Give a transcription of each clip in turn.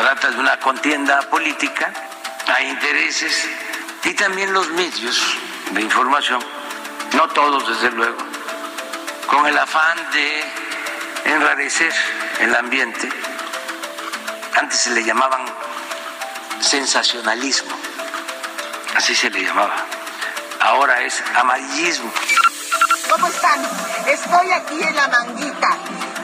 trata de una contienda política, hay intereses y también los medios de información, no todos desde luego, con el afán de enrarecer el ambiente, antes se le llamaban sensacionalismo, así se le llamaba, ahora es amarillismo. ¿Cómo están? Estoy aquí en la manguita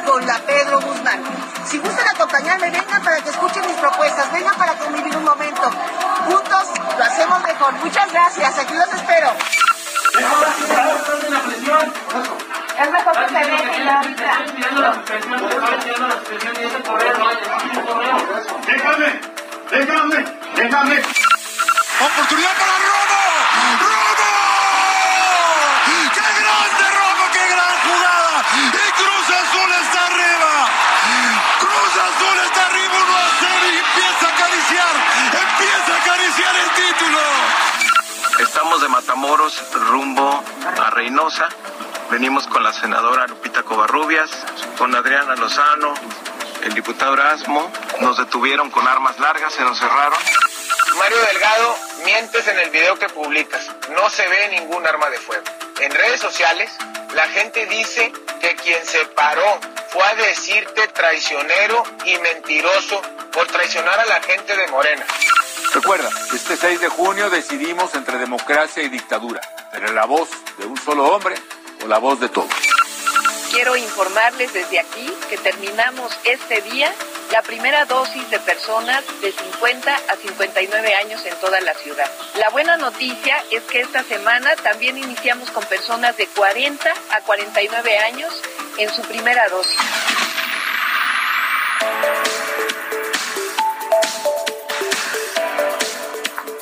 con la Pedro Guzmán. Si gustan acompañarme, vengan para que escuchen mis propuestas, vengan para convivir un momento. Juntos lo hacemos mejor. Muchas gracias, aquí los espero. Es mejor que se dejen ahorita. Déjame, déjame, déjame. Oportunidad para Robo. Acariciar el título. Estamos de Matamoros rumbo a Reynosa. Venimos con la senadora Lupita Covarrubias, con Adriana Lozano, el diputado Erasmo. Nos detuvieron con armas largas, se nos cerraron. Mario Delgado, mientes en el video que publicas. No se ve ningún arma de fuego. En redes sociales, la gente dice que quien se paró fue a decirte traicionero y mentiroso por traicionar a la gente de Morena. Recuerda, este 6 de junio decidimos entre democracia y dictadura. Pero la voz de un solo hombre o la voz de todos. Quiero informarles desde aquí que terminamos este día la primera dosis de personas de 50 a 59 años en toda la ciudad. La buena noticia es que esta semana también iniciamos con personas de 40 a 49 años en su primera dosis.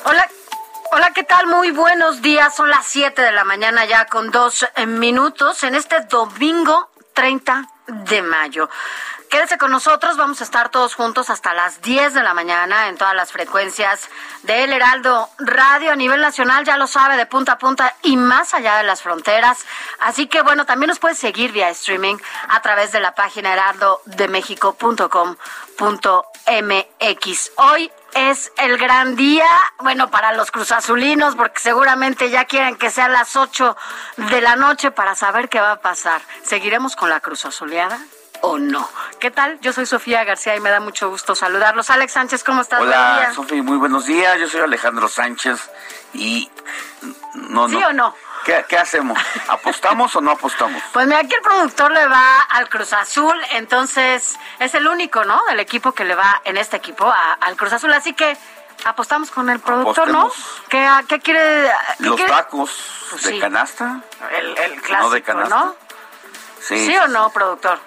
Hola, hola, ¿qué tal? Muy buenos días. Son las 7 de la mañana ya con dos eh, minutos en este domingo 30 de mayo. Quédese con nosotros, vamos a estar todos juntos hasta las 10 de la mañana en todas las frecuencias de El Heraldo Radio a nivel nacional, ya lo sabe, de punta a punta y más allá de las fronteras. Así que bueno, también nos puede seguir vía streaming a través de la página heraldodemexico.com.mx. Hoy es el gran día, bueno, para los cruzazulinos, porque seguramente ya quieren que sea las 8 de la noche para saber qué va a pasar. ¿Seguiremos con la cruzazuleada? o no. ¿Qué tal? Yo soy Sofía García y me da mucho gusto saludarlos. Alex Sánchez, ¿cómo estás? Hola. Sofía, muy buenos días. Yo soy Alejandro Sánchez y no, ¿Sí no. o no? ¿Qué, qué hacemos? ¿Apostamos o no apostamos? Pues mira, aquí el productor le va al Cruz Azul, entonces es el único, ¿no? Del equipo que le va en este equipo a- al Cruz Azul, así que apostamos con el productor, Apostemos. ¿no? ¿Qué, a- qué quiere? qué Los quiere? tacos Pues de sí. canasta. El, el clásico, de canasta. ¿no? Sí. ¿Sí o no, productor?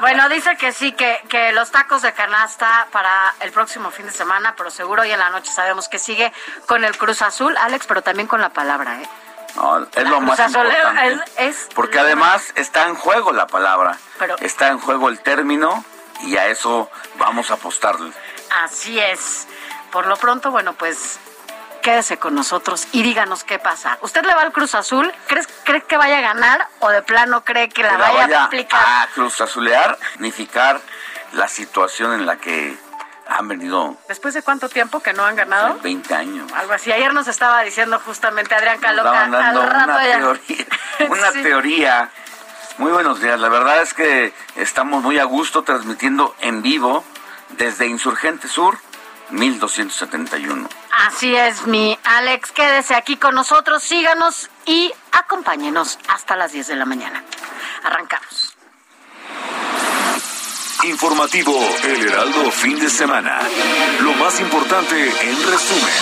Bueno, dice que sí, que, que los tacos de canasta para el próximo fin de semana, pero seguro hoy en la noche sabemos que sigue con el Cruz Azul, Alex, pero también con la palabra, ¿eh? No, es lo más importante. es- es- Porque además está en juego la palabra. Pero- Está en juego el término y a eso vamos a apostarle. Así es. Por lo pronto, bueno, pues quédese con nosotros y díganos qué pasa. ¿Usted le va al Cruz Azul? ¿Crees, ¿Cree que vaya a ganar o de plano cree que la, Que la vaya, a aplicar? a Cruz Azulear, significar la situación en la que han venido. ¿Después de cuánto tiempo que no han ganado? 20 años. Algo así. Ayer nos estaba diciendo justamente Adrián Caloca. Al rato una teoría. Una teoría. Muy buenos días. La verdad es que estamos muy a gusto transmitiendo en vivo desde Insurgente Sur 1271. Así es, mi Alex. Quédese aquí con nosotros, síganos y acompáñenos hasta las 10 de la mañana. Arrancamos. Informativo El Heraldo Fin de Semana. Lo más importante en resumen.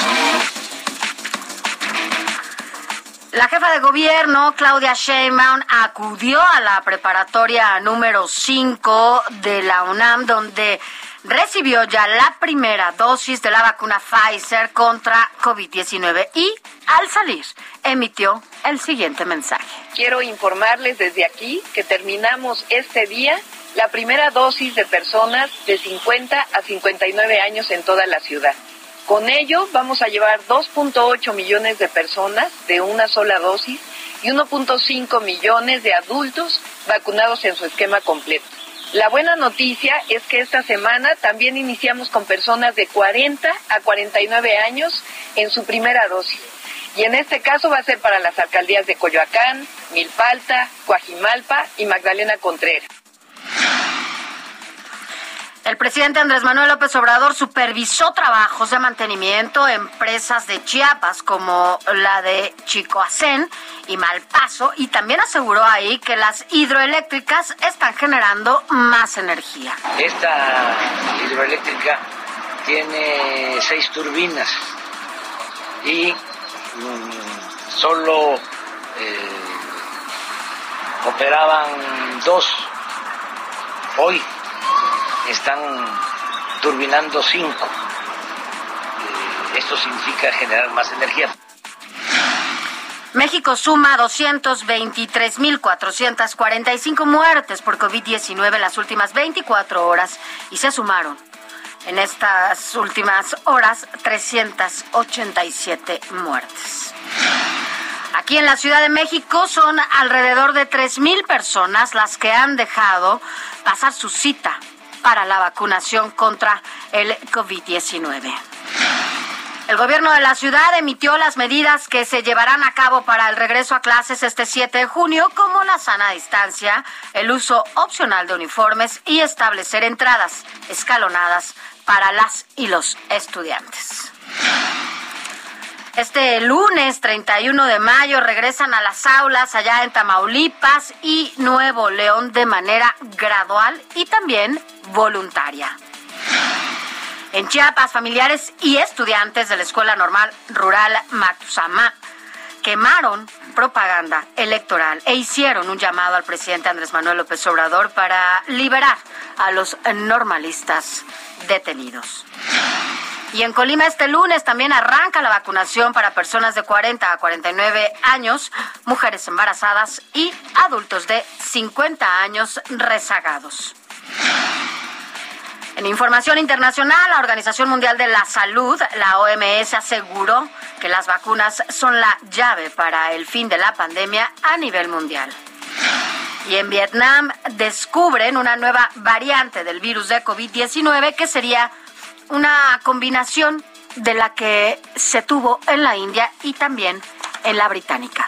La jefa de gobierno, Claudia Sheinbaum, acudió a la preparatoria número 5 de la UNAM, donde recibió ya la primera dosis de la vacuna Pfizer contra COVID-19 y al salir emitió el siguiente mensaje. Quiero informarles desde aquí que terminamos este día la primera dosis de personas de 50 a 59 años en toda la ciudad. Con ello vamos a llevar 2.8 millones de personas de una sola dosis y 1.5 millones de adultos vacunados en su esquema completo. La buena noticia es que esta semana también iniciamos con personas de 40 a 49 años en su primera dosis. Y en este caso va a ser para las alcaldías de Coyoacán, Milpalta, Coajimalpa y Magdalena Contreras. El presidente Andrés Manuel López Obrador supervisó trabajos de mantenimiento en empresas de Chiapas como la de Chicoacén y Malpaso y también aseguró ahí que las hidroeléctricas están generando más energía. Esta hidroeléctrica tiene seis turbinas y mm, solo eh, operaban dos hoy están turbinando cinco. Eh, esto significa generar más energía. México suma 223.445 muertes por COVID-19 en las últimas 24 horas y se sumaron en estas últimas horas 387 muertes. Aquí en la Ciudad de México son alrededor de 3.000 personas las que han dejado pasar su cita para la vacunación contra el COVID-19. El gobierno de la ciudad emitió las medidas que se llevarán a cabo para el regreso a clases este 7 de junio, como la sana distancia, el uso opcional de uniformes y establecer entradas escalonadas para las y los estudiantes. Este lunes 31 de mayo regresan a las aulas allá en Tamaulipas y Nuevo León de manera gradual y también voluntaria. En Chiapas, familiares y estudiantes de la Escuela Normal Rural Matuzamá quemaron propaganda electoral e hicieron un llamado al presidente Andrés Manuel López Obrador para liberar a los normalistas detenidos. Y en Colima este lunes también arranca la vacunación para personas de 40 a 49 años, mujeres embarazadas y adultos de 50 años rezagados. En información internacional, la Organización Mundial de la Salud, la OMS, aseguró que las vacunas son la llave para el fin de la pandemia a nivel mundial. Y en Vietnam descubren una nueva variante del virus de COVID-19 que sería una combinación de la que se tuvo en la India y también en la británica.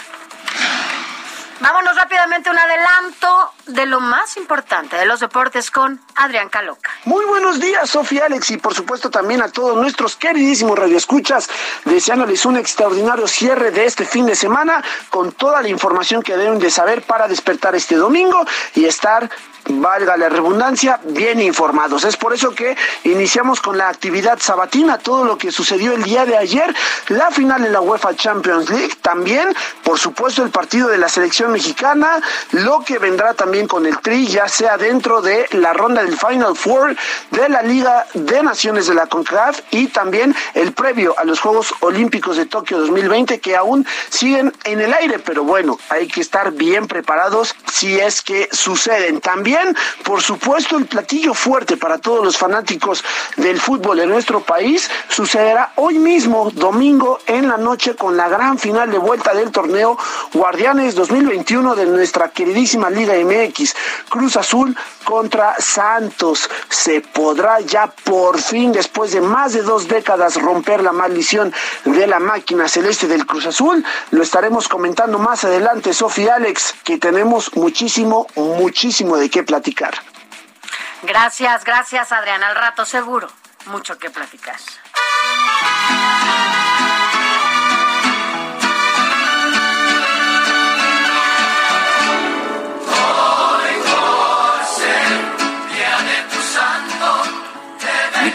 Vámonos rápidamente un adelanto de lo más importante de los deportes con Adrián Caloca. Muy buenos días, Sofía Alex, y por supuesto también a todos nuestros queridísimos radioescuchas, deseándoles un extraordinario cierre de este fin de semana con toda la información que deben de saber para despertar este domingo y estar valga la redundancia, bien informados. Es por eso que iniciamos con la actividad sabatina, todo lo que sucedió el día de ayer, la final de la UEFA Champions League, también, por supuesto, el partido de la selección mexicana, lo que vendrá también con el Tri, ya sea dentro de la ronda del Final Four de la Liga de Naciones de la CONCACAF y también el previo a los Juegos Olímpicos de Tokio 2020 que aún siguen en el aire, pero bueno, hay que estar bien preparados si es que suceden. También por supuesto, el platillo fuerte para todos los fanáticos del fútbol en nuestro país sucederá hoy mismo, domingo, en la noche, con la gran final de vuelta del torneo Guardianes 2021 de nuestra queridísima Liga MX MX. Cruz Azul contra Santos. Se podrá ya por fin, después de más de dos décadas, romper la maldición de la máquina celeste del Cruz Azul. Lo estaremos comentando más adelante, Sofía Alex, que tenemos muchísimo, muchísimo de qué platicar. Gracias, gracias Adrián. Al rato seguro, mucho que platicar.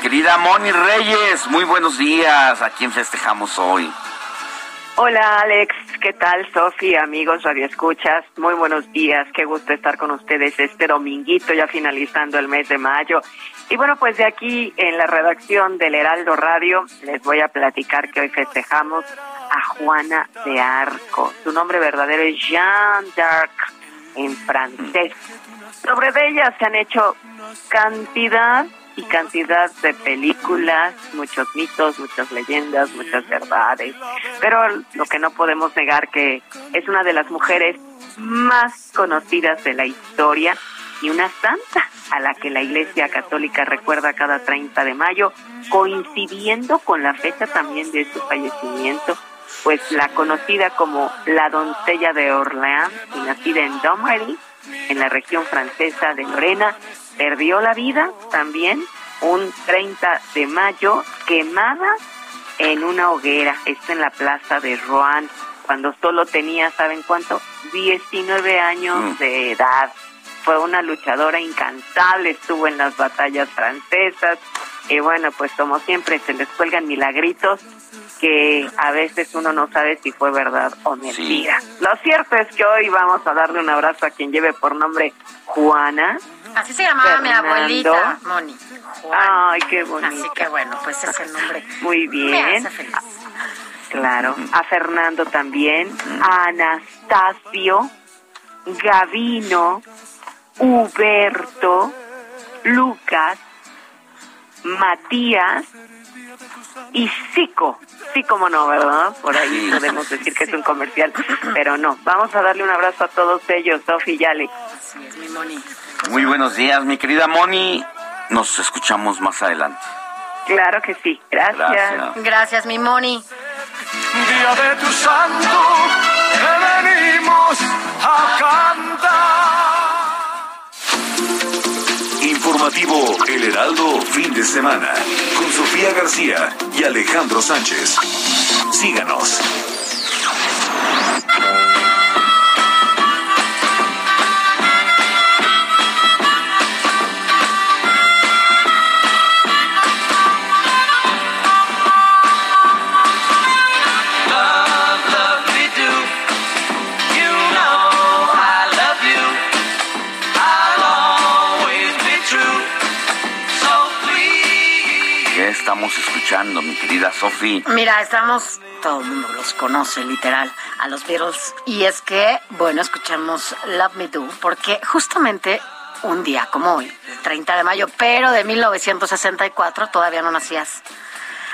Querida Moni Reyes, muy buenos días. ¿A quién festejamos hoy? Hola Alex, ¿qué tal Sofi, amigos radioescuchas? Muy buenos días, qué gusto estar con ustedes este dominguito ya finalizando el mes de mayo. Y bueno, pues de aquí en la redacción del Heraldo Radio les voy a platicar que hoy festejamos a Juana de Arco. Su nombre verdadero es Jeanne d'Arc en francés. Sobre ella se han hecho cantidad y cantidad de películas, muchos mitos, muchas leyendas, muchas verdades. Pero lo que no podemos negar que es una de las mujeres más conocidas de la historia y una santa a la que la Iglesia Católica recuerda cada 30 de mayo, coincidiendo con la fecha también de su fallecimiento, pues la conocida como la doncella de Orleans y nacida en Domery, en la región francesa de Lorena, perdió la vida también un 30 de mayo quemada en una hoguera. Esto en la plaza de Rouen, cuando solo tenía, ¿saben cuánto? 19 años de edad. Fue una luchadora incansable, estuvo en las batallas francesas. Y bueno, pues como siempre se les cuelgan milagritos que a veces uno no sabe si fue verdad o mentira. Lo cierto es que hoy vamos a darle un abrazo a quien lleve por nombre Juana. Así se llamaba mi Fernando. abuelita, Moni. Juana. Ay, qué bonito. Así que bueno, pues es el nombre. Muy Me bien. hace feliz. Claro. A Fernando también. A Anastasio. Gavino. Huberto. Lucas. Matías. Y Zico. Sí, como no, ¿verdad? Por ahí podemos decir que es un comercial, pero no. Vamos a darle un abrazo a todos ellos, Sofi y Alex. Así es, mi Moni. Muy buenos días, mi querida Moni. Nos escuchamos más adelante. Claro que sí. Gracias. Gracias. Gracias, mi Moni. Día de tu santo, que venimos a cantar. Informativo El Heraldo, fin de semana, con Sofía García y Alejandro Sánchez. Síganos. Estamos escuchando, mi querida Sofi? Mira, estamos, todo el mundo los conoce literal, a los Beatles. Y es que, bueno, escuchamos Love Me Do, porque justamente un día como hoy, el 30 de mayo, pero de 1964, todavía no nacías.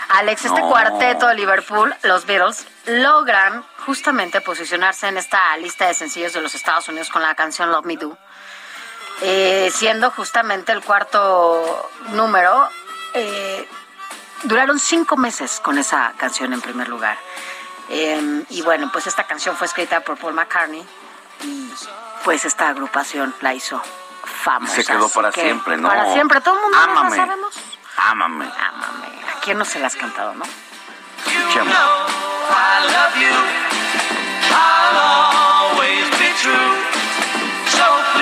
Alex, este No. cuarteto de Liverpool, los Beatles, logran justamente posicionarse en esta lista de sencillos de los Estados Unidos con la canción Love Me Do, eh, siendo justamente el cuarto número. eh, duraron cinco meses con esa canción en primer lugar. Eh, y bueno, pues esta canción fue escrita por Paul McCartney y pues esta agrupación la hizo famosa. Se quedó para que, siempre, ¿no? Para siempre, todo el mundo nos la sabemos. Ámame. Ámame. ¿A quién no se la has cantado, no? Escuchemos. I love you. I'll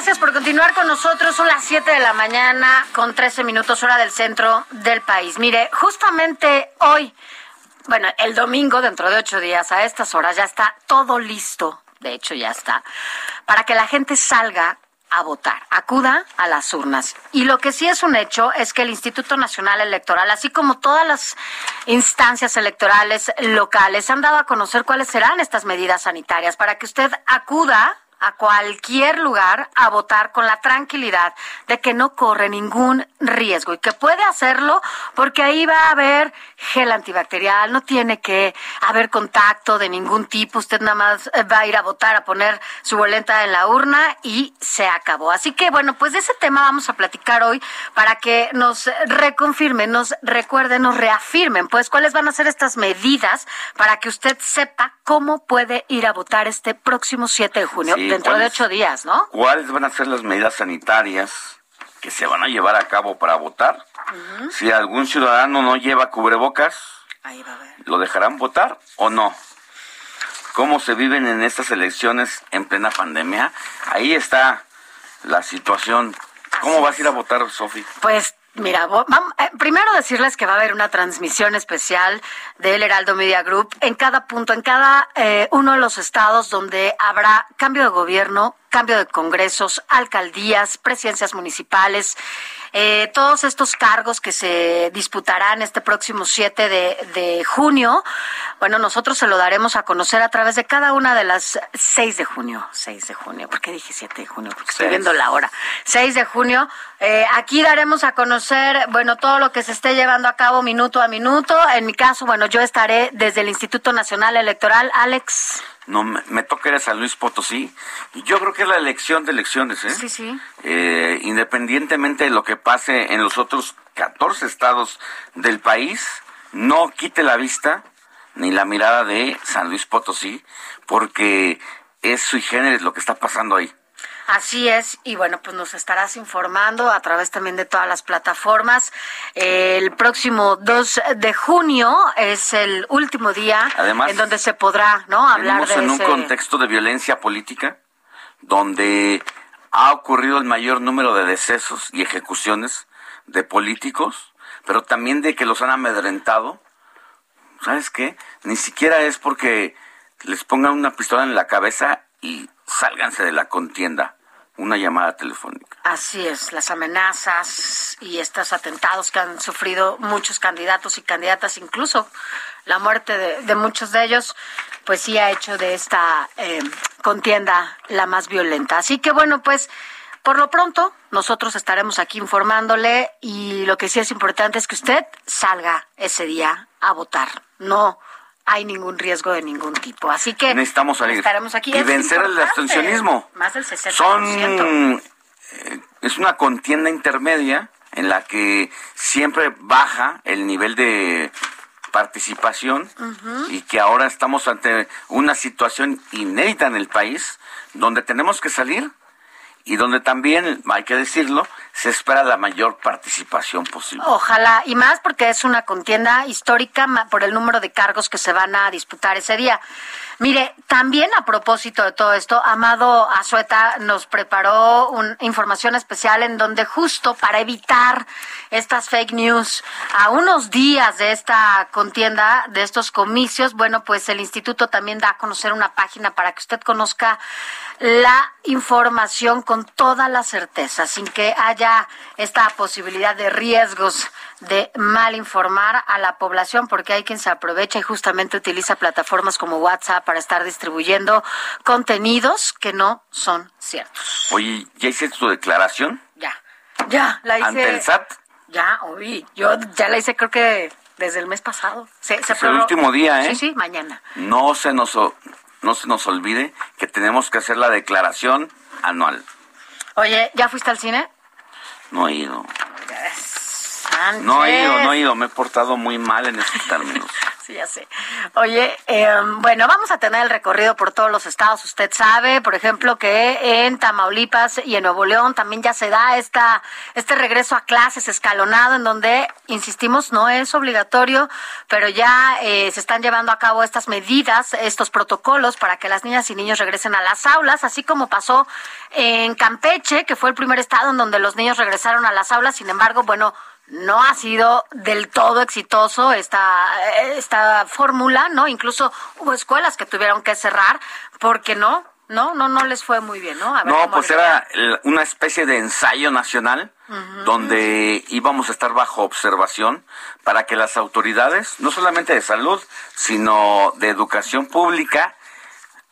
Gracias por continuar con nosotros. Son las 7 de la mañana con 13 minutos hora del centro del país. Mire, justamente hoy, bueno, el domingo, dentro de ocho días, a estas horas ya está todo listo. De hecho, ya está. Para que la gente salga a votar, acuda a las urnas. Y lo que sí es un hecho es que el Instituto Nacional Electoral, así como todas las instancias electorales locales, han dado a conocer cuáles serán estas medidas sanitarias para que usted acuda a cualquier lugar a votar con la tranquilidad de que no corre ningún riesgo y que puede hacerlo porque ahí va a haber gel antibacterial, no tiene que haber contacto de ningún tipo, usted nada más va a ir a votar, a poner su boleta en la urna y se acabó. Así que bueno, pues de ese tema vamos a platicar hoy para que nos reconfirmen, nos recuerden, nos reafirmen, pues cuáles van a ser estas medidas para que usted sepa cómo puede ir a votar este próximo 7 de junio dentro de ocho días, ¿no? ¿Cuáles van a ser las medidas sanitarias que se van a llevar a cabo para votar? Si algún ciudadano no lleva cubrebocas, ¿lo dejarán votar o no? ¿Cómo se viven en estas elecciones en plena pandemia? Ahí está la situación. ¿Cómo vas a ir a votar, Sofi? Pues Mira, eh, primero decirles que va a haber una transmisión especial del Heraldo Media Group en cada punto, en cada eh, uno de los estados donde habrá cambio de gobierno, cambio de congresos, alcaldías, presidencias municipales eh, todos estos cargos que se disputarán este próximo 7 de, junio, bueno, nosotros se lo daremos a conocer a través de cada una de las 6 de junio, 6 de junio, ¿por qué dije 7 de junio? Porque estoy viendo la hora. 6 de junio, eh, aquí daremos a conocer, bueno, todo lo que se esté llevando a cabo minuto a minuto. En mi caso, bueno, yo estaré desde el Instituto Nacional Electoral. Alex no me, toca ir a San Luis Potosí. Y yo creo que es la elección de elecciones, ¿eh? Sí, sí. Eh, independientemente de lo que pase en los otros 14 estados del país, no quite la vista ni la mirada de San Luis Potosí, porque es sui generis lo que está pasando ahí. Así es, y bueno, pues nos estarás informando a través también de todas las plataformas. El próximo 2 de junio es el último día en donde se podrá ¿no? hablar de en un contexto de violencia política donde ha ocurrido el mayor número de decesos y ejecuciones de políticos, pero también de que los han amedrentado. ¿Sabes qué? Ni siquiera es porque les pongan una pistola en la cabeza y sálganse de la contienda una llamada telefónica. Así es, las amenazas y estos atentados que han sufrido muchos candidatos y candidatas, incluso la muerte de, muchos de ellos, pues sí ha hecho de esta eh, contienda la más violenta. Así que bueno, pues por lo pronto nosotros estaremos aquí informándole y lo que sí es importante es que usted salga ese día a votar. No hay ningún riesgo de ningún tipo. Así que necesitamos salir estaremos aquí. y vencer el abstencionismo. Más del 60%. Son, eh, es una contienda intermedia en la que siempre baja el nivel de participación y que ahora estamos ante una situación inédita en el país donde tenemos que salir y donde también, hay que decirlo, se espera la mayor participación posible. Ojalá, y más porque es una contienda histórica por el número de cargos que se van a disputar ese día. Mire, también a propósito de todo esto, Amado Azueta nos preparó una información especial en donde justo para evitar estas fake news a unos días de esta contienda, de estos comicios, bueno, pues el instituto también da a conocer una página para que usted conozca la información con toda la certeza, sin que haya esta posibilidad de riesgos de mal informar a la población, porque hay quien se aprovecha y justamente utiliza plataformas como WhatsApp para estar distribuyendo contenidos que no son ciertos. Oye, ¿ya hiciste tu declaración? Ya, ya, la hice. ¿Ante el SAT? Ya, oí, yo ya la hice creo que desde el mes pasado. Se, es el último día, ¿eh? Sí, sí, mañana. No se nos no se nos olvide que tenemos que hacer la declaración anual. Oye, ¿ya fuiste al cine? No he ido. No he ido, no he ido, me he portado muy mal en estos términos. Ya sé. Oye, em, bueno, vamos a tener el recorrido por todos los estados. Usted sabe, por ejemplo, que en Tamaulipas y en Nuevo León también ya se da esta, este regreso a clases escalonado, en donde, insistimos, no es obligatorio, pero ya eh, se están llevando a cabo estas medidas, estos protocolos para que las niñas y niños regresen a las aulas, así como pasó en Campeche, que fue el primer estado en donde los niños regresaron a las aulas. Sin embargo, bueno, no ha sido del todo exitoso esta, esta fórmula, ¿no? Incluso hubo escuelas que tuvieron que cerrar porque no, ¿no? No, no les fue muy bien, ¿no? A ver, No, ¿cómo pues era una especie de ensayo nacional donde íbamos a estar bajo observación para que las autoridades, no solamente de salud, sino de educación pública,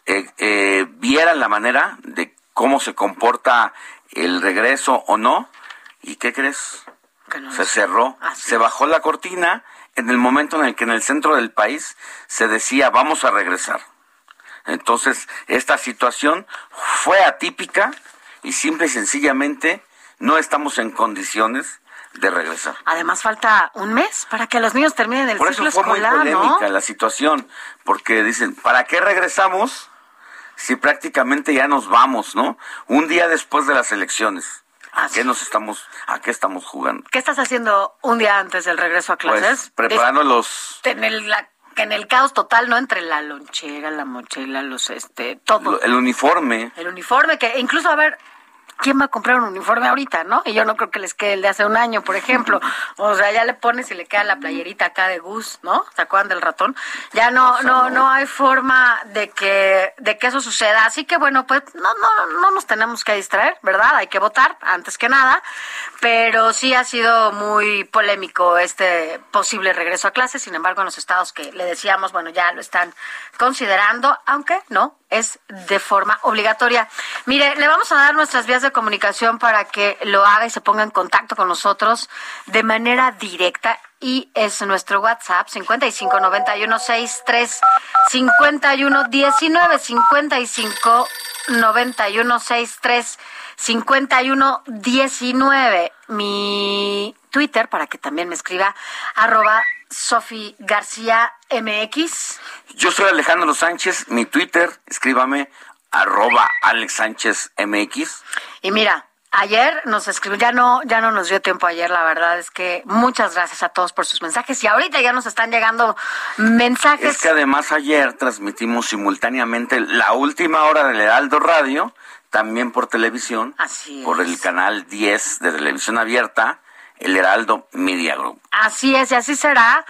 eh, eh, vieran la manera de cómo se comporta el regreso o no. ¿Y qué crees? Se cerró, se bajó la cortina en el momento en el que en el centro del país se decía vamos a regresar. Entonces, esta situación fue atípica y simple y sencillamente no estamos en condiciones de regresar. Además falta un mes para que los niños terminen el Por eso ciclo fue muy escolar, ¿no? polémica la situación, porque dicen, ¿para qué regresamos si prácticamente ya nos vamos, no? Un día después de las elecciones. ¿A qué nos estamos, a qué estamos jugando? ¿Qué estás haciendo un día antes del regreso a clases? Pues preparando los en el, la- en el caos total, ¿no? Entre la lonchera, la mochila, los, este, todo. el uniforme. El uniforme, que incluso, a ver, ¿quién va a comprar un uniforme ahorita, no? Y yo no creo que les quede el de hace un año, por ejemplo. O sea, ya le pones y le queda la playerita acá de Gus, ¿no? ¿Se acuerdan del ratón? Ya no, no, no hay forma de que, de que eso suceda. Así que bueno, pues no, no, no nos tenemos que distraer, ¿verdad? Hay que votar, antes que nada. Pero sí ha sido muy polémico este posible regreso a clases. Sin embargo, en los estados que le decíamos, bueno, ya lo están considerando, aunque no es de forma obligatoria. Mire, le vamos a dar nuestras vías de comunicación para que lo haga y se ponga en contacto con nosotros de manera directa y es nuestro WhatsApp 559163 5119 55 9163 5119 mi Twitter para que también me escriba arroba Sofi García MX Yo soy Alejandro Sánchez, mi Twitter, escríbame arroba Alex Sánchez MX. Y mira, ayer nos escribió, ya no, ya no nos dio tiempo ayer, la verdad es que muchas gracias a todos por sus mensajes y ahorita ya nos están llegando mensajes. Es que además ayer transmitimos simultáneamente la última hora del Heraldo Radio, también por televisión, Así por el canal 10 de televisión abierta, el Heraldo Media Group. Así es, y así será.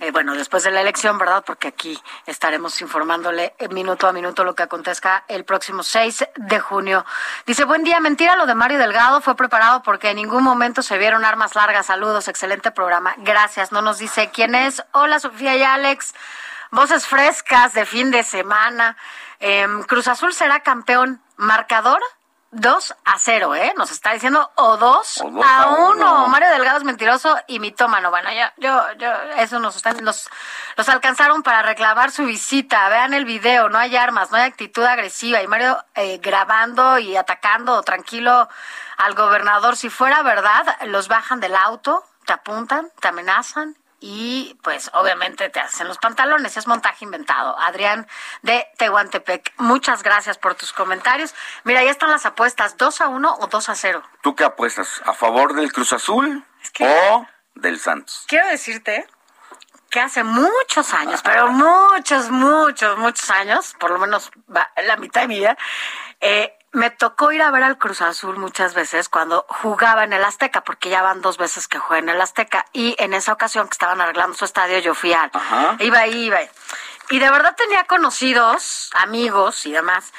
Eh, bueno, después de la elección, ¿verdad? Porque aquí estaremos informándole minuto a minuto lo que acontezca el próximo 6 de junio. Dice, buen día, mentira, lo de Mario Delgado fue preparado porque en ningún momento se vieron armas largas. Saludos, excelente programa. Gracias. No nos dice quién es. Hola, Sofía y Alex. Voces frescas de fin de semana. Em, Cruz Azul será campeón. Marcador 2 a 0, ¿eh? Nos está diciendo o 2 O dos a a 1. uno. Mario Delgado es mentiroso y mitómano. Bueno, ya, yo, yo, eso nos están, los, los alcanzaron para reclamar su visita. Vean el video, no hay armas, no hay actitud agresiva. Y Mario eh, grabando y atacando tranquilo al gobernador. Si fuera verdad, los bajan del auto, te apuntan, te amenazan y pues obviamente te hacen los pantalones, es montaje inventado. Adrián de Tehuantepec, muchas gracias por tus comentarios. Mira, ya están las apuestas, 2 a 1 o 2 a 0. ¿Tú qué apuestas? ¿A favor del Cruz Azul o del Santos? Quiero decirte que hace muchos años, pero muchos, muchos, muchos años, por lo menos la mitad de mi vida, eh, me tocó ir a ver al Cruz Azul muchas veces cuando jugaba en el Azteca, porque ya van dos veces que juega en el Azteca, y en esa ocasión que estaban arreglando su estadio, yo fui al... Iba ahí, iba ahí. Y de verdad tenía conocidos, amigos y demás,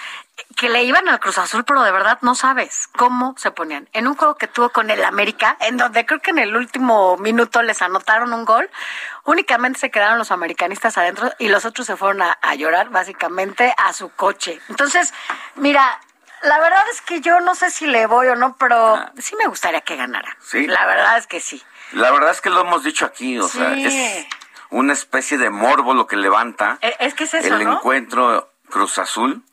que le iban al Cruz Azul, pero de verdad no sabes cómo se ponían. En un juego que tuvo con el América, en donde creo que en el último minuto les anotaron un gol, únicamente se quedaron los americanistas adentro y los otros se fueron a, a llorar básicamente a su coche. Entonces, mira, la verdad es que yo no sé si le voy o no, pero sí me gustaría que ganara. Sí. La verdad es que sí. La verdad es que lo hemos dicho aquí, o sea, es una especie de morbo lo que levanta Eh, Es que es eso, el ¿no? encuentro Cruz Azul,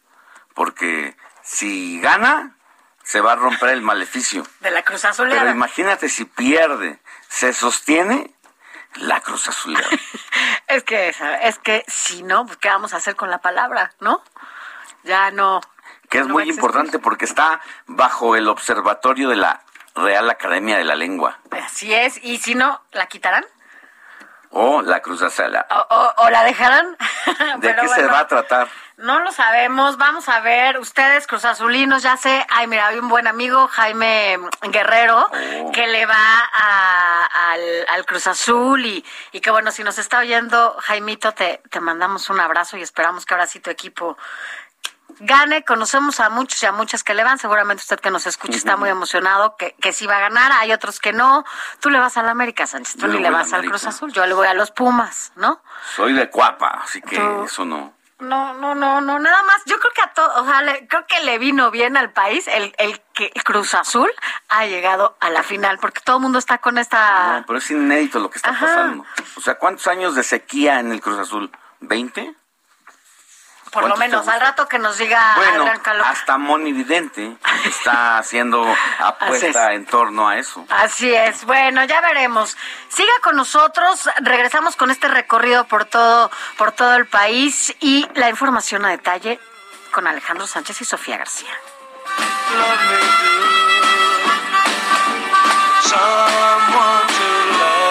porque si gana, se va a romper el maleficio. De la Cruz Azul. Pero imagínate si pierde, se sostiene la Cruz Azul. Es que, es que si no, pues, ¿qué vamos a hacer con la palabra, no? Ya no. Que es no muy importante porque está bajo el observatorio de la Real Academia de la Lengua Así es, y si no, ¿la quitarán? o la Cruz Azul. ¿O, o- o la dejarán? ¿De qué se va a tratar? No lo sabemos, vamos a ver, ustedes Cruz Azulinos, ya sé, ay mira, hay un buen amigo, Jaime Guerrero, Oh. que le va a- al, al Cruz Azul y, y que bueno, si nos está oyendo, Jaimito, te, te mandamos un abrazo y esperamos que ahora sí tu equipo gane. Conocemos a muchos y a muchas que le van. Seguramente usted que nos escucha está muy emocionado que, que sí va a ganar. Hay otros que no. Tú le vas a la América, Sánchez. Tú ni le vas al. Cruz Azul. Yo le voy a los Pumas, ¿no? Soy de Cuapa, así que Tú- eso no. No, no, no, no, nada más. Yo creo que a todo, o sea, le- creo que le vino bien al país el, el que el Cruz Azul ha llegado a la final, porque todo el mundo está con esta... No, pero es inédito lo que está Ajá. pasando. O sea, ¿cuántos años de sequía en el Cruz Azul? ¿20? Por lo ¿cuántos menos, te al rato que nos diga Bueno, hasta Moni Vidente está haciendo apuesta en torno a eso. Así es. Bueno, ya veremos. Siga con nosotros. Regresamos con este recorrido por todo, por todo el país y la información a detalle con Alejandro Sánchez y Sofía García. Someone to love,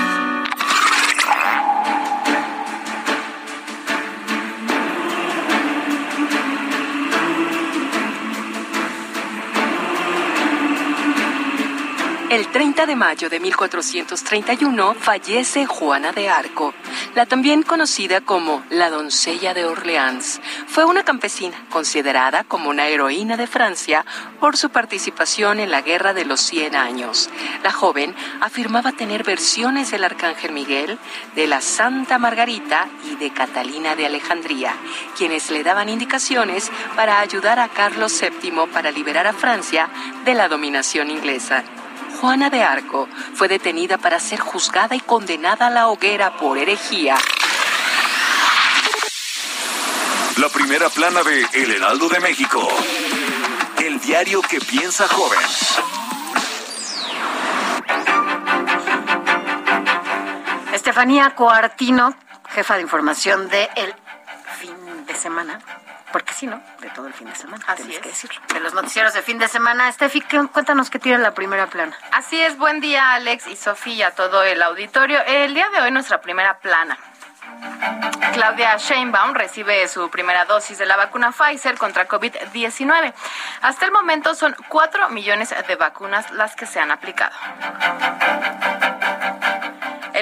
El 30 de mayo de 1431 fallece Juana de Arco, la también conocida como la doncella de Orleans. Fue una campesina considerada como una heroína de Francia por su participación en la Guerra de los Cien Años. La joven afirmaba tener versiones del Arcángel Miguel, de la Santa Margarita y de Catalina de Alejandría, quienes le daban indicaciones para ayudar a Carlos VII para liberar a Francia de la dominación inglesa. Juana de Arco fue detenida para ser juzgada y condenada a la hoguera por herejía. La primera plana de El Heraldo de México. El diario que piensa joven. Estefanía Coartino, jefa de información de El Fin de Semana. Porque sí, ¿no? De todo el fin de semana. Así tienes es. que decirlo. De los noticieros de fin de semana. ¿qué- cuéntanos qué tiene la primera plana. Así es, buen día Alex y Sofía, a todo el auditorio. El día de hoy nuestra primera plana. Claudia Sheinbaum recibe su primera dosis de la vacuna Pfizer contra COVID-19. Hasta el momento son 4 millones de vacunas las que se han aplicado.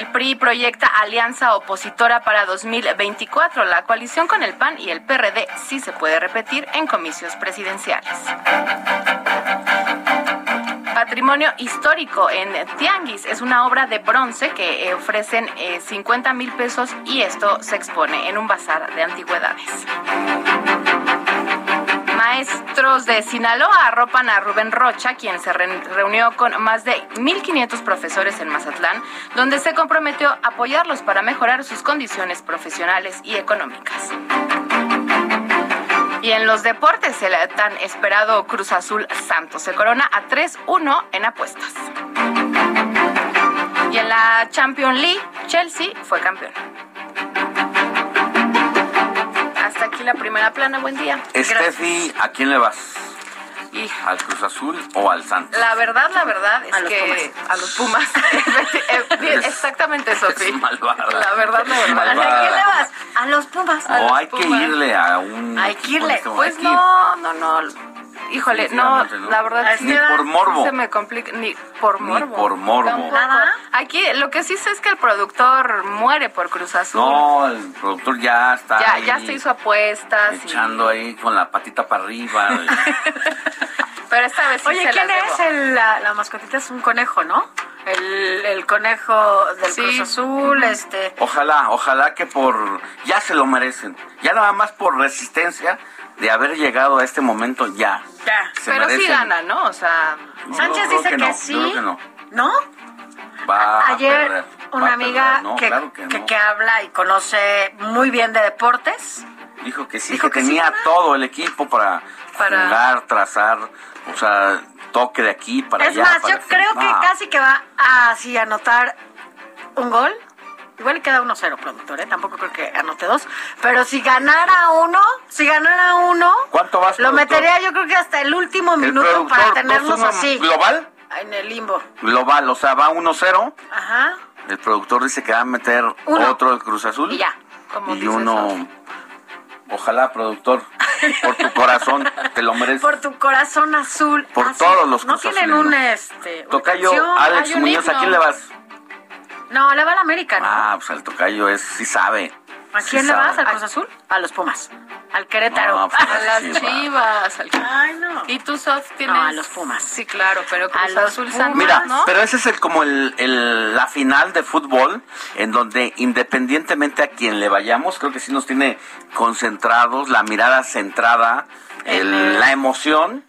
El PRI proyecta alianza opositora para 2024. La coalición con el PAN y el PRD sí se puede repetir en comicios presidenciales. Patrimonio histórico en Tianguis es una obra de bronce que eh, ofrecen eh, 50 mil pesos y esto se expone en un bazar de antigüedades. Maestros de Sinaloa arropan a Rubén Rocha, quien se re- reunió con más de 1.500 profesores en Mazatlán, donde se comprometió a apoyarlos para mejorar sus condiciones profesionales y económicas. Y en los deportes, el tan esperado Cruz Azul Santos se corona a 3-1 en apuestas. Y en la Champions League, Chelsea fue campeón. Aquí la primera plana, buen día. Steffi, ¿a quién le vas? Y ¿Al Cruz Azul o al Santos? la verdad, la verdad es A los que a los Pumas. Exactamente, Sofía. malvada. La verdad, la verdad. Malvada. ¿A quién le vas? A los Pumas. O hay que irle a un... Hay que irle. Pues no, no, no. Híjole, no, no. la verdad Ni sí por morbo. se me complica ni por Ni morbo. por morbo. Nada. Aquí lo que sí sé es que el productor muere por Cruz Azul. No, el productor ya está ya, ahí ya se hizo apuestas. y- echando ahí con la patita para arriba. pero esta vez sí Oye, se ¿quién las es? debo. El, la, la mascotita es un conejo, ¿no? El, el conejo del Sí. Cruz Azul, este... Ojalá, ojalá que por... Ya se lo merecen. Ya nada más por resistencia de haber llegado a este momento, ya. Ya. Se Pero sí merecen. gana, ¿no? O sea, Yo Sánchez creo dice que, no, yo sí. creo que no. ¿No? Va a Ayer perder, una amiga. No, que, claro que no. habla y conoce muy bien de deportes. Dijo que sí, Dijo que, sí tenía todo el equipo para, Para- jugar, trazar, o sea, toque de aquí para es allá. más, yo creo que no. casi que va a así anotar un gol. Igual le queda 1-0, productor, ¿eh? Tampoco creo que anote dos. Pero si ganara uno, si ganara uno, ¿Cuánto vas, lo productor? metería yo creo que hasta el último minuto para 2-1 así. ¿Global? En el limbo. Global, o sea, va 1-0. Ajá. El productor dice que va a meter Uno. otro del Cruz Azul. Y ya. y uno. Ojalá, productor, por tu corazón, te lo mereces. Por tu corazón azul. Por todos los No Cruz tienen un este. Tocayo, Alex Muñoz, ¿a quién le vas? No, le va a la América, ¿no? Ah, pues el tocayo es, sí sabe. ¿A sí quién le vas? ¿Al Cruz Azul? A los Pumas. Al Querétaro. No, pues, A las chivas. al- Ay, no. ¿Y tú, Sof, tienes? No, a los Pumas. Sí, claro, pero Cruz los Azul Pumas. San Mira, ¿no? pero ese es el, como el, el- la final de fútbol, en donde independientemente a quien le vayamos, creo que sí nos tiene concentrados, la mirada centrada, el- la emoción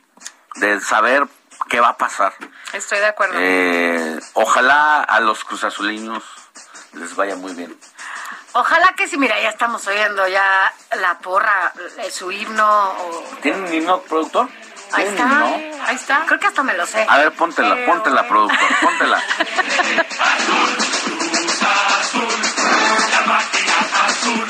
de saber qué va a pasar. Estoy de acuerdo. Eh, ojalá a los cruzazulinos les vaya muy bien. Ojalá que sí, mira, ya estamos oyendo ya la porra, su himno. o- ¿Tienen un himno, productor? Ahí ¿Tienen está. himno? Ahí está. Creo que hasta me lo sé. A ver, póntela, póntela, productor, póntela. La máquina azul.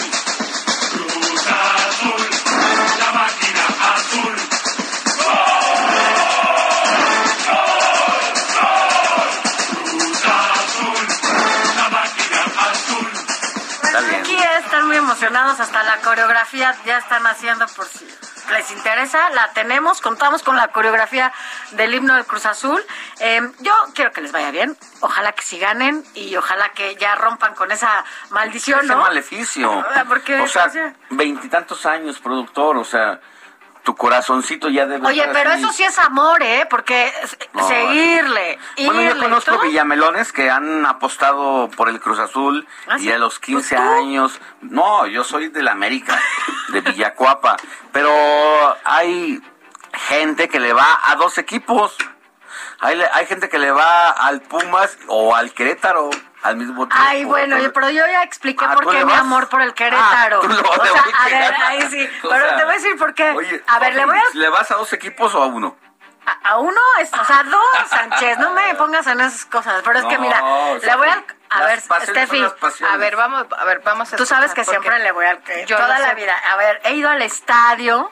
Emocionados, hasta la coreografía ya están haciendo por si les interesa, la tenemos, contamos con la coreografía del himno del Cruz Azul. Eh, yo quiero que les vaya bien, ojalá que sí ganen y ojalá que ya rompan con esa maldición, Ese ¿no? maleficio. Ah, porque, o sea, o sea- veintitantos años, productor, o sea, tu corazoncito ya debe Oye, estar pero así. eso sí es amor, ¿eh? Porque No, seguirle, Bueno, yo conozco ¿tú? villamelones que han apostado por el Cruz Azul ¿Ah, y sí? a los 15 Pues años. No, yo soy de la América, de Villacuapa. Pero hay gente que le va a dos equipos. Hay, hay gente que le va al Pumas o al Querétaro al mismo tiempo. Ay, bueno, yo- pero yo ya expliqué Ah, por ¿tú qué mi amor por el Querétaro. Ah, tú lo- o sea, a ver, ahí sí. O pero sea, te voy a decir por qué. Oye, a ver, le voy a ¿Le vas a dos equipos o a uno? A, a uno, es, o sea, dos, Sánchez, no me pongas en esas cosas. Pero es que mira, o sea, le voy a. A ver, Steffi. A ver, vamos, a ver, vamos a tú sabes que siempre le voy al que. yo toda la sé. vida. A ver, he ido al estadio.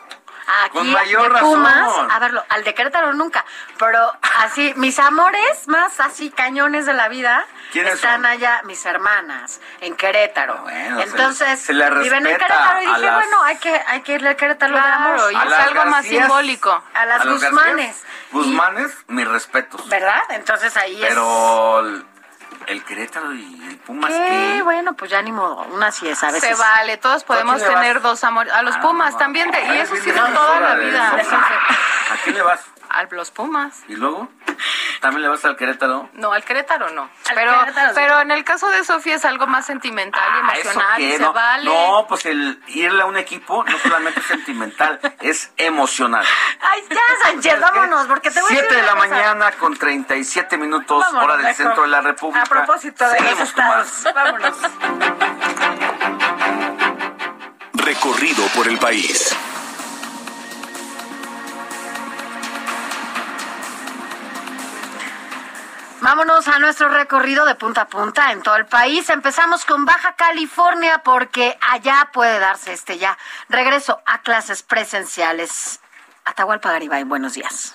Aquí Con mayor de Pumas, razón. a verlo, al de Querétaro nunca, pero así, mis amores más así cañones de la vida ¿Quiénes están son? allá, mis hermanas, en Querétaro. Bueno, se Entonces, se viven en Querétaro y a dije, las- bueno, hay que, hay que irle a Querétaro Claro, damos y A es algo más simbólico. a las los Guzmanes. Guzmanes, mis respetos. ¿Verdad? Entonces ahí es... Pero el Querétaro y el Pumas, ¿Qué? ¿qué? Bueno, pues ya ni modo, una sí es a veces. Se vale, todos podemos vas? tener dos amores. A los Ah, Pumas no, también, de- y eso sí de toda la vida. ¿A quién le vas? A los Pumas. ¿Y luego? ¿También le vas al Querétaro? No, al Querétaro no. Al pero, Querétaro sí. pero en el caso de Sofía es algo más sentimental y Ah, ¿eso emocional y se no, vale. no, pues el irle a un equipo no solamente es sentimental, es emocional. Ay, ya, Sánchez, vámonos, porque te voy a decir 7 de la cosa. mañana con 37 minutos, Vámonos, hora del mejor. centro de la República. A propósito de los Seguimos estados, vámonos. Recorrido por el país. Vámonos a nuestro recorrido de punta a punta en todo el país. Empezamos con Baja California porque allá puede darse este ya regreso a clases presenciales. Atahualpa Garibay, buenos días.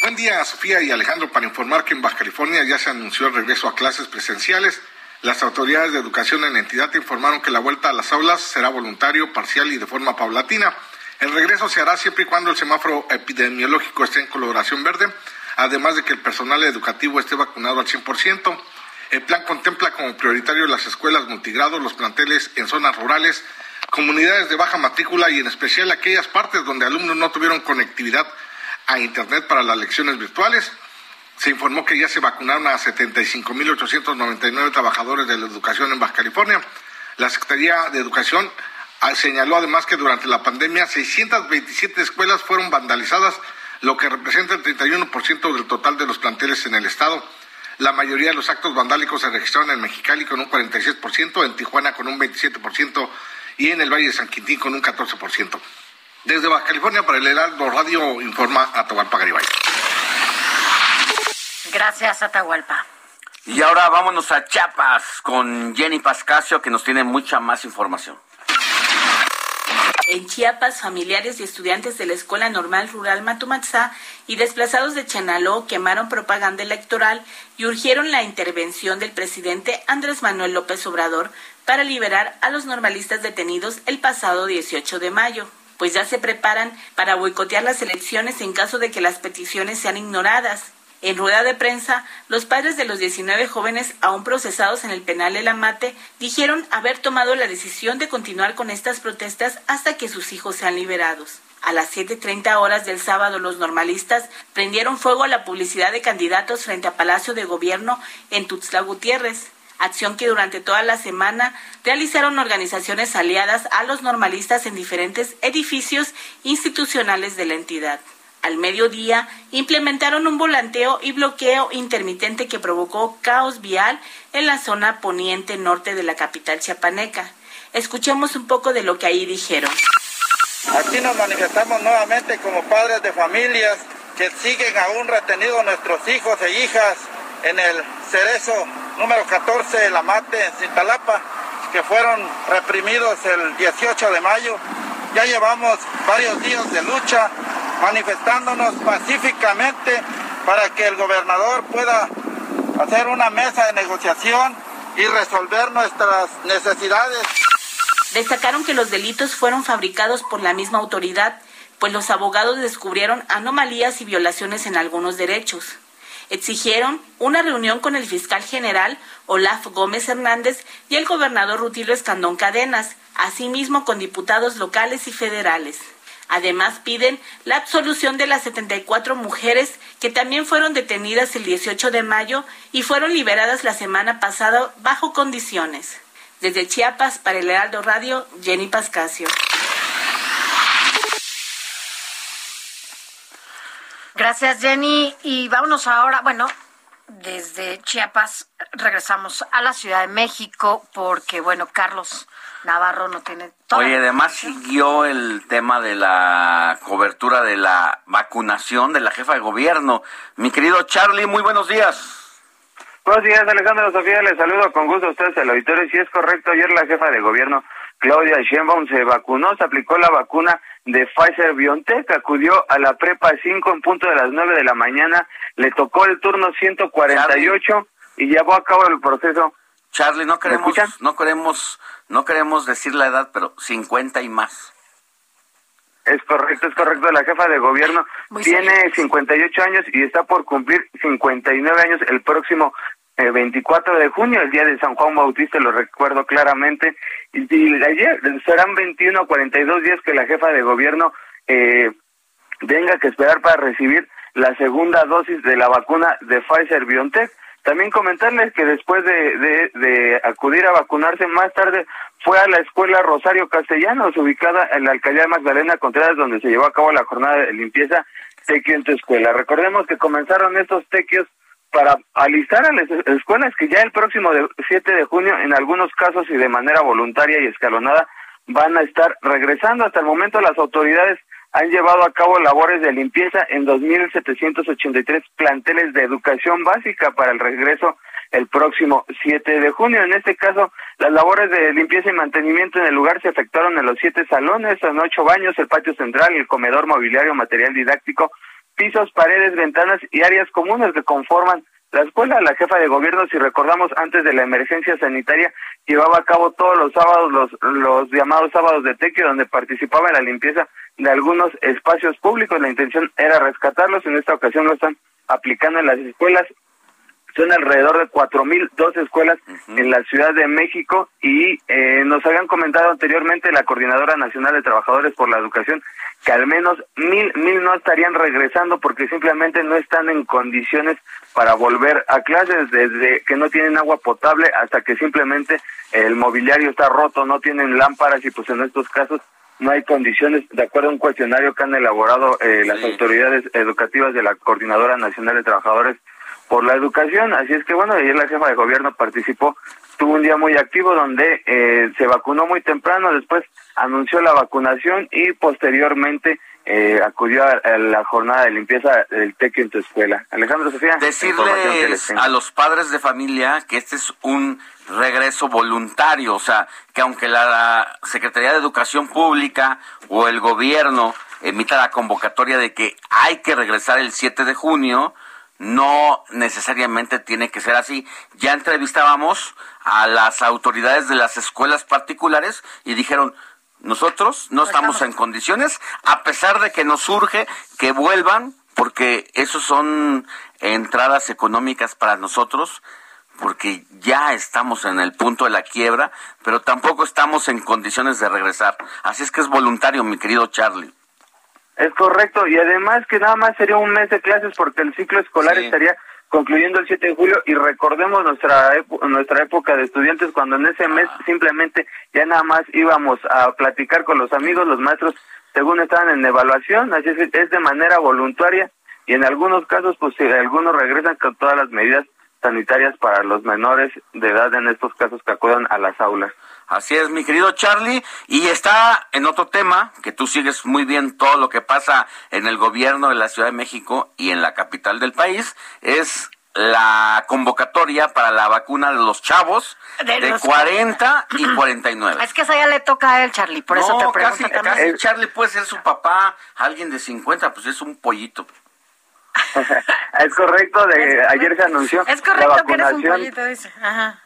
Buen día, Sofía y Alejandro, para informar que en Baja California ya se anunció el regreso a clases presenciales. Las autoridades de educación en la entidad informaron que la vuelta a las aulas será voluntario, parcial y de forma paulatina. El regreso se hará siempre y cuando el semáforo epidemiológico esté en coloración verde, además de que el personal educativo esté vacunado al 100%. El plan contempla como prioritario las escuelas multigrado, los planteles en zonas rurales, comunidades de baja matrícula y en especial aquellas partes donde alumnos no tuvieron conectividad a Internet para las lecciones virtuales. Se informó que ya se vacunaron a 75.899 trabajadores de la educación en Baja California. La Secretaría de Educación ah, señaló además que durante la pandemia 627 escuelas fueron vandalizadas, lo que representa el 31% del total de los planteles en el estado. La mayoría de los actos vandálicos se registraron en Mexicali con un 46%, en Tijuana con un 27% y en el Valle de San Quintín con un 14%. Desde Baja California para el Heraldo Radio informa Atahualpa Garibay. Gracias, Atahualpa. Y ahora vámonos a Chiapas con Jenny Pascasio que nos tiene mucha más información. En Chiapas, familiares y estudiantes de la Escuela Normal Rural Matumatzá y desplazados de Chenaló quemaron propaganda electoral y urgieron la intervención del presidente Andrés Manuel López Obrador para liberar a los normalistas detenidos el pasado 18 de mayo, pues ya se preparan para boicotear las elecciones en caso de que las peticiones sean ignoradas. En rueda de prensa, los padres de los 19 jóvenes aún procesados en el penal El Amate dijeron haber tomado la decisión de continuar con estas protestas hasta que sus hijos sean liberados. A las 7.30 horas del sábado, los normalistas prendieron fuego a la publicidad de candidatos frente a Palacio de Gobierno en Tuxtla Gutiérrez, acción que durante toda la semana realizaron organizaciones aliadas a los normalistas en diferentes edificios institucionales de la entidad. Al mediodía implementaron un volanteo y bloqueo intermitente que provocó caos vial en la zona poniente norte de la capital chiapaneca. Escuchemos un poco de lo que ahí dijeron. Aquí nos manifestamos nuevamente como padres de familias que siguen aún retenidos nuestros hijos e hijas en el cerezo número 14 de la Mate en Cintalapa, que fueron reprimidos el 18 de mayo. Ya llevamos varios días de lucha manifestándonos pacíficamente para que el gobernador pueda hacer una mesa de negociación y resolver nuestras necesidades. Destacaron que los delitos fueron fabricados por la misma autoridad, pues los abogados descubrieron anomalías y violaciones en algunos derechos. Exigieron una reunión con el fiscal general Olaf Gómez Hernández y el gobernador Rutilio Escandón Cadenas, asimismo con diputados locales y federales. Además, piden la absolución de las 74 mujeres que también fueron detenidas el 18 de mayo y fueron liberadas la semana pasada bajo condiciones. Desde Chiapas, para el Heraldo Radio, Jenny Pascasio. Gracias, Jenny. Y vámonos ahora, bueno, desde Chiapas regresamos a la Ciudad de México porque, bueno, Carlos Navarro no tiene. Oye, además siguió el tema de la cobertura de la vacunación de la jefa de gobierno. Mi querido Charlie, muy buenos días. Buenos días, Alejandro Sofía. Les saludo con gusto a ustedes, el auditorio. Si es correcto, ayer la jefa de gobierno, Claudia Sheinbaum, se vacunó, se aplicó la vacuna de Pfizer BioNTech, acudió a la prepa 5 en punto de las 9 de la mañana, le tocó el turno 148 y llevó a cabo el proceso. Charlie, no queremos, no queremos no queremos decir la edad, pero 50 y más. Es correcto, es correcto. La jefa de gobierno tiene 58 años y está por cumplir 59 años el próximo 24 eh, de junio, el día de San Juan Bautista, lo recuerdo claramente. Y, ayer serán 21 o 42 días que la jefa de gobierno eh, tenga que esperar para recibir la segunda dosis de la vacuna de Pfizer BioNTech. También comentarles que después de, de, acudir a vacunarse más tarde fue a la escuela Rosario Castellanos, ubicada en la alcaldía Magdalena Contreras, donde se llevó a cabo la jornada de limpieza tequio en tu escuela. Recordemos que comenzaron estos tequios para alistar a las escuelas que ya el próximo 7 de junio, en algunos casos y de manera voluntaria y escalonada, van a estar regresando. Hasta el momento las autoridades han llevado a cabo labores de limpieza en 2.783 planteles de educación básica para el regreso el próximo 7 de junio. En este caso, las labores de limpieza y mantenimiento en el lugar se efectuaron en los siete salones, en ocho baños, el patio central, el comedor mobiliario, material didáctico, pisos, paredes, ventanas y áreas comunes que conforman la escuela, la jefa de gobierno, si recordamos, antes de la emergencia sanitaria, llevaba a cabo todos los sábados los, los llamados sábados de tequio, donde participaba en la limpieza de algunos espacios públicos. La intención era rescatarlos. En esta ocasión lo están aplicando en las escuelas. Son alrededor de cuatro mil dos escuelas en la Ciudad de México y eh, nos habían comentado anteriormente la Coordinadora Nacional de Trabajadores por la Educación que al menos mil, mil no estarían regresando porque simplemente no están en condiciones para volver a clases, desde que no tienen agua potable hasta que simplemente el mobiliario está roto, no tienen lámparas y pues en estos casos no hay condiciones, de acuerdo a un cuestionario que han elaborado eh, las autoridades educativas de la Coordinadora Nacional de Trabajadores por la Educación. Así es que, bueno, ayer la jefa de gobierno participó tuvo un día muy activo donde eh, se vacunó muy temprano, después anunció la vacunación y posteriormente eh, acudió a, la jornada de limpieza del TEC en tu escuela. Alejandro Sofía. Decirles a los padres de familia que este es un regreso voluntario, o sea, que aunque la Secretaría de Educación Pública o el gobierno emita la convocatoria de que hay que regresar el 7 de junio, no necesariamente tiene que ser así. Ya entrevistábamos a las autoridades de las escuelas particulares y dijeron, nosotros no estamos en condiciones, a pesar de que nos surge que vuelvan, porque esos son entradas económicas para nosotros, porque ya estamos en el punto de la quiebra, pero tampoco estamos en condiciones de regresar. Así es que es voluntario, mi querido Charlie. Es correcto, y además que nada más sería un mes de clases porque el ciclo escolar estaría concluyendo el 7 de julio y recordemos nuestra nuestra época de estudiantes cuando en ese mes simplemente ya nada más íbamos a platicar con los amigos, los maestros según estaban en evaluación, así es, es de manera voluntaria y en algunos casos pues algunos regresan con todas las medidas sanitarias para los menores de edad en estos casos que acudan a las aulas. Así es, mi querido Charlie. Y está en otro tema, que tú sigues muy bien todo lo que pasa en el gobierno de la Ciudad de México y en la capital del país, es la convocatoria para la vacuna de los chavos de, 40 y 49. Es que esa ya le toca a él, Charlie, por eso te pregunto casi, Charlie puede ser su papá, alguien de 50, pues es un pollito. es correcto, de, ayer se anunció es correcto que eres un pollito, dice. Ajá.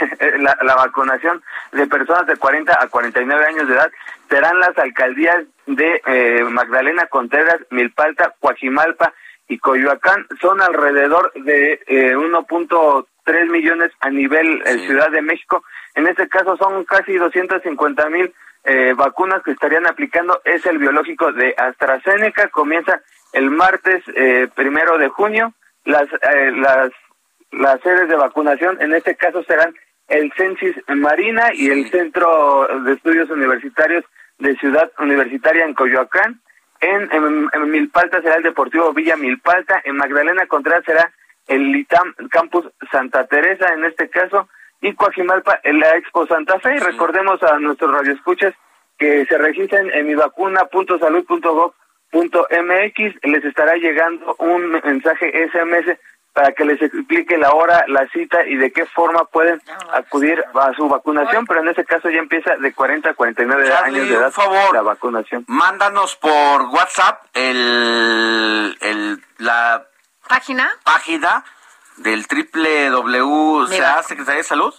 la, vacunación de personas de 40 a 49 años de edad serán las alcaldías de eh, Magdalena Contreras, Milpalta, Coajimalpa y Coyoacán. Son alrededor de eh, 1.3 millones a nivel eh, Ciudad de México. En este caso son casi 250 mil eh, vacunas que estarían aplicando. Es el biológico de AstraZeneca. Comienza el martes primero de junio. Las, las las sedes de vacunación en este caso serán el Censis Marina y el Centro de Estudios Universitarios de Ciudad Universitaria en Coyoacán. En, en, Milpalta será el Deportivo Villa Milpalta. En Magdalena Contreras será el ITAM Campus Santa Teresa en este caso. Y Coajimalpa en la Expo Santa Fe. Y recordemos a nuestros radioescuchas que se registren en mivacuna.salud.gov.mx. Les estará llegando un mensaje SMS para que les explique la hora, la cita y de qué forma pueden acudir a su vacunación, pero en ese caso ya empieza de 40 a 49 años de edad favor, la vacunación. Mándanos por WhatsApp el, el la página página del triple W, sea Secretaría de Salud.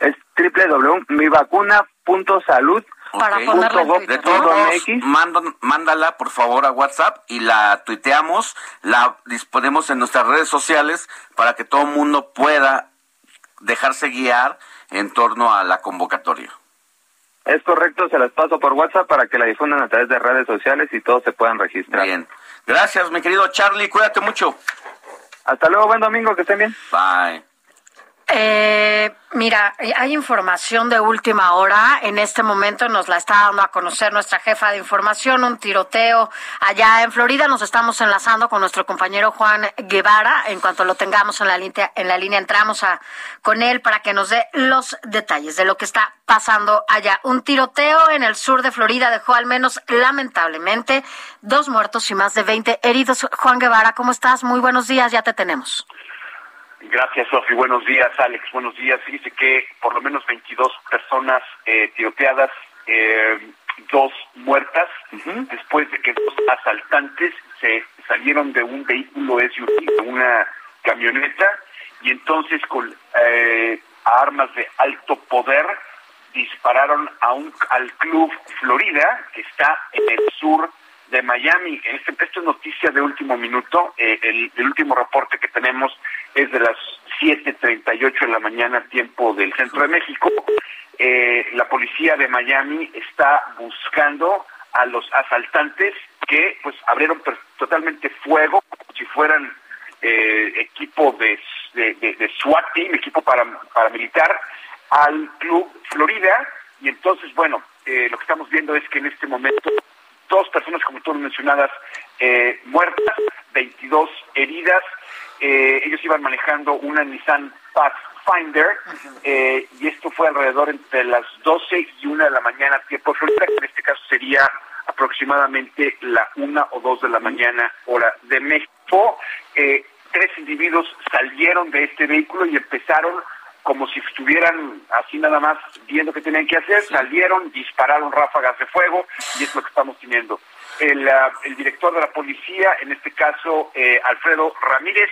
Es www.mivacuna.salud para ponerla De todos mándala por favor a WhatsApp y la tuiteamos, la disponemos en nuestras redes sociales para que todo el mundo pueda dejarse guiar en torno a la convocatoria. Es correcto, se las paso por WhatsApp para que la difundan a través de redes sociales y todos se puedan registrar. Bien. Gracias, mi querido Charlie, cuídate mucho. Hasta luego, buen domingo, que estén bien. Bye. Eh, mira, eh, hay información de última hora. En este momento nos la está dando a conocer nuestra jefa de información, un tiroteo allá en Florida. Nos estamos enlazando con nuestro compañero Juan Guevara. En cuanto lo tengamos en la línea, en la línea entramos a, con él para que nos dé los detalles de lo que está pasando allá. Un tiroteo en el sur de Florida dejó al menos, lamentablemente, dos muertos y más de 20 heridos. Juan Guevara, ¿cómo estás? Muy buenos días, ya te tenemos. Gracias, Sofi. Buenos días, Alex. Buenos días. Dice que por lo menos 22 personas eh, tiroteadas, eh, dos muertas, después de que dos asaltantes se salieron de un vehículo SUV, de una camioneta, y entonces con eh, armas de alto poder dispararon a un, al Club Florida, que está en el sur de Miami. Este, esto es noticia de último minuto. Eh, el, último reporte que tenemos es de las 7.38 de la mañana, tiempo del centro de México. Eh, la policía de Miami está buscando a los asaltantes que pues abrieron totalmente fuego como si fueran eh, equipo de, de, de, SWAT team, equipo para, paramilitar, al Club Florida. Y entonces, bueno, eh, lo que estamos viendo es que en este momento dos personas, como tú mencionadas, eh, muertas, 22 heridas. Eh, ellos iban manejando una Nissan Pathfinder eh, y esto fue alrededor entre las 12 y 1 de la mañana, tiempo Florida, que en este caso sería aproximadamente la 1 o 2 de la mañana, hora de México. Eh, tres individuos salieron de este vehículo y empezaron como si estuvieran así nada más viendo qué tenían que hacer, salieron, dispararon ráfagas de fuego y es lo que estamos teniendo. El, ah, el director de la policía, en este caso eh, Alfredo Ramírez,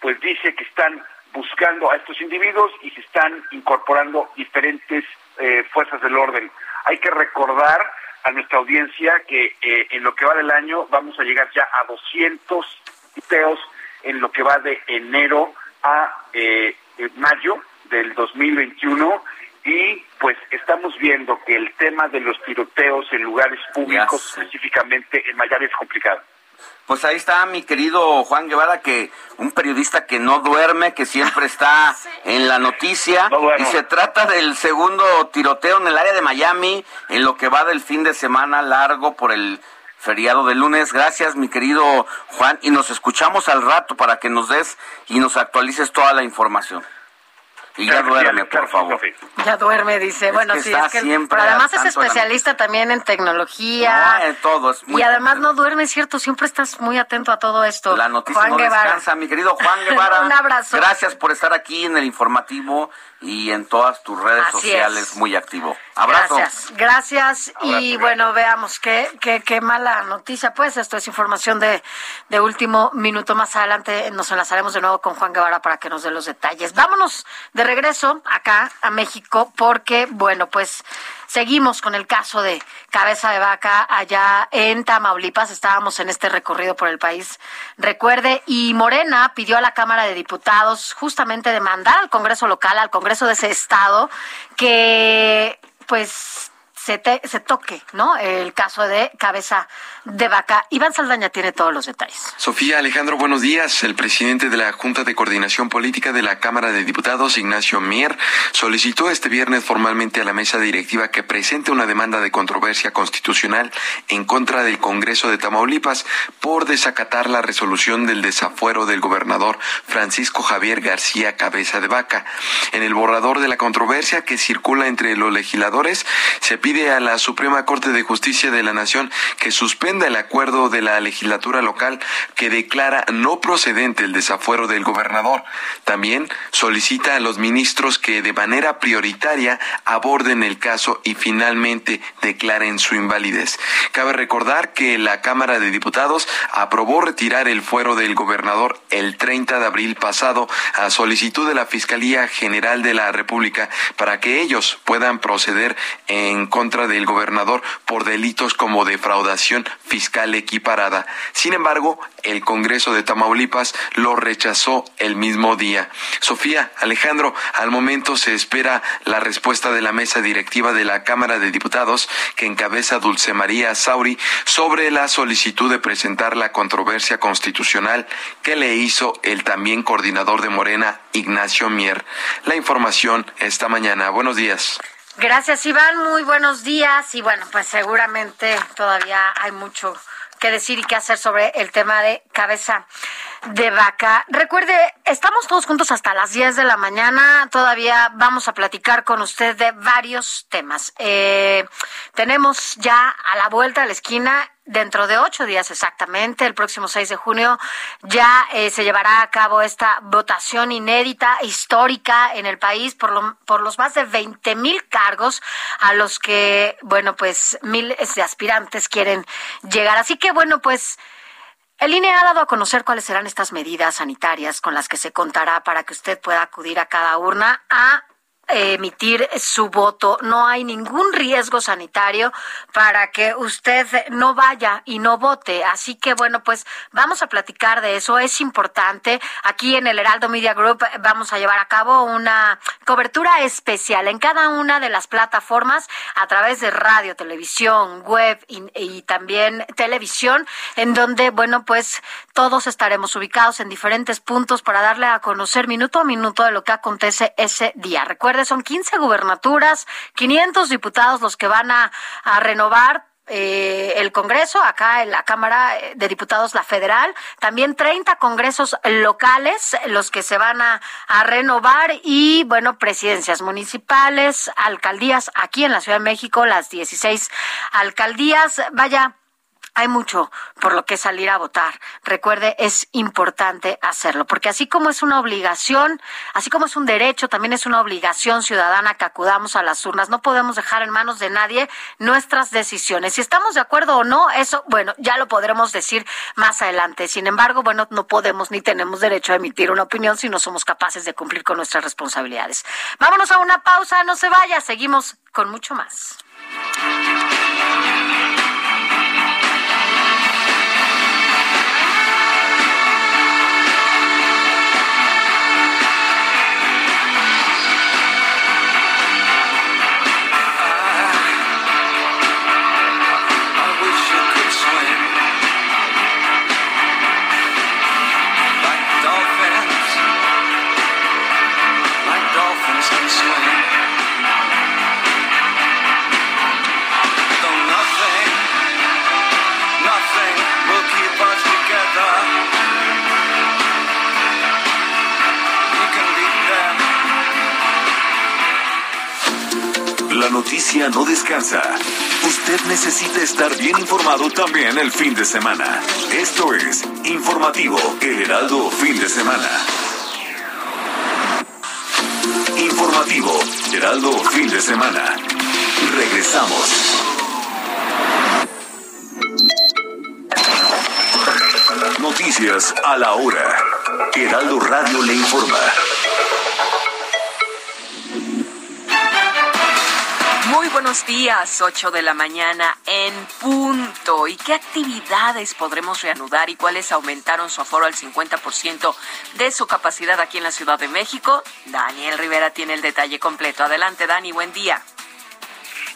pues dice que están buscando a estos individuos y se están incorporando diferentes eh, fuerzas del orden. Hay que recordar a nuestra audiencia que eh, en lo que va del año vamos a llegar ya a 200 tiroteos en lo que va de enero a mayo del 2021 y pues estamos viendo que el tema de los tiroteos en lugares públicos, específicamente en Miami, es complicado. Pues ahí está mi querido Juan Guevara, que un periodista que no duerme, que siempre está en la noticia. y se trata del segundo tiroteo en el área de Miami, en lo que va del fin de semana largo por el feriado de lunes. Gracias, mi querido Juan, y nos escuchamos al rato para que nos des y nos actualices toda la información. Y ya duerme, por favor. Ya duerme, dice. bueno, sí, es que. Pero además es especialista también en tecnología. en todo. y además no duerme, ¿cierto? Siempre estás muy atento a todo esto. La noticia no descansa, mi querido Juan Guevara. Un abrazo. Gracias por estar aquí en el informativo y en todas tus redes sociales muy activo. Abrazo. Gracias, gracias. y bueno, veamos qué, qué, qué mala noticia. Pues esto es información de, de último minuto. Más adelante nos enlazaremos de nuevo con Juan Guevara para que nos dé los detalles. Vámonos de regreso acá a México porque, bueno, pues seguimos con el caso de Cabeza de Vaca allá en Tamaulipas. Estábamos en este recorrido por el país. Recuerde, y Morena pidió a la Cámara de Diputados justamente demandar al Congreso local, al Congreso de ese estado, que pues se, toque, ¿no? El caso de cabeza de vaca. Iván Saldaña tiene todos los detalles. Sofía Alejandro, buenos días. El presidente de la Junta de Coordinación Política de la Cámara de Diputados, Ignacio Mier, solicitó este viernes formalmente a la mesa directiva que presente una demanda de controversia constitucional en contra del Congreso de Tamaulipas por desacatar la resolución del desafuero del gobernador Francisco Javier García Cabeza de Vaca. En el borrador de la controversia que circula entre los legisladores, se pide a la Suprema Corte de Justicia de la Nación que suspenda el acuerdo de la legislatura local que declara no procedente el desafuero del gobernador. También solicita a los ministros que de manera prioritaria aborden el caso y finalmente declaren su invalidez. Cabe recordar que la Cámara de Diputados aprobó retirar el fuero del gobernador el 30 de abril pasado a solicitud de la Fiscalía General de la República para que ellos puedan proceder en contra del gobernador por delitos como defraudación fiscal equiparada. Sin embargo, el Congreso de Tamaulipas lo rechazó el mismo día. Sofía, Alejandro, al momento se espera la respuesta de la mesa directiva de la Cámara de Diputados que encabeza Dulce María Sauri sobre la solicitud de presentar la controversia constitucional que le hizo el también coordinador de Morena, Ignacio Mier. La información esta mañana. Buenos días. Gracias, Iván. Muy buenos días. Y bueno, pues seguramente todavía hay mucho que decir y que hacer sobre el tema de cabeza de vaca. Recuerde, estamos todos juntos hasta las 10 de la mañana. Todavía vamos a platicar con usted de varios temas. Eh, tenemos ya a la vuelta de la esquina dentro de ocho días exactamente, el próximo 6 de junio, ya eh, se llevará a cabo esta votación inédita, histórica en el país por, lo, por los más de 20 mil cargos a los que, bueno, pues miles de aspirantes quieren llegar. Así que, bueno, pues... El INE ha dado a conocer cuáles serán estas medidas sanitarias con las que se contará para que usted pueda acudir a cada urna a emitir su voto. No hay ningún riesgo sanitario para que usted no vaya y no vote. Así que bueno, pues vamos a platicar de eso. Es importante. Aquí en el Heraldo Media Group vamos a llevar a cabo una cobertura especial en cada una de las plataformas a través de radio, televisión, web y, también televisión, en donde, bueno, pues todos estaremos ubicados en diferentes puntos para darle a conocer minuto a minuto de lo que acontece ese día. Son 15 gubernaturas, 500 diputados los que van a, renovar eh, el Congreso, acá en la Cámara de Diputados, la federal, también 30 congresos locales, los que se van a, a renovar y, bueno, presidencias municipales, alcaldías aquí en la Ciudad de México, las 16 alcaldías. Vaya, hay mucho por lo que salir a votar. Recuerde, es importante hacerlo, porque así como es una obligación, así como es un derecho, también es una obligación ciudadana que acudamos a las urnas. No podemos dejar en manos de nadie nuestras decisiones. Si estamos de acuerdo o no, eso, bueno, ya lo podremos decir más adelante. Sin embargo, bueno, no podemos ni tenemos derecho a emitir una opinión si no somos capaces de cumplir con nuestras responsabilidades. Vámonos a una pausa, no se vaya, seguimos con mucho más. Noticia no descansa. Usted necesita estar bien informado también el fin de semana. Esto es Informativo El Heraldo Fin de Semana. Informativo Heraldo Fin de Semana. Regresamos. Noticias a la hora. Heraldo Radio le informa. Muy buenos días, 8 de la mañana en punto. ¿Y qué actividades podremos reanudar y cuáles aumentaron su aforo al 50% de su capacidad aquí en la Ciudad de México? Daniel Rivera tiene el detalle completo. Adelante, Dani, buen día.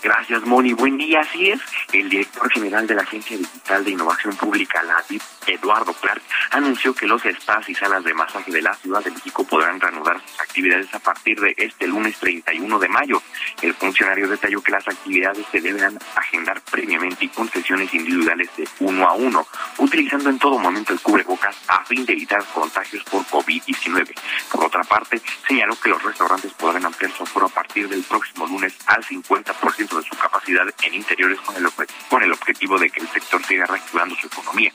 Gracias, Moni. Buen día. Así es, el director general de la Agencia Digital de Innovación Pública, la DIP, Eduardo Clark, anunció que los spas y salas de masaje de la Ciudad de México podrán reanudar sus actividades a partir de este lunes 31 de mayo. El funcionario detalló que las actividades se deberán agendar previamente y con sesiones individuales de uno a uno, utilizando en todo momento el cubrebocas a fin de evitar contagios por COVID-19. Por otra parte, señaló que los restaurantes podrán ampliar su aforo a partir del próximo lunes al 50% de su capacidad en interiores con el, con el objetivo de que el sector siga reactivando su economía.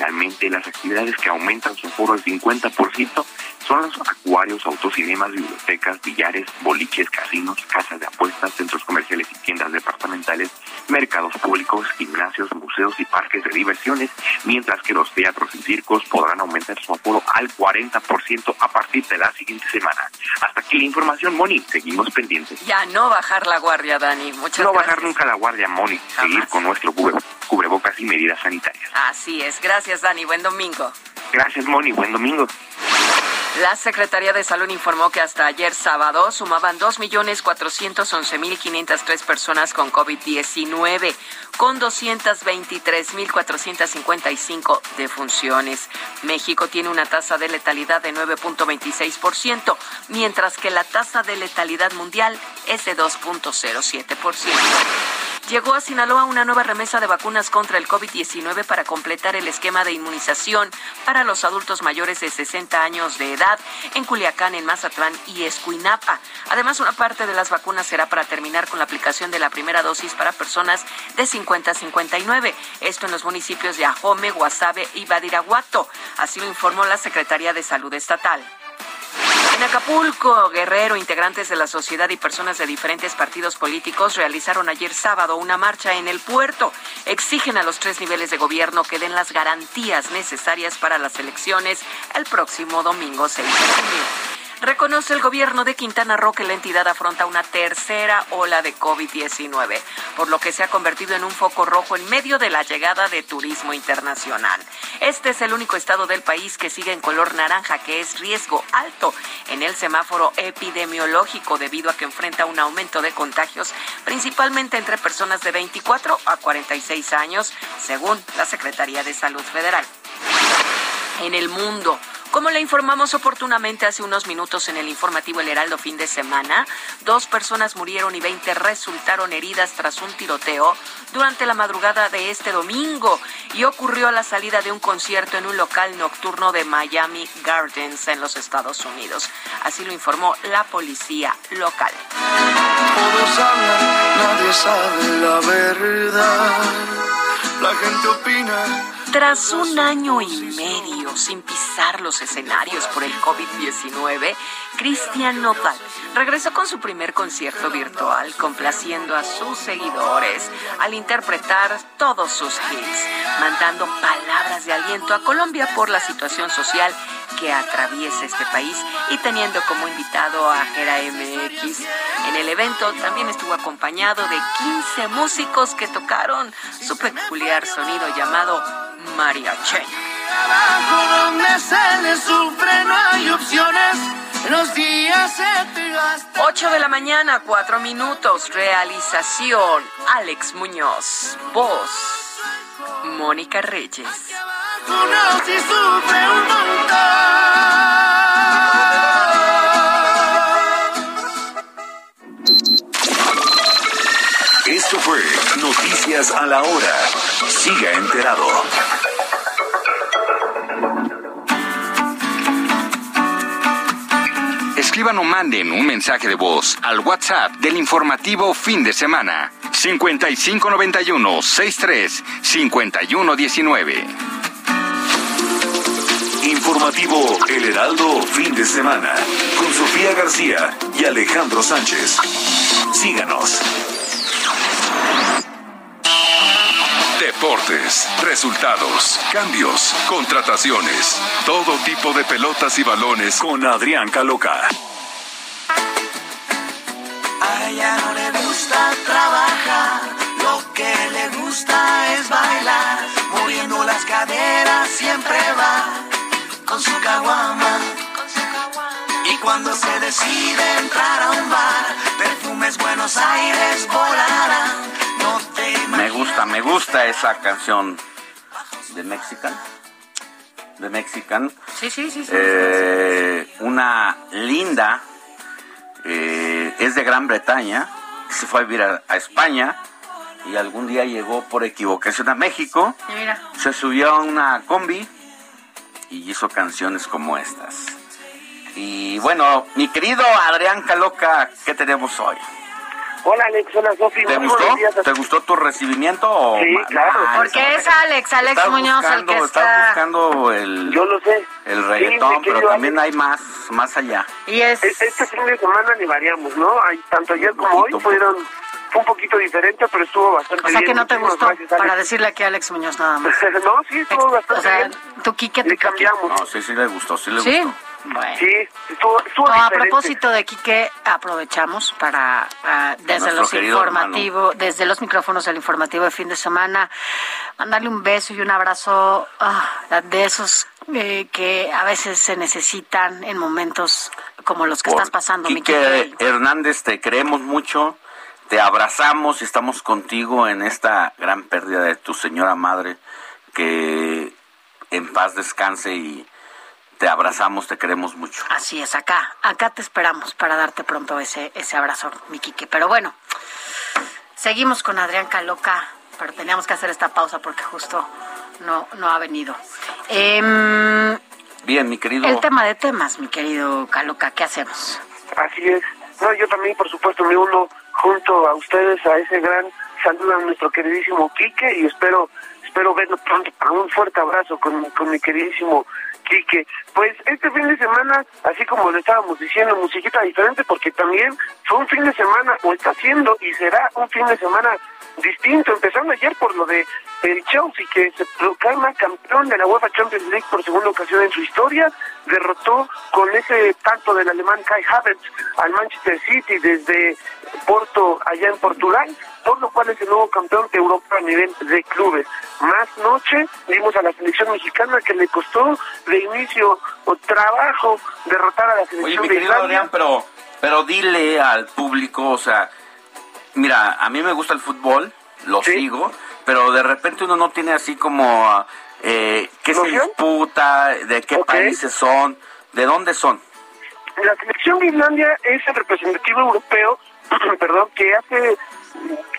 Finalmente, las actividades que aumentan su aforo al 50% son los acuarios, autocinemas, bibliotecas, billares, boliches, casinos, casas de apuestas, centros comerciales y tiendas departamentales, mercados públicos, gimnasios, museos y parques de diversiones, mientras que los teatros y circos podrán aumentar su aforo al 40% a partir de la siguiente semana. Hasta aquí la información, Moni. Seguimos pendientes. Ya no bajar la guardia, Dani. Muchas no gracias. bajar nunca la guardia, Moni. Seguir con nuestro cubre- cubrebocas y medidas sanitarias. Así es. Gracias, Dani. Buen domingo. Gracias, Moni. Buen domingo. La Secretaría de Salud informó que hasta ayer sábado sumaban 2.411.503 personas con COVID-19, con 223.455 defunciones. México tiene una tasa de letalidad de 9.26%, mientras que la tasa de letalidad mundial es de 2.07%. Llegó a Sinaloa una nueva remesa de vacunas contra el COVID-19 para completar el esquema de inmunización para los adultos mayores de 60 años de edad en Culiacán, en Mazatlán y Escuinapa. Además, una parte de las vacunas será para terminar con la aplicación de la primera dosis para personas de 50 a 59. Esto en los municipios de Ajome, Guasave y Badiraguato. Así lo informó la Secretaría de Salud Estatal. En Acapulco, Guerrero, integrantes de la sociedad y personas de diferentes partidos políticos realizaron ayer sábado una marcha en el puerto. Exigen a los tres niveles de gobierno que den las garantías necesarias para las elecciones el próximo domingo 6 de junio. Reconoce el gobierno de Quintana Roo que la entidad afronta una tercera ola de COVID-19, por lo que se ha convertido en un foco rojo en medio de la llegada de turismo internacional. Este es el único estado del país que sigue en color naranja, que es riesgo alto en el semáforo epidemiológico debido a que enfrenta un aumento de contagios, principalmente entre personas de 24 a 46 años, según la Secretaría de Salud Federal. En el mundo, Como le informamos oportunamente hace unos minutos en el informativo El Heraldo fin de semana, dos personas murieron y 20 resultaron heridas tras un tiroteo durante la madrugada de este domingo y ocurrió a la salida de un concierto en un local nocturno de Miami Gardens en los Estados Unidos. Así lo informó la policía local. Todos hablan, nadie sabe la verdad. La gente opina. Tras un año y medio sin pisar los escenarios por el COVID-19, Cristian Nopal regresó con su primer concierto virtual, complaciendo a sus seguidores al interpretar todos sus hits, mandando palabras de aliento a Colombia por la situación social que atraviesa este país y teniendo como invitado a Jera MX. En el evento también estuvo acompañado de 15 músicos que tocaron su peculiar sonido llamado mariachi. Abajo donde se le sufre no hay opciones. Los días se te gastan. 8 de la mañana, 4 minutos. Realización, Alex Muñoz. Voz, Mónica Reyes. Uno sí sufre un Esto Noticias a la Hora. Siga enterado. Escriban o manden un mensaje de voz al WhatsApp del informativo fin de semana 5591 63 5119. Informativo El Heraldo Fin de Semana con Sofía García y Alejandro Sánchez. Síganos. Deportes, resultados, cambios, contrataciones, todo tipo de pelotas y balones con Adrián Caloca. A ella no le gusta trabajar, lo que le gusta es bailar, moviendo las caderas siempre va con su caguama. Y cuando se decide entrar a un bar, perfumes Buenos Aires volarán. Me gusta, me gusta esa canción de Mexican. De Mexican. Sí, sí, sí. sí. Eh, una linda, eh, es de Gran Bretaña, se fue a vivir a, a España y algún día llegó por equivocación a México, mira, se subió a una combi y hizo canciones como estas. Y bueno, mi querido Adrián Caloca, ¿qué tenemos hoy? Hola Alex, hola Sofi. ¿Te gustó? días a ¿Te gustó tu recibimiento? o Sí, claro. Ah, porque es Alex, Alex estás Muñoz el buscando, que estás está. buscando el, Yo lo sé. el Sí, reggaetón, querido pero también Alex. hay más, más allá. Y es... E- Este fin de semana ni variamos, ¿no? Hay, tanto ayer como hoy fueron, fue un poquito diferente, pero estuvo bastante O sea bien. que no te Muchísimas gustó gracias, para decirle aquí a Alex Muñoz nada más. no, sí, estuvo bastante O sea, bien. tu Quique, tu Le cambiamos. No, sí, sí le gustó, sí le ¿Sí? gustó. Bueno. Sí, estuvo, estuvo No, a propósito de Quique, aprovechamos para, ah, desde los informativos, desde los micrófonos del informativo de fin de semana, mandarle un beso y un abrazo ah, de esos eh, que a veces se necesitan en momentos como los que Por estás pasando, mi Quique Quique. Hernández, te queremos mucho, te abrazamos y estamos contigo en esta gran pérdida de tu señora madre, que en paz descanse y te abrazamos, te queremos mucho. Así es, acá, acá te esperamos para darte pronto ese, ese abrazo, mi Quique. Pero bueno, seguimos con Adrián Caloca, pero teníamos que hacer esta pausa porque justo no, no ha venido. Em, Bien, mi querido. el tema de temas, mi querido Caloca, ¿qué hacemos? Así es. No, yo también, por supuesto, me uno junto a ustedes a ese gran saludo a nuestro queridísimo Quique y espero espero verlo pronto. Un fuerte abrazo con, con mi queridísimo Quique. Pues este fin de semana, así como le estábamos diciendo, musiquita diferente, porque también fue un fin de semana, o está siendo, y será un fin de semana distinto, empezando ayer por lo de el Chelsea, que se proclama campeón de la UEFA Champions League por segunda ocasión en su historia, derrotó con ese tanto del alemán Kai Havertz al Manchester City desde Porto, allá en Portugal, por lo cual es el nuevo campeón de Europa a nivel de clubes. Más noche vimos a la selección mexicana que le costó de inicio o trabajo derrotar a la Oye, selección mi de Italia. Adrián, pero, pero dile al público, o sea, mira, a mí me gusta el fútbol, lo sigo, pero de repente uno no tiene así como Eh, ¿Qué se disputa? ¿De qué países son? ¿De dónde son? La selección de Islandia es el representativo europeo, perdón, que hace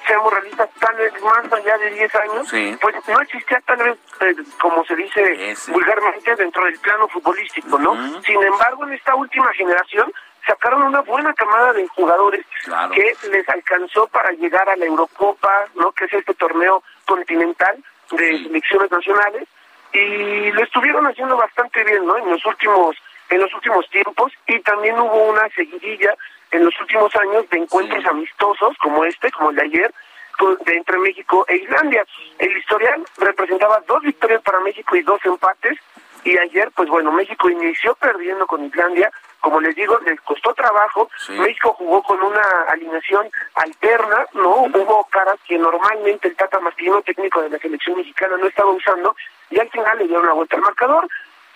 seamos realistas, tal vez más allá de 10 años, pues no existía tal vez, eh, como se dice vulgarmente, dentro del plano futbolístico, ¿no? Sin embargo, en esta última generación sacaron una buena camada de jugadores que les alcanzó para llegar a la Eurocopa, ¿no? Que es este torneo continental de selecciones nacionales y lo estuvieron haciendo bastante bien, ¿no? En los últimos en los últimos tiempos y también hubo una seguidilla en los últimos años de encuentros amistosos como este, como el de ayer, de entre México e Islandia. El historial representaba dos victorias para México y dos empates. Y ayer, pues bueno, México inició perdiendo con Islandia, como les digo, les costó trabajo, México jugó con una alineación alterna, ¿no? Hubo caras que normalmente el Tata Martino, técnico de la selección mexicana, no estaba usando, y al final le dieron una vuelta al marcador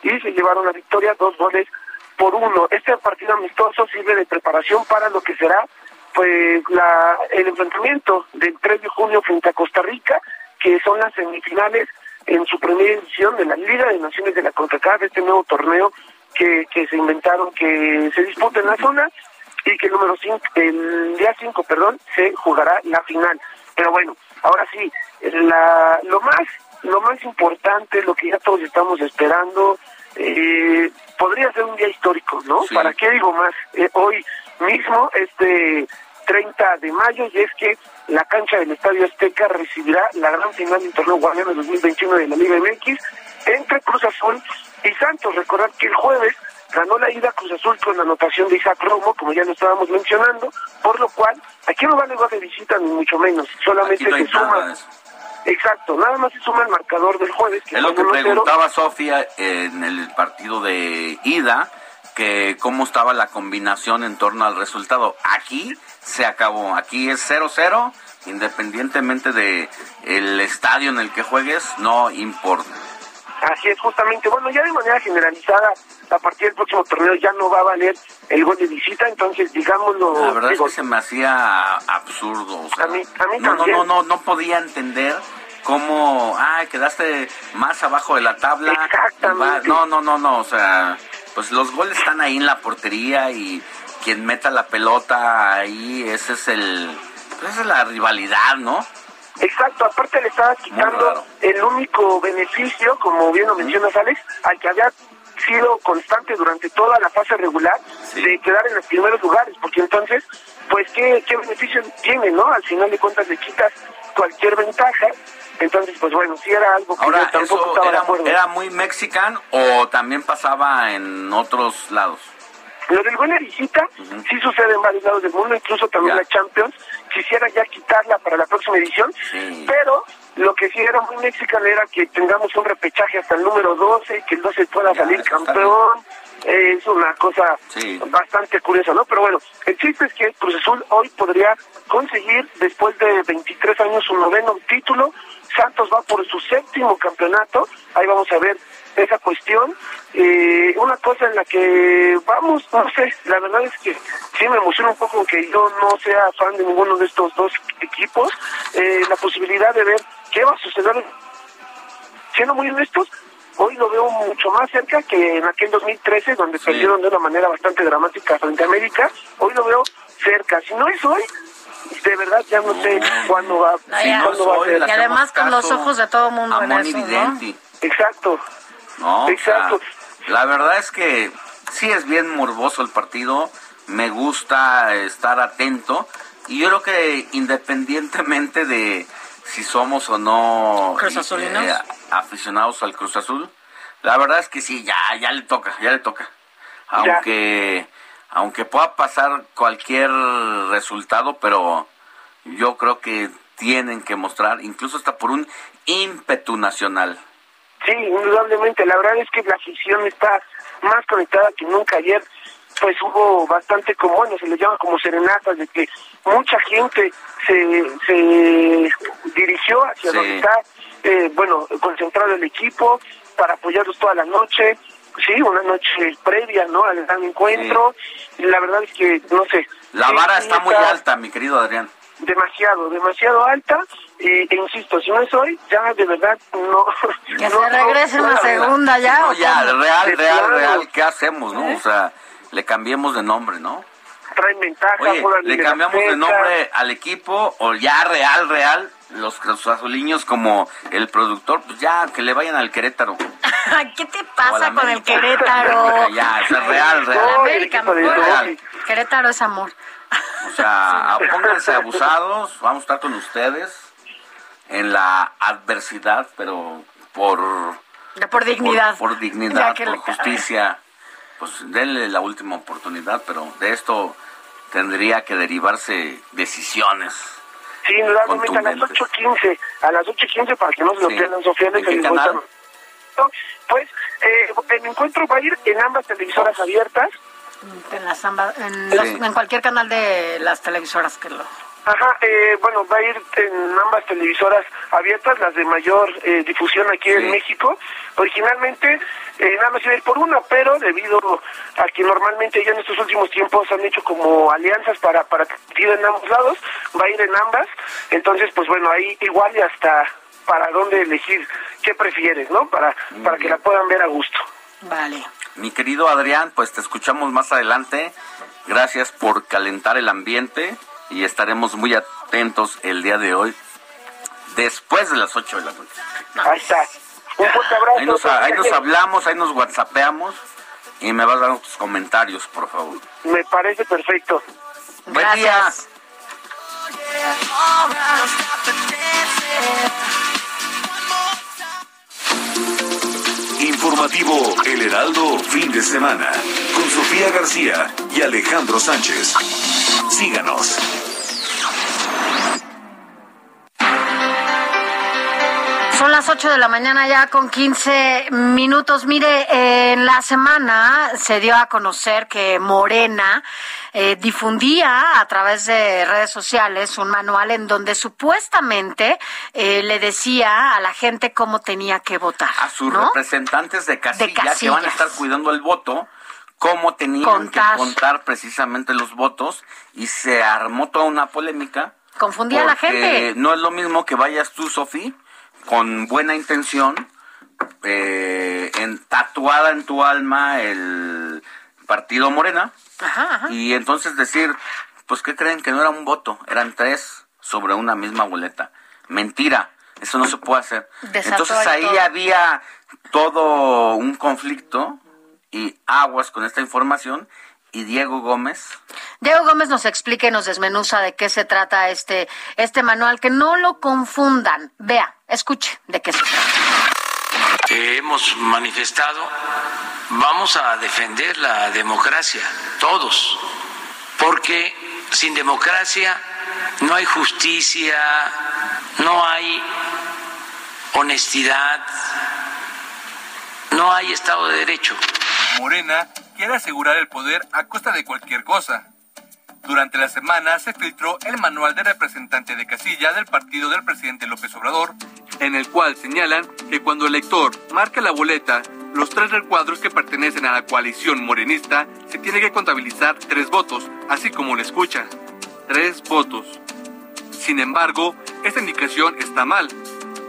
y se llevaron la victoria, dos goles por uno. Este partido amistoso sirve de preparación para lo que será pues la, el enfrentamiento del 3 de junio frente a Costa Rica, que son las semifinales en su primera edición de la Liga de Naciones de la CONCACAF, este nuevo torneo que, que se inventaron, que se disputa en la zona y que el número 5, el día 5, perdón, se jugará la final. Pero bueno, ahora sí, la, lo más lo más importante, lo que ya todos estamos esperando, eh, podría ser un día histórico, ¿no? ¿Para qué digo más? Eh, hoy mismo, este 30 de mayo, y es que la cancha del Estadio Azteca recibirá la gran final del torneo Guardián 2021 de la Liga MX entre Cruz Azul y Santos. Recordar que el jueves ganó la ida Cruz Azul con la anotación de Isaac Romo, como ya lo estábamos mencionando, por lo cual aquí no vale de visita ni mucho menos, solamente se suma Exacto, nada más se suma el marcador del jueves. es lo que preguntaba Sofía en el partido de ida, que cómo estaba la combinación en torno al resultado. Aquí se acabó, aquí es 0-0, independientemente de el estadio en el que juegues, no importa. Así es, justamente. Bueno, ya de manera generalizada, a partir del próximo torneo ya no va a valer el gol de visita, entonces digámoslo. La verdad es que se me hacía absurdo. a mí, a mí no, no, no, no podía entender cómo, ay, quedaste más abajo de la tabla. Exactamente. No, no, no, no, o sea, pues los goles están ahí en la portería y quien meta la pelota ahí, ese es el, pues esa es la rivalidad, ¿no? Exacto, aparte le estaba quitando el único beneficio, como bien lo mencionas Alex, al que había sido constante durante toda la fase regular de quedar en los primeros lugares, porque entonces, pues, ¿qué, qué beneficio tiene, no? Al final de cuentas le quitas cualquier ventaja entonces, pues bueno, si era algo que Ahora, tampoco estaba era, de acuerdo. ¿Era muy mexican o también pasaba en otros lados? Lo del gol de visita sí sucede en varios lados del mundo, incluso también la Champions. Quisiera ya quitarla para la próxima edición, pero lo que sí era muy mexicano era que tengamos un repechaje hasta el número 12 y que el 12 pueda salir campeón. es una cosa bastante curiosa, ¿no? Pero bueno, el chiste es que Cruz Azul hoy podría conseguir, después de 23 años, un noveno título Santos va por su séptimo campeonato, ahí vamos a ver esa cuestión. Eh, una cosa en la que vamos, no sé, la verdad es que sí me emociona un poco que yo no sea fan de ninguno de estos dos equipos, eh, la posibilidad de ver qué va a suceder. Siendo muy honestos, hoy lo veo mucho más cerca que en aquel 2013, donde perdieron de una manera bastante dramática frente a América, hoy lo veo cerca. Si no es hoy, de verdad ya no sé cuándo va, cuándo va a ser. Y además con los ojos de todo el mundo en eso, ¿no? Exacto. No, Exacto. la verdad es que sí es bien morboso el partido, me gusta estar atento y yo creo que independientemente de si somos o no eh, aficionados al Cruz Azul, la verdad es que sí, ya, ya le toca, ya le toca. Aunque aunque pueda pasar cualquier resultado, pero yo creo que tienen que mostrar, incluso hasta por un ímpetu nacional. Sí, indudablemente. La verdad es que la afición está más conectada que nunca. Ayer, pues hubo bastante, como bueno, se le llama como serenatas, de que mucha gente se, se dirigió hacia donde está, eh, bueno, concentrado el equipo para apoyarlos toda la noche sí, una noche previa, ¿no? Al gran encuentro. Y la verdad es que, no sé. La vara está muy alta, mi querido Adrián. demasiado, demasiado alta. e insisto, si no es hoy, ya de verdad no. Que se regrese una segunda ya. No, ya, real, real, real, ¿qué hacemos, no? O sea, le cambiemos de nombre, ¿no? Traen ventaja. Oye, le cambiamos de nombre al equipo o ya real, real, los azuliños como el productor, pues ya, que le vayan al Querétaro. ¿Qué te pasa con el Querétaro? ya, sea, real, real. América, real. Querétaro es amor. O sea, pónganse abusados, vamos a estar con ustedes en la adversidad, pero por... Por dignidad. Por, dignidad, por justicia. Pues denle la última oportunidad, pero de esto tendría que derivarse decisiones. Sí, nuevamente a las 8.15, a las 8.15 para que no se lo pierdan, Sofía. ¿En qué canal? Pues eh, el encuentro va a ir en ambas televisoras abiertas. En, las en, en cualquier canal de las televisoras que lo Ajá, eh, bueno, va a ir en ambas televisoras abiertas, las de mayor eh, difusión aquí en México. Originalmente eh, nada más iba a ir por una, pero debido a que normalmente ya en estos últimos tiempos han hecho como alianzas para para ir en ambos lados, va a ir en ambas. Entonces, pues bueno, ahí igual y hasta para dónde elegir qué prefieres, ¿no? Para para que la puedan ver a gusto. Vale. Mi querido Adrián, pues te escuchamos más adelante. Gracias por calentar el ambiente y estaremos muy atentos el día de hoy, después de las 8 de la noche. Ahí está. Un fuerte abrazo. Ahí nos, ahí nos hablamos, ahí nos whatsappeamos y me vas a dar tus comentarios, por favor. Me parece perfecto. Buen día. Informativo El Heraldo, fin de semana, con Sofía García y Alejandro Sánchez. Síganos. Son las 8 de la mañana ya con 15 minutos. Mire, en la semana se dio a conocer que Morena eh, difundía a través de redes sociales un manual en donde supuestamente eh, le decía a la gente cómo tenía que votar. A sus representantes de casilla, que van a estar cuidando el voto cómo tenían que contar precisamente los votos y se armó toda una polémica. Confundía a la gente. No es lo mismo que vayas tú, Sofía, con buena intención, eh, en, tatuada en tu alma el partido Morena, y entonces decir, pues ¿qué creen? Que no era un voto, eran tres sobre una misma boleta. Mentira, eso no se puede hacer. entonces ahí había todo un conflicto y aguas con esta información y Diego Gómez. Diego Gómez nos explica y nos desmenuza de qué se trata este, este manual, que no lo confundan. Vea, escuche de qué se trata. hemos manifestado, vamos a defender la democracia, todos, porque sin democracia no hay justicia, no hay honestidad, no hay Estado de Derecho. Morena quiere asegurar el poder a costa de cualquier cosa. Durante la semana se filtró el manual de representante de casilla del partido del presidente López Obrador, en el cual señalan que cuando el elector marca la boleta, los tres recuadros que pertenecen a la coalición morenista se tiene que contabilizar tres votos, así como lo escucha. Tres votos. Sin embargo, esta indicación está mal,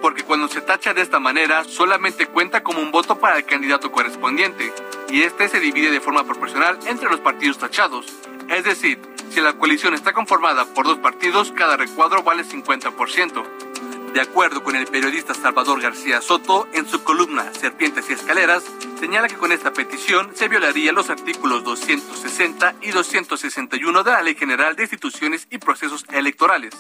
porque cuando se tacha de esta manera solamente cuenta como un voto para el candidato correspondiente, y este se divide de forma proporcional entre los partidos tachados. Es decir, si la coalición está conformada por dos partidos, cada recuadro vale 50%. De acuerdo con el periodista Salvador García Soto, en su columna Serpientes y Escaleras, señala que con esta petición se violaría los artículos 260 y 261 de la Ley General de Instituciones y Procesos Electorales,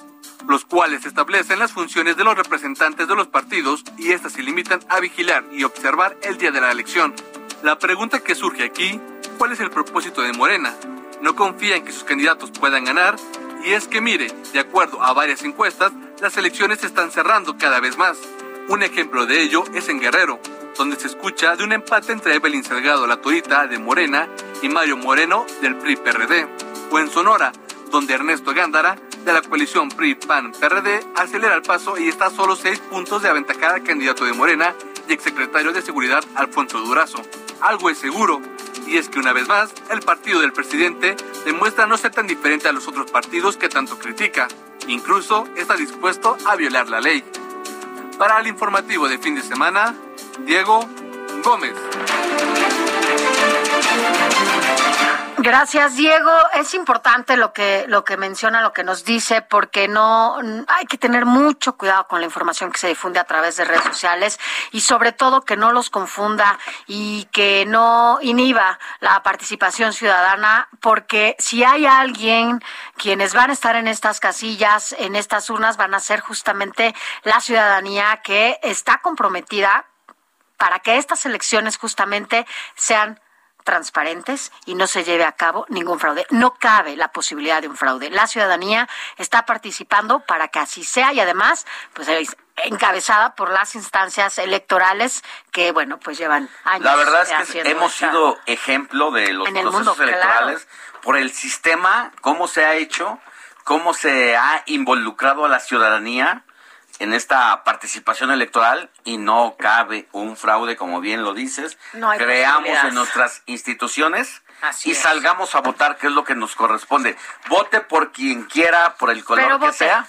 los cuales establecen las funciones de los representantes de los partidos y éstas se limitan a vigilar y observar el día de la elección. La pregunta que surge aquí, ¿cuál es el propósito de Morena? No confía en que sus candidatos puedan ganar y es que mire, de acuerdo a varias encuestas, las elecciones se están cerrando cada vez más. Un ejemplo de ello es en Guerrero, donde se escucha de un empate entre Evelyn Salgado La Torita de Morena y Mario Moreno del PRI-PRD, o en Sonora, donde Ernesto Gándara de la coalición PRI-PAN-PRD acelera el paso y está a solo seis puntos de aventajar al candidato de Morena y exsecretario de Seguridad Alfonso Durazo algo es seguro, y es que una vez más, el partido del presidente demuestra no ser tan diferente a los otros partidos que tanto critica. Incluso está dispuesto a violar la ley. Para el informativo de fin de semana, Diego Gómez. Gracias, Diego. Es importante lo que lo que menciona, lo que nos dice, porque no hay que tener mucho cuidado con la información que se difunde a través de redes sociales y sobre todo que no los confunda y que no inhiba la participación ciudadana, porque si hay alguien quienes van a estar en estas casillas, en estas urnas, van a ser justamente la ciudadanía que está comprometida para que estas elecciones justamente sean transparentes y no se lleve a cabo ningún fraude. No cabe la posibilidad de un fraude. La ciudadanía está participando para que así sea y además, pues encabezada por las instancias electorales que, bueno, pues llevan años. La verdad es que hemos sido ejemplo de los procesos electorales por el sistema, cómo se ha hecho, cómo se ha involucrado a la ciudadanía en esta participación electoral y no cabe un fraude, como bien lo dices. Creamos en nuestras instituciones y salgamos a votar, que es lo que nos corresponde. Vote por quien quiera, por el color que sea,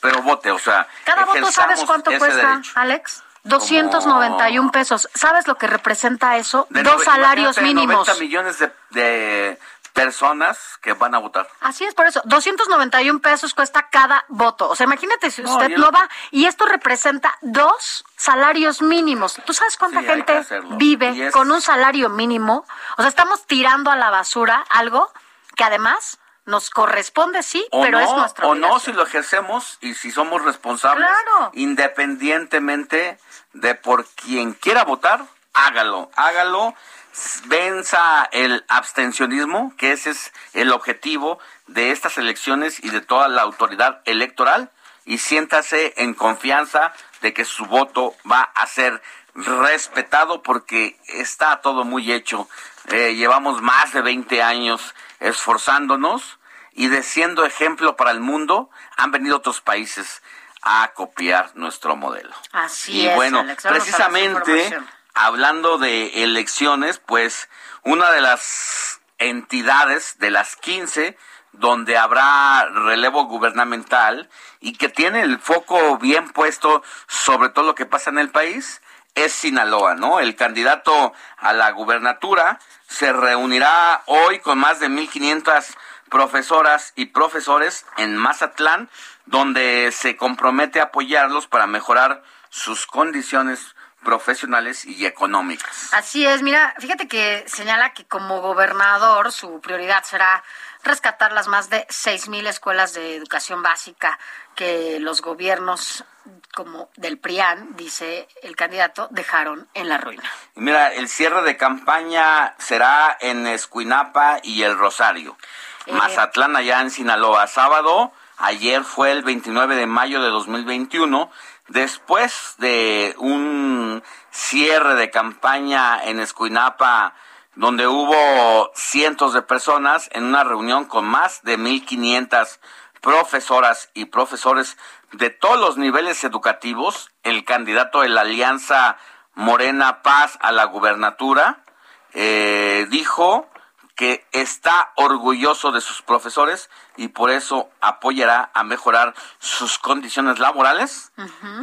pero vote, o sea. Cada voto, ¿sabes cuánto cuesta, Alex? 291 pesos. ¿Sabes lo que representa eso? Dos salarios mínimos. 90 millones de personas que van a votar. Así es, por eso, 291 pesos cuesta cada voto. O sea, imagínate si usted no, va y esto representa dos salarios mínimos. ¿Tú sabes cuánta gente vive con un salario mínimo? O sea, estamos tirando a la basura algo que además nos corresponde, sí, pero es nuestro. O no, si lo ejercemos y si somos responsables, independientemente de por quien quiera votar, hágalo, hágalo venza el abstencionismo, que ese es el objetivo de estas elecciones y de toda la autoridad electoral, y siéntase en confianza de que su voto va a ser respetado porque está todo muy hecho. Eh, llevamos más de 20 años esforzándonos y de siendo ejemplo para el mundo, han venido otros países a copiar nuestro modelo. Así y bueno, precisamente hablando de elecciones, pues una de las entidades de las 15 donde habrá relevo gubernamental y que tiene el foco bien puesto sobre todo lo que pasa en el país es Sinaloa, ¿no? El candidato a la gubernatura se reunirá hoy con más de 1.500 profesoras y profesores en Mazatlán, donde se compromete a apoyarlos para mejorar sus condiciones profesionales y económicas. Así es, mira, fíjate que señala que como gobernador su prioridad será rescatar las más de seis mil escuelas de educación básica que los gobiernos como del PRIAN, dice el candidato, dejaron en la ruina. Mira, el cierre de campaña será en Escuinapa y El Rosario. Eh, Mazatlán allá en Sinaloa. Sábado, ayer fue el 29 de mayo de 2021 Después de un cierre de campaña en Escuinapa, donde hubo cientos de personas en una reunión con más de 1.500 profesoras y profesores de todos los niveles educativos, el candidato de la Alianza Morena Paz a la gubernatura eh, dijo que está orgulloso de sus profesores y por eso apoyará a mejorar sus condiciones laborales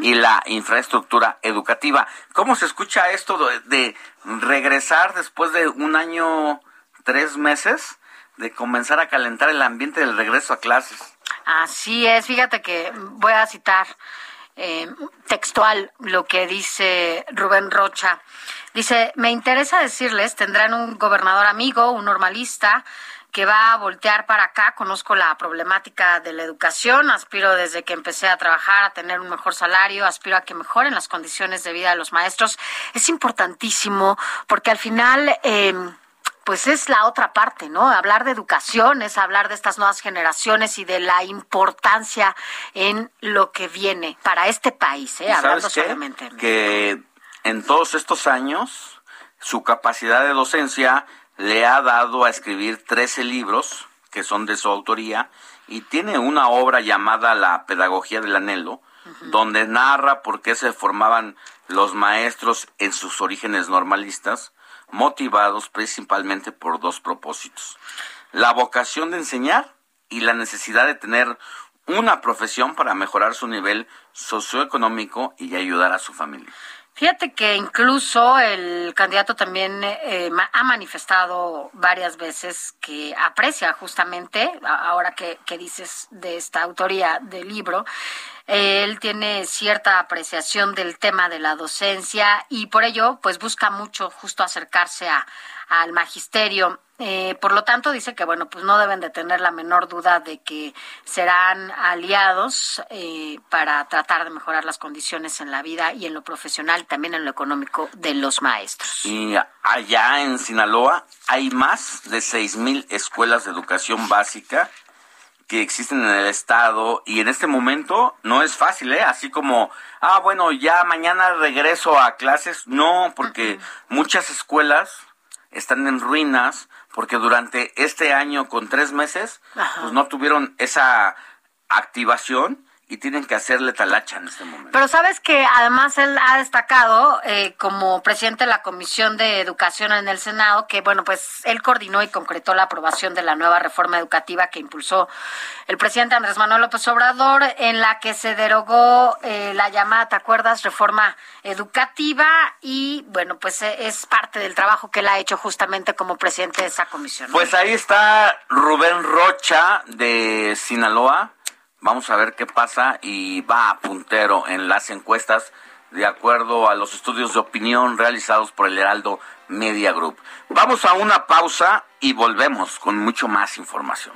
y la infraestructura educativa. ¿Cómo se escucha esto de, regresar después de un año, tres meses, de comenzar a calentar el ambiente del regreso a clases? Así es, fíjate que voy a citar eh, textual lo que dice Rubén Rocha. Dice, me interesa decirles, tendrán un gobernador amigo, un normalista, que va a voltear para acá. Conozco la problemática de la educación, aspiro desde que empecé a trabajar a tener un mejor salario, aspiro a que mejoren las condiciones de vida de los maestros. Es importantísimo porque al final... Eh, pues es la otra parte, ¿no? Hablar de educación es hablar de estas nuevas generaciones y de la importancia en lo que viene para este país, ¿eh? Hablando solamente. Que en todos estos años, su capacidad de docencia le ha dado a escribir 13 libros que son de su autoría y tiene una obra llamada La Pedagogía del Anhelo, donde narra por qué se formaban los maestros en sus orígenes normalistas, motivados principalmente por dos propósitos. La vocación de enseñar y la necesidad de tener una profesión para mejorar su nivel socioeconómico y ayudar a su familia. Fíjate que incluso el candidato también eh, ha manifestado varias veces que aprecia justamente, ahora que, dices de esta autoría del libro, él tiene cierta apreciación del tema de la docencia y por ello pues busca mucho justo acercarse a, al magisterio. Eh, por lo tanto, dice que bueno, pues no deben de tener la menor duda de que serán aliados eh, para tratar de mejorar las condiciones en la vida y en lo profesional, también en lo económico de los maestros. Y allá en Sinaloa hay más de seis mil escuelas de educación básica que existen en el estado y en este momento no es fácil, ¿eh? Así como, ah, bueno, ya mañana regreso a clases, no, porque muchas escuelas están en ruinas porque durante este año con tres meses pues no tuvieron esa activación y tienen que hacerle talacha en este momento. Pero sabes que además él ha destacado eh, como presidente de la Comisión de Educación en el Senado que, bueno, pues él coordinó y concretó la aprobación de la nueva reforma educativa que impulsó el presidente Andrés Manuel López Obrador, en la que se derogó eh, la llamada, ¿te acuerdas?, reforma educativa y, bueno, pues eh, es parte del trabajo que él ha hecho justamente como presidente de esa comisión. Pues ahí está Rubén Rocha de Sinaloa Vamos a ver qué pasa y va a puntero en las encuestas de acuerdo a los estudios de opinión realizados por el Heraldo Media Group. Vamos a una pausa y volvemos con mucho más información.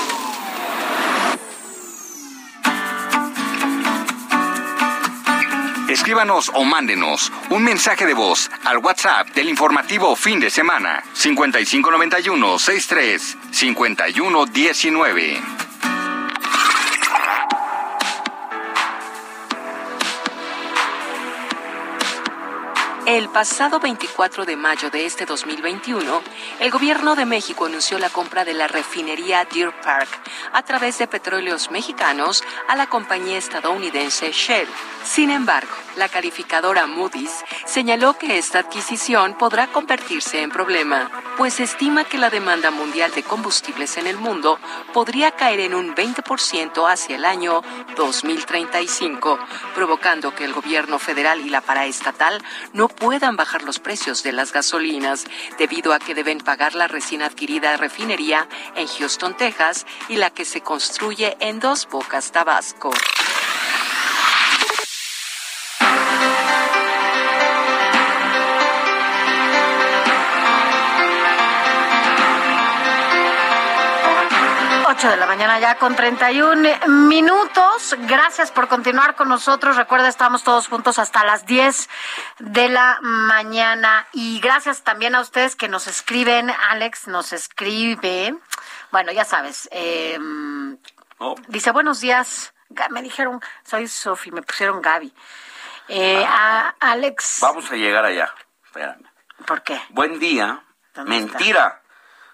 Escríbanos o mándenos un mensaje de voz al WhatsApp del informativo fin de semana 5591 63 5119. El pasado 24 de mayo de este 2021, el gobierno de México anunció la compra de la refinería Deer Park a través de petróleos mexicanos a la compañía estadounidense Shell. Sin embargo, la calificadora Moody's señaló que esta adquisición podrá convertirse en problema, pues estima que la demanda mundial de combustibles en el mundo podría caer en un 20% hacia el año 2035, provocando que el gobierno federal y la paraestatal no puedan bajar los precios de las gasolinas, debido a que deben pagar la recién adquirida refinería en Houston, Texas, y la que se construye en Dos Bocas, Tabasco. 8 de la mañana ya con 31 minutos. Gracias por continuar con nosotros. Recuerda, estamos todos juntos hasta las 10 de la mañana. Y gracias también a ustedes que nos escriben. Alex nos escribe. Bueno, ya sabes. Em, oh. Dice, buenos días. Me dijeron, soy Sofi, me pusieron Gaby. Eh, a Alex. Vamos a llegar allá. Espérame. ¿Por qué? Buen día. Mentira.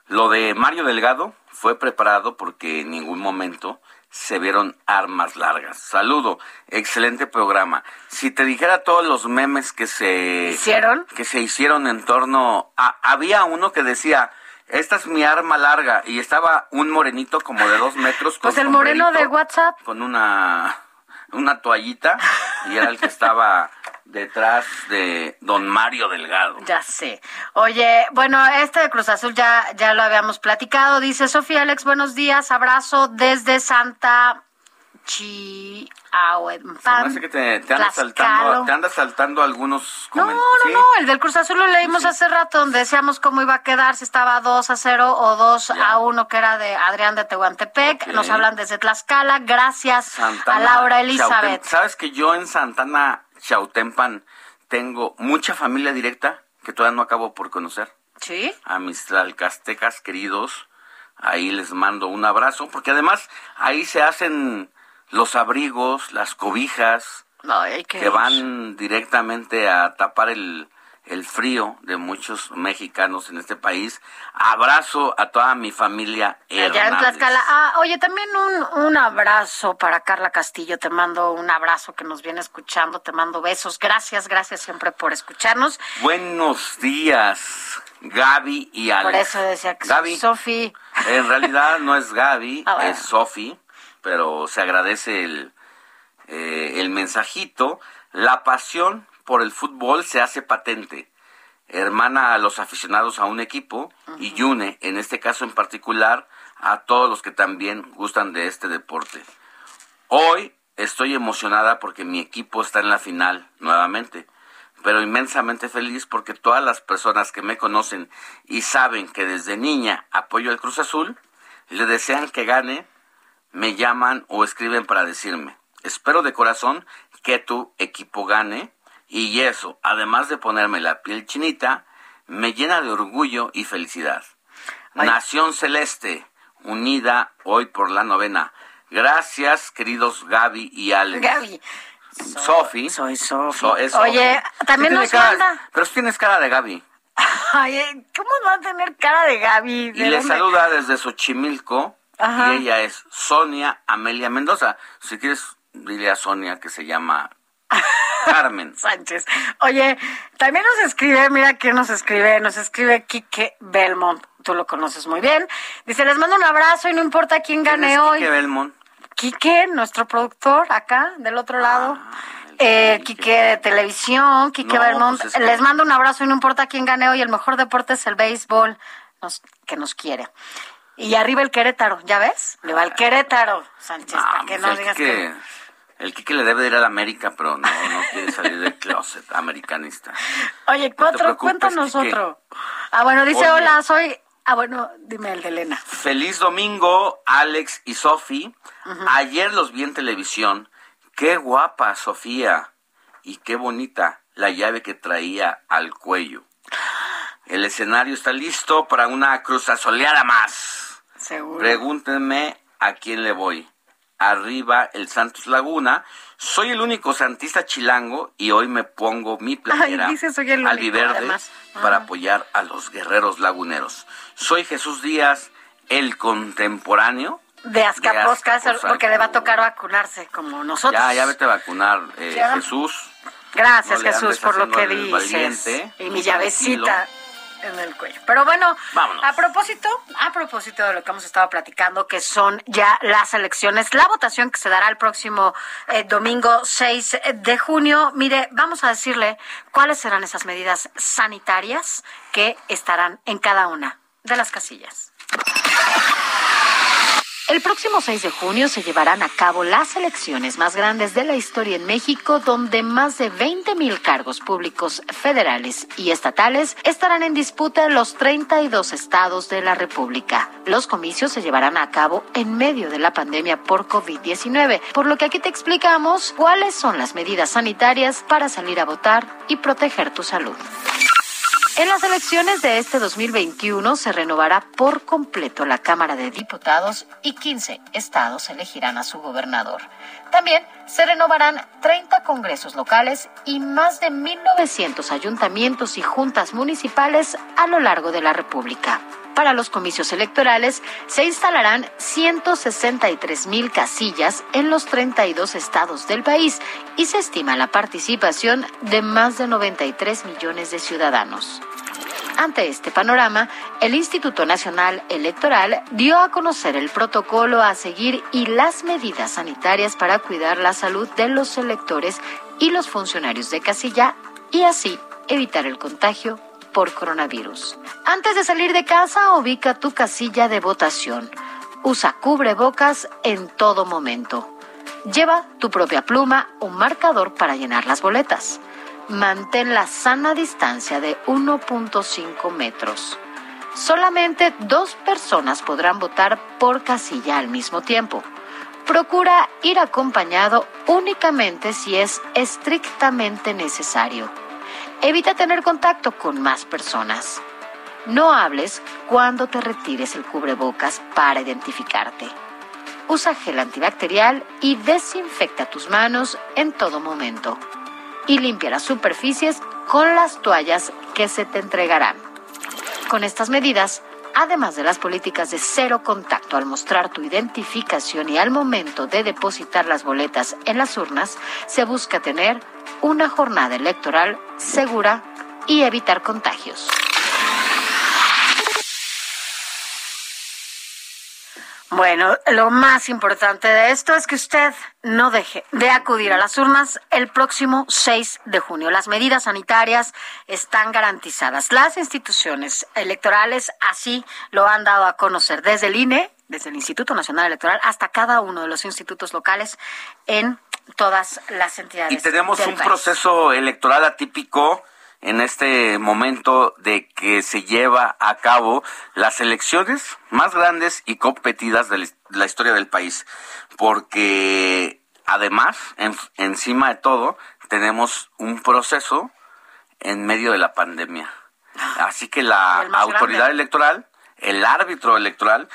Lo de Mario Delgado fue preparado porque en ningún momento se vieron armas largas. Saludo, excelente programa. Si te dijera todos los memes que se hicieron, que se hicieron en torno a, había uno que decía esta es mi arma larga y estaba un morenito como de dos metros. pues el moreno de WhatsApp. Con una una toallita y era el que estaba detrás de don Mario Delgado. Ya sé. Oye, bueno, este de Cruz Azul ya, ya lo habíamos platicado. Dice Sofía Alex, buenos días, abrazo desde Santa Chi Parece que te, te andas saltando, te andas saltando algunos No, no, no, el del Cruz Azul lo leímos hace rato, donde decíamos cómo iba a quedar, si estaba 2 a 0 o 2 a 1, que era de Adrián de Tehuantepec. Nos hablan desde Tlaxcala. Gracias a Laura Elizabeth. ¿Sabes que yo en Santana, Chautempan, tengo mucha familia directa que todavía no acabo por conocer? Sí. A mis tlalcastecas queridos, ahí les mando un abrazo, porque además ahí se hacen los abrigos, las cobijas, que, van directamente a tapar el, el frío de muchos mexicanos en este país. Abrazo a toda mi familia. Allá en Tlaxcala. Ah, oye, también un, un abrazo para Carla Castillo. Te mando un abrazo que nos viene escuchando. Te mando besos. Gracias, gracias siempre por escucharnos. Buenos días, Gaby y Alex. Por eso decía que Gaby, Sofi. En realidad no es Gaby, ah, es Sofi pero se agradece el, eh, el mensajito. La pasión por el fútbol se hace patente. Hermana a los aficionados a un equipo y une, en este caso en particular, a todos los que también gustan de este deporte. Hoy estoy emocionada porque mi equipo está en la final nuevamente, pero inmensamente feliz porque todas las personas que me conocen y saben que desde niña apoyo al Cruz Azul, le desean que gane me llaman o escriben para decirme, espero de corazón que tu equipo gane y eso, además de ponerme la piel chinita, me llena de orgullo y felicidad. Nación Celeste, unida hoy por la novena. Gracias, queridos Gaby y Alex. Gaby. Sofi. Soy Sofi. Oye, también nos manda. Pero tienes cara de Gaby. Ay, ¿cómo va a tener cara de Gaby? y le saluda desde Xochimilco y ella es Sonia Amelia Mendoza. Si quieres, dile a Sonia que se llama Carmen Sánchez. Oye, también nos escribe, mira quién nos escribe, nos escribe Quique Belmont, tú lo conoces muy bien. Dice, les mando un abrazo y no importa quién gane hoy. Quique Belmont. Quique, nuestro productor, acá, del otro lado. Ah, eh, Quique de televisión, Quique Belmont. Pues les mando un abrazo y no importa quién gane hoy. El mejor deporte es el béisbol que nos quiere. Y arriba el Querétaro, ¿ya ves? Le va el Querétaro, Sánchez, para que no digas que... El Quique le debe ir a la América, pero no, no quiere salir del closet americanista. Oye, cuatro, cuéntanos otro. Ah, bueno, dice, hola, soy... Ah, bueno, dime el de Elena. Feliz domingo, Alex y Sofi. Ayer los vi en televisión. Qué guapa, Sofía. Y qué bonita la llave que traía al cuello. El escenario está listo para una cruzazoleada más. Pregúntenme a quién le voy. Arriba el Santos Laguna. Soy el único santista chilango y hoy me pongo mi playera albiverde para apoyar a los guerreros laguneros. Soy Jesús Díaz, el contemporáneo. De Azcapotzalco, porque le va a tocar vacunarse como nosotros. Ya, ya vete a vacunar, eh, Jesús. Gracias, Jesús, por lo que dices. y mi llavecita en el cuello. Pero bueno, a propósito, a propósito de lo que hemos estado platicando, que son ya las elecciones, la votación que se dará el próximo eh, domingo 6 de junio. Mire, vamos a decirle cuáles serán esas medidas sanitarias que estarán en cada una de las casillas. El próximo 6 de junio se llevarán a cabo las elecciones más grandes de la historia en México, donde más de 20 mil cargos públicos federales y estatales estarán en disputa en los 32 estados de la República. Los comicios se llevarán a cabo en medio de la pandemia por COVID-19, por lo que aquí te explicamos cuáles son las medidas sanitarias para salir a votar y proteger tu salud. En las elecciones de este 2021 se renovará por completo la Cámara de Diputados y 15 estados elegirán a su gobernador. También se renovarán 30 congresos locales y más de 1.900 ayuntamientos y juntas municipales a lo largo de la República. Para los comicios electorales se instalarán 163 mil casillas en los 32 estados del país y se estima la participación de más de 93 millones de ciudadanos. Ante este panorama, el Instituto Nacional Electoral dio a conocer el protocolo a seguir y las medidas sanitarias para cuidar la salud de los electores y los funcionarios de casilla y así evitar el contagio por coronavirus. Antes de salir de casa, ubica tu casilla de votación. Usa cubrebocas en todo momento. Lleva tu propia pluma o marcador para llenar las boletas. Mantén la sana distancia de 1.5 metros. Solamente dos personas podrán votar por casilla al mismo tiempo. Procura ir acompañado únicamente si es estrictamente necesario. Evita tener contacto con más personas. No hables cuando te retires el cubrebocas para identificarte. Usa gel antibacterial y desinfecta tus manos en todo momento. Y limpia las superficies con las toallas que se te entregarán. Con estas medidas, además de las políticas de cero contacto al mostrar tu identificación y al momento de depositar las boletas en las urnas, se busca tener una jornada electoral segura y evitar contagios. Bueno, lo más importante de esto es que usted no deje de acudir a las urnas el próximo 6 de junio. Las medidas sanitarias están garantizadas. Las instituciones electorales así lo han dado a conocer desde el INE, desde el Instituto Nacional Electoral, hasta cada uno de los institutos locales en todas las entidades. Y tenemos un proceso electoral atípico en este momento de que se lleva a cabo las elecciones más grandes y competidas de la historia del país, porque además, encima de todo, tenemos un proceso en medio de la pandemia. Así que la autoridad electoral, el árbitro electoral,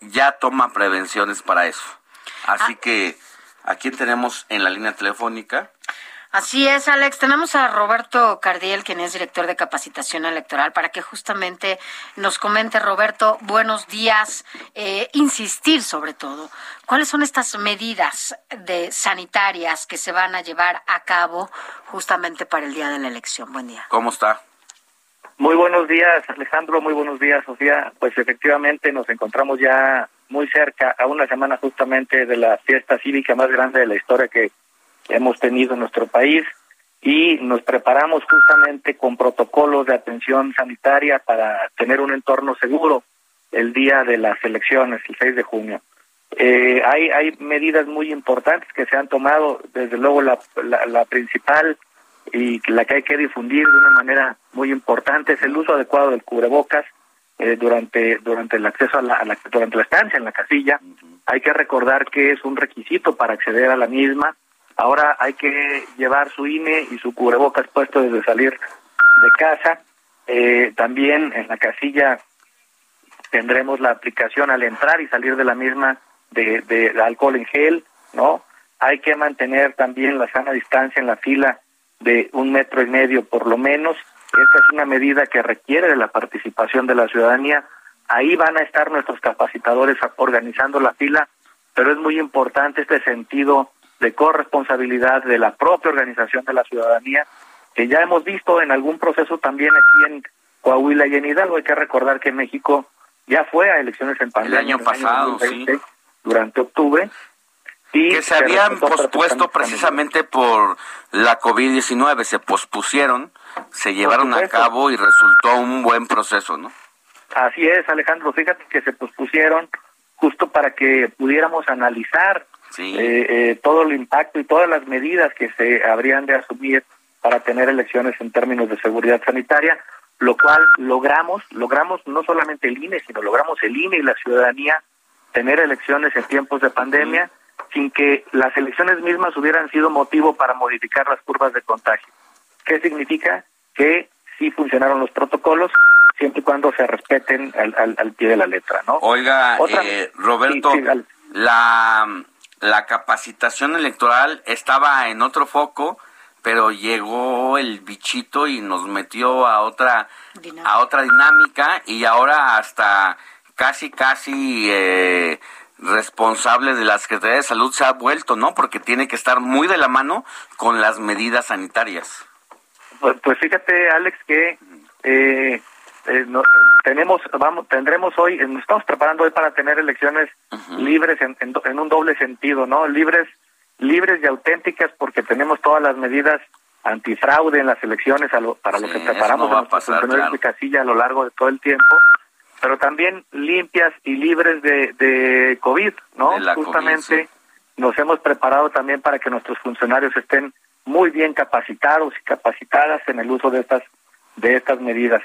ya toma prevenciones para eso. Así ah. que, aquí tenemos en la línea telefónica? Así es, Alex. Tenemos a Roberto Cardiel, quien es director de capacitación electoral, para que justamente nos comente, Roberto, buenos días, eh, insistir sobre todo, cuáles son estas medidas de sanitarias que se van a llevar a cabo justamente para el día de la elección. Buen día. ¿Cómo está? Muy buenos días, Alejandro. Muy buenos días, Sofía. Pues efectivamente nos encontramos ya muy cerca, a una semana justamente de la fiesta cívica más grande de la historia que hemos tenido en nuestro país y nos preparamos justamente con protocolos de atención sanitaria para tener un entorno seguro el día de las elecciones, el 6 de junio. Eh, hay, hay medidas muy importantes que se han tomado, desde luego la, la, principal y la que hay que difundir de una manera muy importante es el uso adecuado del cubrebocas eh, durante durante el acceso a la, a la, durante la estancia en la casilla. Hay que recordar que es un requisito para acceder a la misma Ahora hay que llevar su INE y su cubrebocas puesto desde salir de casa. Eh, también en la casilla tendremos la aplicación al entrar y salir de la misma de, de, alcohol en gel, ¿no? Hay que mantener también la sana distancia en la fila de un metro y medio por lo menos. Esta es una medida que requiere de la participación de la ciudadanía. Ahí van a estar nuestros capacitadores organizando la fila, pero es muy importante este sentido de corresponsabilidad de la propia organización de la ciudadanía, que ya hemos visto en algún proceso también aquí en Coahuila y en Hidalgo. Hay que recordar que México ya fue a elecciones en pandemia. El año pasado, sí. Durante octubre. Y que se habían pospuesto precisamente por la COVID-19, se pospusieron, se llevaron a cabo y resultó un buen proceso, ¿no? Así es, Alejandro, fíjate que se pospusieron justo para que pudiéramos analizar eh, eh, todo el impacto y todas las medidas que se habrían de asumir para tener elecciones en términos de seguridad sanitaria, lo cual logramos, logramos no solamente el INE, sino logramos el INE y la ciudadanía tener elecciones en tiempos de pandemia sin que las elecciones mismas hubieran sido motivo para modificar las curvas de contagio. ¿Qué significa? Que sí funcionaron los protocolos siempre y cuando se respeten al, al, pie de la letra, ¿no? Oiga, eh, Roberto, la la capacitación electoral estaba en otro foco, pero llegó el bichito y nos metió a otra a otra dinámica y ahora hasta casi casi eh, responsable de la Secretaría de Salud se ha vuelto, ¿no? Porque tiene que estar muy de la mano con las medidas sanitarias. Pues, pues fíjate, Alex, que eh, eh, tenemos vamos tendremos hoy nos estamos preparando hoy para tener elecciones libres en, en, un doble sentido no libres libres y auténticas porque tenemos todas las medidas antifraude en las elecciones para lo que preparamos no a de casilla a lo largo de todo el tiempo pero también limpias y libres de, de COVID no justamente nos hemos preparado también para que nuestros funcionarios estén muy bien capacitados y capacitadas en el uso de estas de estas medidas.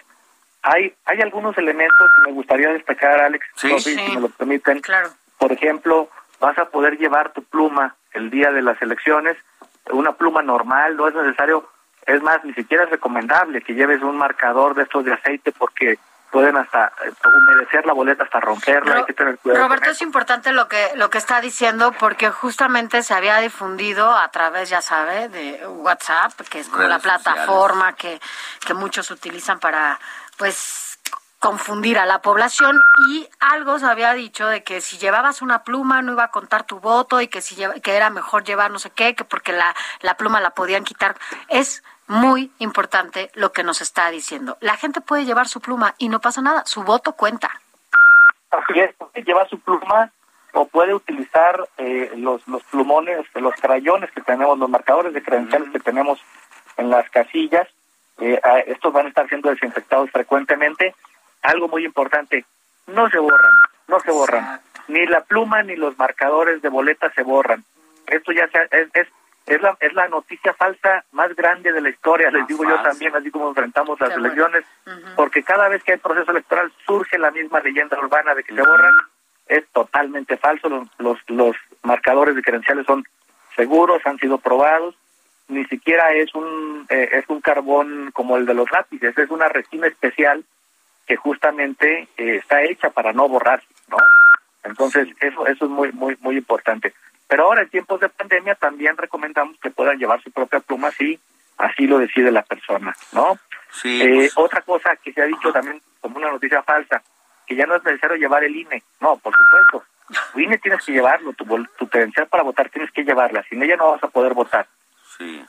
Hay hay algunos elementos que me gustaría destacar, Alex, si me lo permiten. Claro. Por ejemplo, vas a poder llevar tu pluma el día de las elecciones, una pluma normal, no es necesario, es más, ni siquiera es recomendable que lleves un marcador de estos de aceite porque pueden hasta eh, humedecer la boleta, hasta romperla, hay que tener cuidado. Roberto, es importante lo que lo que está diciendo porque justamente se había difundido a través, ya sabe, de WhatsApp, que es como la plataforma que, que muchos utilizan para, pues, confundir a la población y algo se había dicho de que si llevabas una pluma no iba a contar tu voto y que si que era mejor llevar no sé qué, que porque la, la pluma la podían quitar. Es muy importante lo que nos está diciendo. La gente puede llevar su pluma y no pasa nada, su voto cuenta. Así es, lleva su pluma o puede utilizar eh, los, los plumones, los crayones que tenemos, los marcadores de credenciales que tenemos en las casillas. Eh, estos van a estar siendo desinfectados frecuentemente. Algo muy importante, no se borran, no se borran. Ni la pluma ni los marcadores de boleta se borran. Esto ya es, es es la, es la noticia falsa más grande de la historia, les digo yo también, así como enfrentamos las elecciones, porque cada vez que hay proceso electoral surge la misma leyenda urbana de que se borran, es totalmente falso, los, los, los marcadores diferenciales son seguros, han sido probados, ni siquiera es un, eh, es un carbón como el de los lápices, es una resina especial que justamente eh, está hecha para no borrar, ¿no? Entonces, eso, eso es muy, muy, muy importante. Pero ahora, en tiempos de pandemia, también recomendamos que puedan llevar su propia pluma si así lo decide la persona, ¿no? Sí. Eh, pues. Otra cosa que se ha dicho también como una noticia falsa, que ya no es necesario llevar el INE. No, por supuesto. Tu INE tienes que llevarlo, tu, tu credencial para votar tienes que llevarla. Sin ella no vas a poder votar. Sí.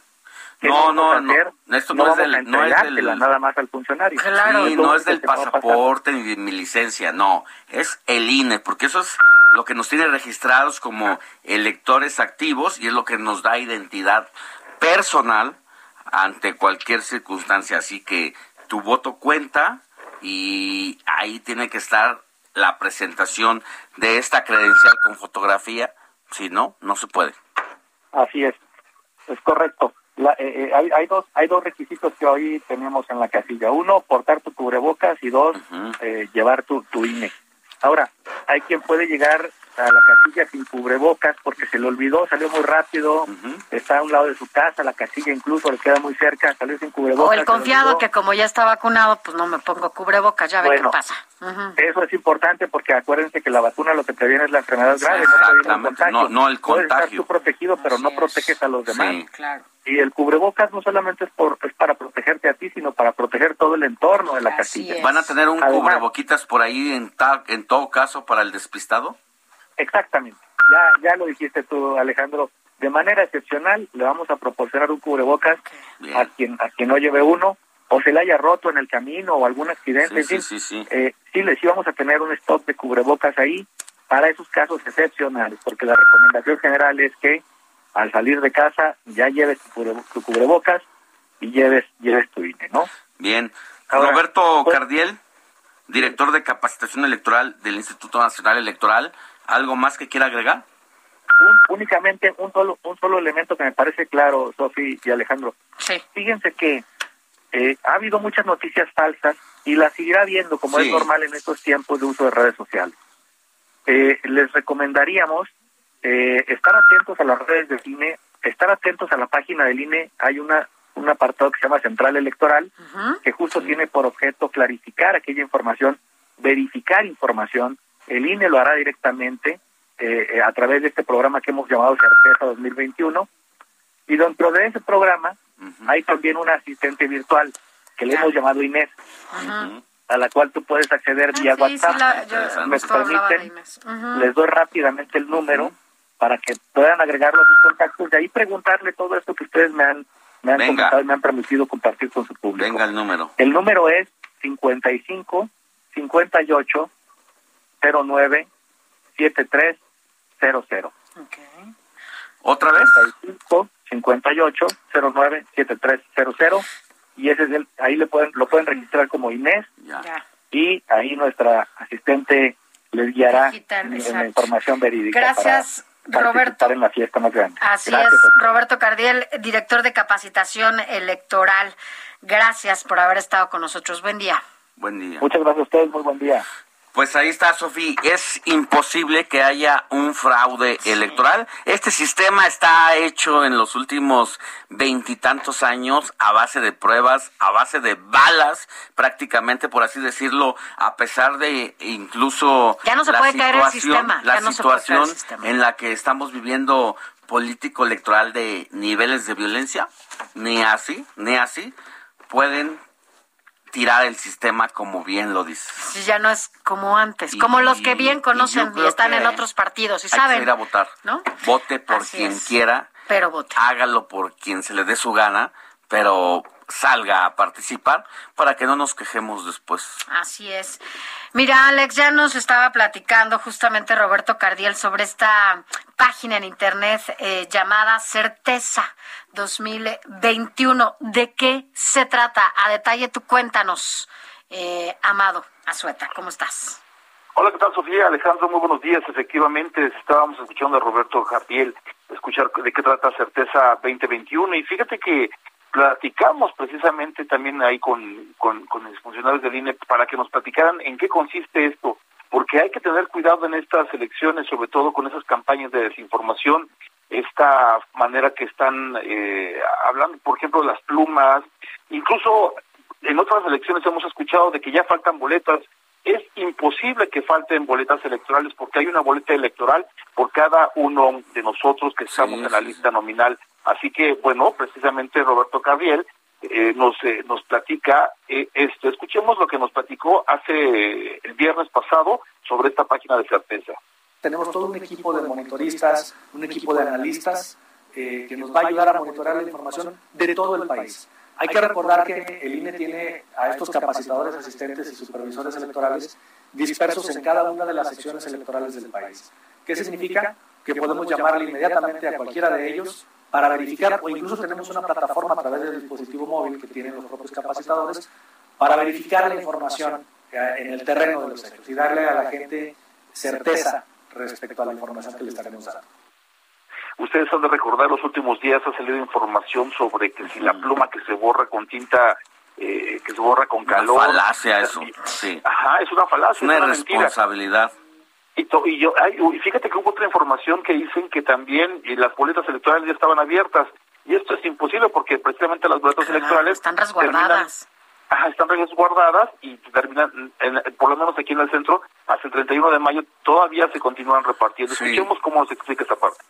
No, no, no, esto no, es del, no es del nada más al funcionario. sí, no es del pasaporte ni de mi licencia, no, es el INE, porque eso es lo que nos tiene registrados como electores activos y es lo que nos da identidad personal ante cualquier circunstancia. Así que tu voto cuenta y ahí tiene que estar la presentación de esta credencial con fotografía. Si no, no se puede. Así es, es correcto. Eh, eh, hay, hay, dos hay dos requisitos que hoy tenemos en la casilla. Uno, portar tu cubrebocas y dos, eh, llevar tu, tu INE. Ahora, hay quien puede llegar a la casilla sin cubrebocas porque se le olvidó, salió muy rápido, está a un lado de su casa, la casilla incluso le queda muy cerca, salió sin cubrebocas. O el confiado que como ya está vacunado, pues no me pongo cubrebocas, ya ve qué pasa. Eso es importante porque acuérdense que la vacuna lo que previene es la enfermedad grave, no, no, el contagio. Puedes estar tú protegido, pero no proteges a los demás. claro. Y el cubrebocas no solamente es, por, es para protegerte a ti, sino para proteger todo el entorno de la casilla. ¿Van a tener un cubreboquitas por ahí en, en todo caso para el despistado? Exactamente. Ya, ya lo dijiste tú, Alejandro. De manera excepcional, le vamos a proporcionar un cubrebocas a quien a quien no lleve uno o se le haya roto en el camino o algún accidente. Sí, sí, sí, eh, sí, sí vamos a tener un stock de cubrebocas ahí para esos casos excepcionales, porque la recomendación general es que al salir de casa ya lleves tu, cubrebocas y lleves, lleves tu INE, ¿no? Bien. Roberto pues, Cardiel, director de capacitación electoral del Instituto Nacional Electoral, ¿algo más que quiera agregar? únicamente un solo, un solo elemento que me parece claro, Sofi y Alejandro. Sí. Fíjense que eh, ha habido muchas noticias falsas y las seguirá habiendo, como es normal en estos tiempos de uso de redes sociales. Eh, les recomendaríamos eh, estar atentos a las redes del INE, estar atentos a la página del INE. Hay una un apartado que se llama Central Electoral, que justo tiene por objeto clarificar aquella información, verificar información. El INE lo hará directamente eh, eh, a través de este programa que hemos llamado Certeza 2021. Y dentro de ese programa hay también una asistente virtual que le hemos llamado Inés, a la cual tú puedes acceder vía WhatsApp. Me permiten, les doy rápidamente el número para que puedan agregarlo a sus contactos y ahí preguntarle todo esto que ustedes me han, me han comentado y me han permitido compartir con su público. Venga el número. El número es 55 58 09 7300. Okay. ¿Otra vez? 55 58 09 7300 y ese es el, ahí le pueden lo pueden registrar como Inés ya. y ahí nuestra asistente les guiará en la información verídica. Gracias. participar en la fiesta más grande. Así es, Roberto Cardiel, director de capacitación electoral. Gracias por haber estado con nosotros. Buen día. Buen día. Muchas gracias a ustedes, muy buen día. Pues ahí está, Sofía. Es imposible que haya un fraude electoral. Este sistema está hecho en los últimos veintitantos años a base de pruebas, a base de balas, prácticamente, por así decirlo, a pesar de incluso ya no se puede caer el sistema. La situación en la que estamos viviendo político electoral de niveles de violencia, ni así, ni así pueden tirar el sistema como bien lo dice. Sí, ya no es como antes, como los que bien conocen y, están en otros partidos y saben. Que ir a votar, ¿no? Vote por quien quiera, pero vote. Hágalo por quien se le dé su gana, pero salga a participar para que no nos quejemos después. Así es. Mira, Alex, ya nos estaba platicando justamente Roberto Cardiel sobre esta página en internet eh, llamada Certeza 2021. ¿De qué se trata? A detalle tú cuéntanos, eh, Amado Azueta, ¿cómo estás? Hola, ¿qué tal, Sofía? Alejandro, muy buenos días. Efectivamente, estábamos escuchando a Roberto Cardiel escuchar de qué trata Certeza 2021 y fíjate que platicamos precisamente también ahí con, con, los funcionarios del INE para que nos platicaran en qué consiste esto, porque hay que tener cuidado en estas elecciones, sobre todo con esas campañas de desinformación, esta manera que están eh, hablando, por ejemplo, las plumas, incluso en otras elecciones hemos escuchado de que ya faltan boletas, es imposible que falten boletas electorales porque hay una boleta electoral por cada uno de nosotros que estamos en la lista nominal Así que, bueno, precisamente Roberto Gabriel eh, nos, eh, nos platica eh, esto. Escuchemos lo que nos platicó hace el viernes pasado sobre esta página de certeza. Tenemos todo un equipo de monitoristas, un equipo de analistas que nos va a ayudar a monitorar la información de todo el país. Hay que recordar que el INE tiene a estos capacitadores, asistentes y supervisores electorales dispersos en cada una de las secciones electorales del país. ¿Qué significa? Que podemos llamarle inmediatamente a cualquiera de ellos para verificar, o incluso tenemos una plataforma a través del dispositivo móvil que tienen los propios capacitadores, para verificar la información eh, en el terreno de los hechos y darle a la gente certeza respecto a la información que le estaremos dando. Ustedes han de recordar, los últimos días ha salido información sobre que si la pluma que se borra con tinta, eh, que se borra con calor... Una falacia eso, sí. Ajá, es una falacia. Una, es responsabilidad. Y, yo, fíjate que hubo otra información que dicen que también eh, las boletas electorales ya estaban abiertas. Y esto es imposible porque precisamente las boletas electorales... Están resguardadas. ajá, están resguardadas y terminan, por lo menos aquí en el centro, hasta el 31 de mayo todavía se continúan repartiendo. Escuchemos cómo se explica esta parte.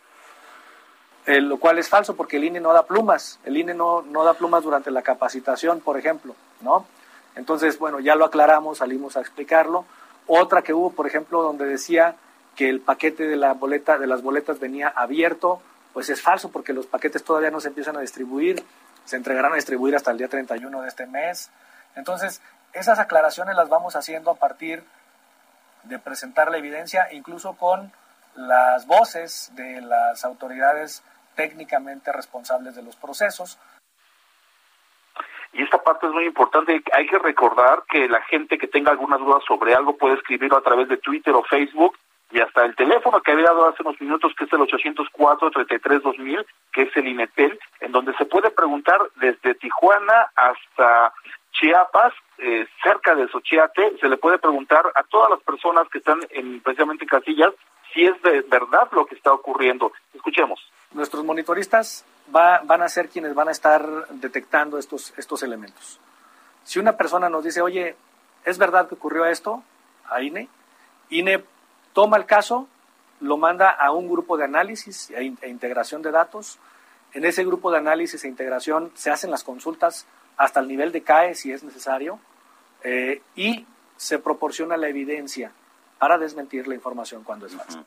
Eh, lo cual es falso porque el INE no da plumas. El INE no, no da plumas durante la capacitación, por ejemplo, ¿no? Entonces, bueno, ya lo aclaramos, salimos a explicarlo. Otra que hubo, por ejemplo, donde decía que el paquete de la boleta de las boletas venía abierto, pues es falso porque los paquetes todavía no se empiezan a distribuir, se entregarán a distribuir hasta el día 31 de este mes. Entonces, esas aclaraciones las vamos haciendo a partir de presentar la evidencia, incluso con las voces de las autoridades técnicamente responsables de los procesos, y esta parte es muy importante. Hay que recordar que la gente que tenga algunas dudas sobre algo puede escribirlo a través de Twitter o Facebook y hasta el teléfono que había dado hace unos minutos, que es el 804-33-2000, que es el INETEL, en donde se puede preguntar desde Tijuana hasta Chiapas, eh, cerca de Xochiate, se le puede preguntar a todas las personas que están en, precisamente en casillas si es de verdad lo que está ocurriendo. Escuchemos. Nuestros monitoristas van a ser quienes van a estar detectando estos, estos elementos. Si una persona nos dice, oye, ¿es verdad que ocurrió esto? A INE, INE toma el caso, lo manda a un grupo de análisis e, e integración de datos. En ese grupo de análisis e integración se hacen las consultas hasta el nivel de CAE si es necesario eh, y se proporciona la evidencia para desmentir la información cuando es falsa.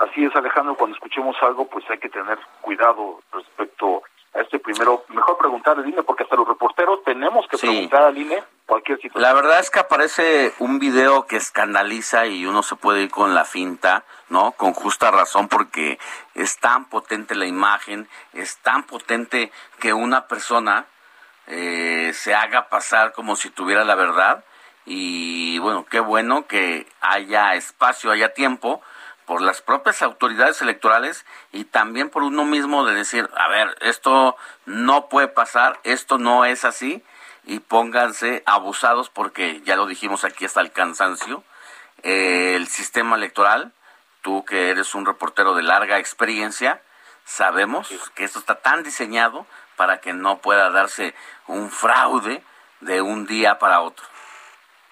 Así es, Alejandro, cuando escuchemos algo, pues hay que tener cuidado respecto a este primero. Mejor preguntar al INE, porque hasta los reporteros tenemos que preguntar al INE cualquier situación. La verdad es que aparece un video que escandaliza y uno se puede ir con la finta, ¿no? Con justa razón, porque es tan potente la imagen, es tan potente que una persona eh, se haga pasar como si tuviera la verdad. Y bueno, qué bueno que haya espacio, haya tiempo por las propias autoridades electorales y también por uno mismo de decir, a ver, esto no puede pasar, esto no es así y pónganse abusados porque ya lo dijimos aquí hasta el cansancio, eh, el sistema electoral, tú que eres un reportero de larga experiencia, sabemos que esto está tan diseñado para que no pueda darse un fraude de un día para otro.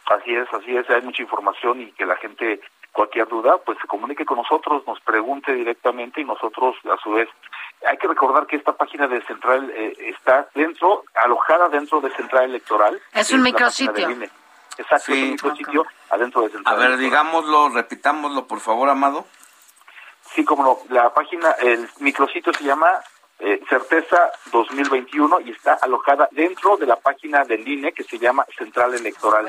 Así es, así es, hay mucha información y que la gente, cualquier duda, pues se comunique con nosotros, nos pregunte directamente y nosotros a su vez. Hay que recordar que esta página de Central eh, está dentro, alojada dentro de Central Electoral. Es un micrositio. Exacto, es un micrositio adentro de Central A ver, digámoslo, repitámoslo, por favor, Amado. Sí, como no, la página, el micrositio se llama eh, Certeza 2021 y está alojada dentro de la página del INE que se llama Central Electoral.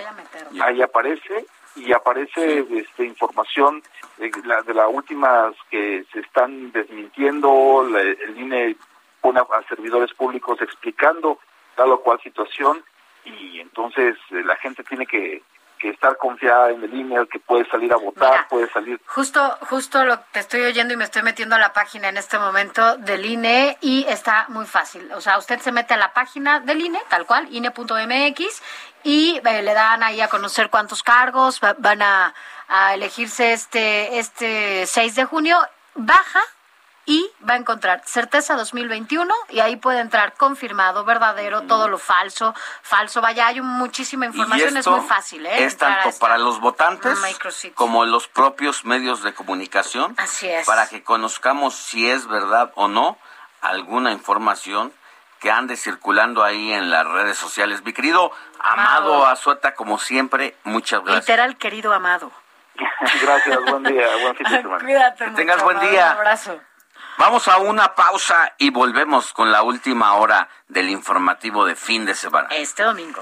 Ahí aparece y aparece este, información de, la, de las últimas que se están desmintiendo, el INE pone a servidores públicos explicando tal o cual situación y entonces eh, la gente tiene que que estar confiada en el email, que puede salir a votar, puede salir. Justo, justo lo que te estoy oyendo y me estoy metiendo a la página en este momento del INE y está muy fácil. O sea, usted se mete a la página del INE, tal cual, INE.mx, y eh, le dan ahí a conocer cuántos cargos van a, a elegirse este, este 6 de junio. Baja y va a encontrar certeza 2021 y ahí puede entrar confirmado, verdadero, todo lo falso, falso. Vaya, hay muchísima información, es muy fácil. ¿eh? Es tanto para los votantes como los propios medios de comunicación. Así es. Para que conozcamos si es verdad o no alguna información que ande circulando ahí en las redes sociales. Mi querido Amado, Amado Azueta, como siempre, muchas gracias. Literal, querido Amado. gracias, buen día, buen fin de semana. Cuídate que tengas buen día. Un abrazo. Vamos a una pausa y volvemos con la última hora del informativo de fin de semana. Este domingo.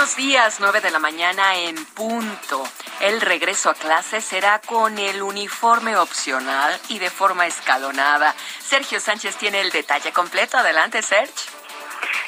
Buenos días, 9 de la mañana en punto. El regreso a clase será con el uniforme opcional y de forma escalonada. Sergio Sánchez tiene el detalle completo. Adelante, Sergio.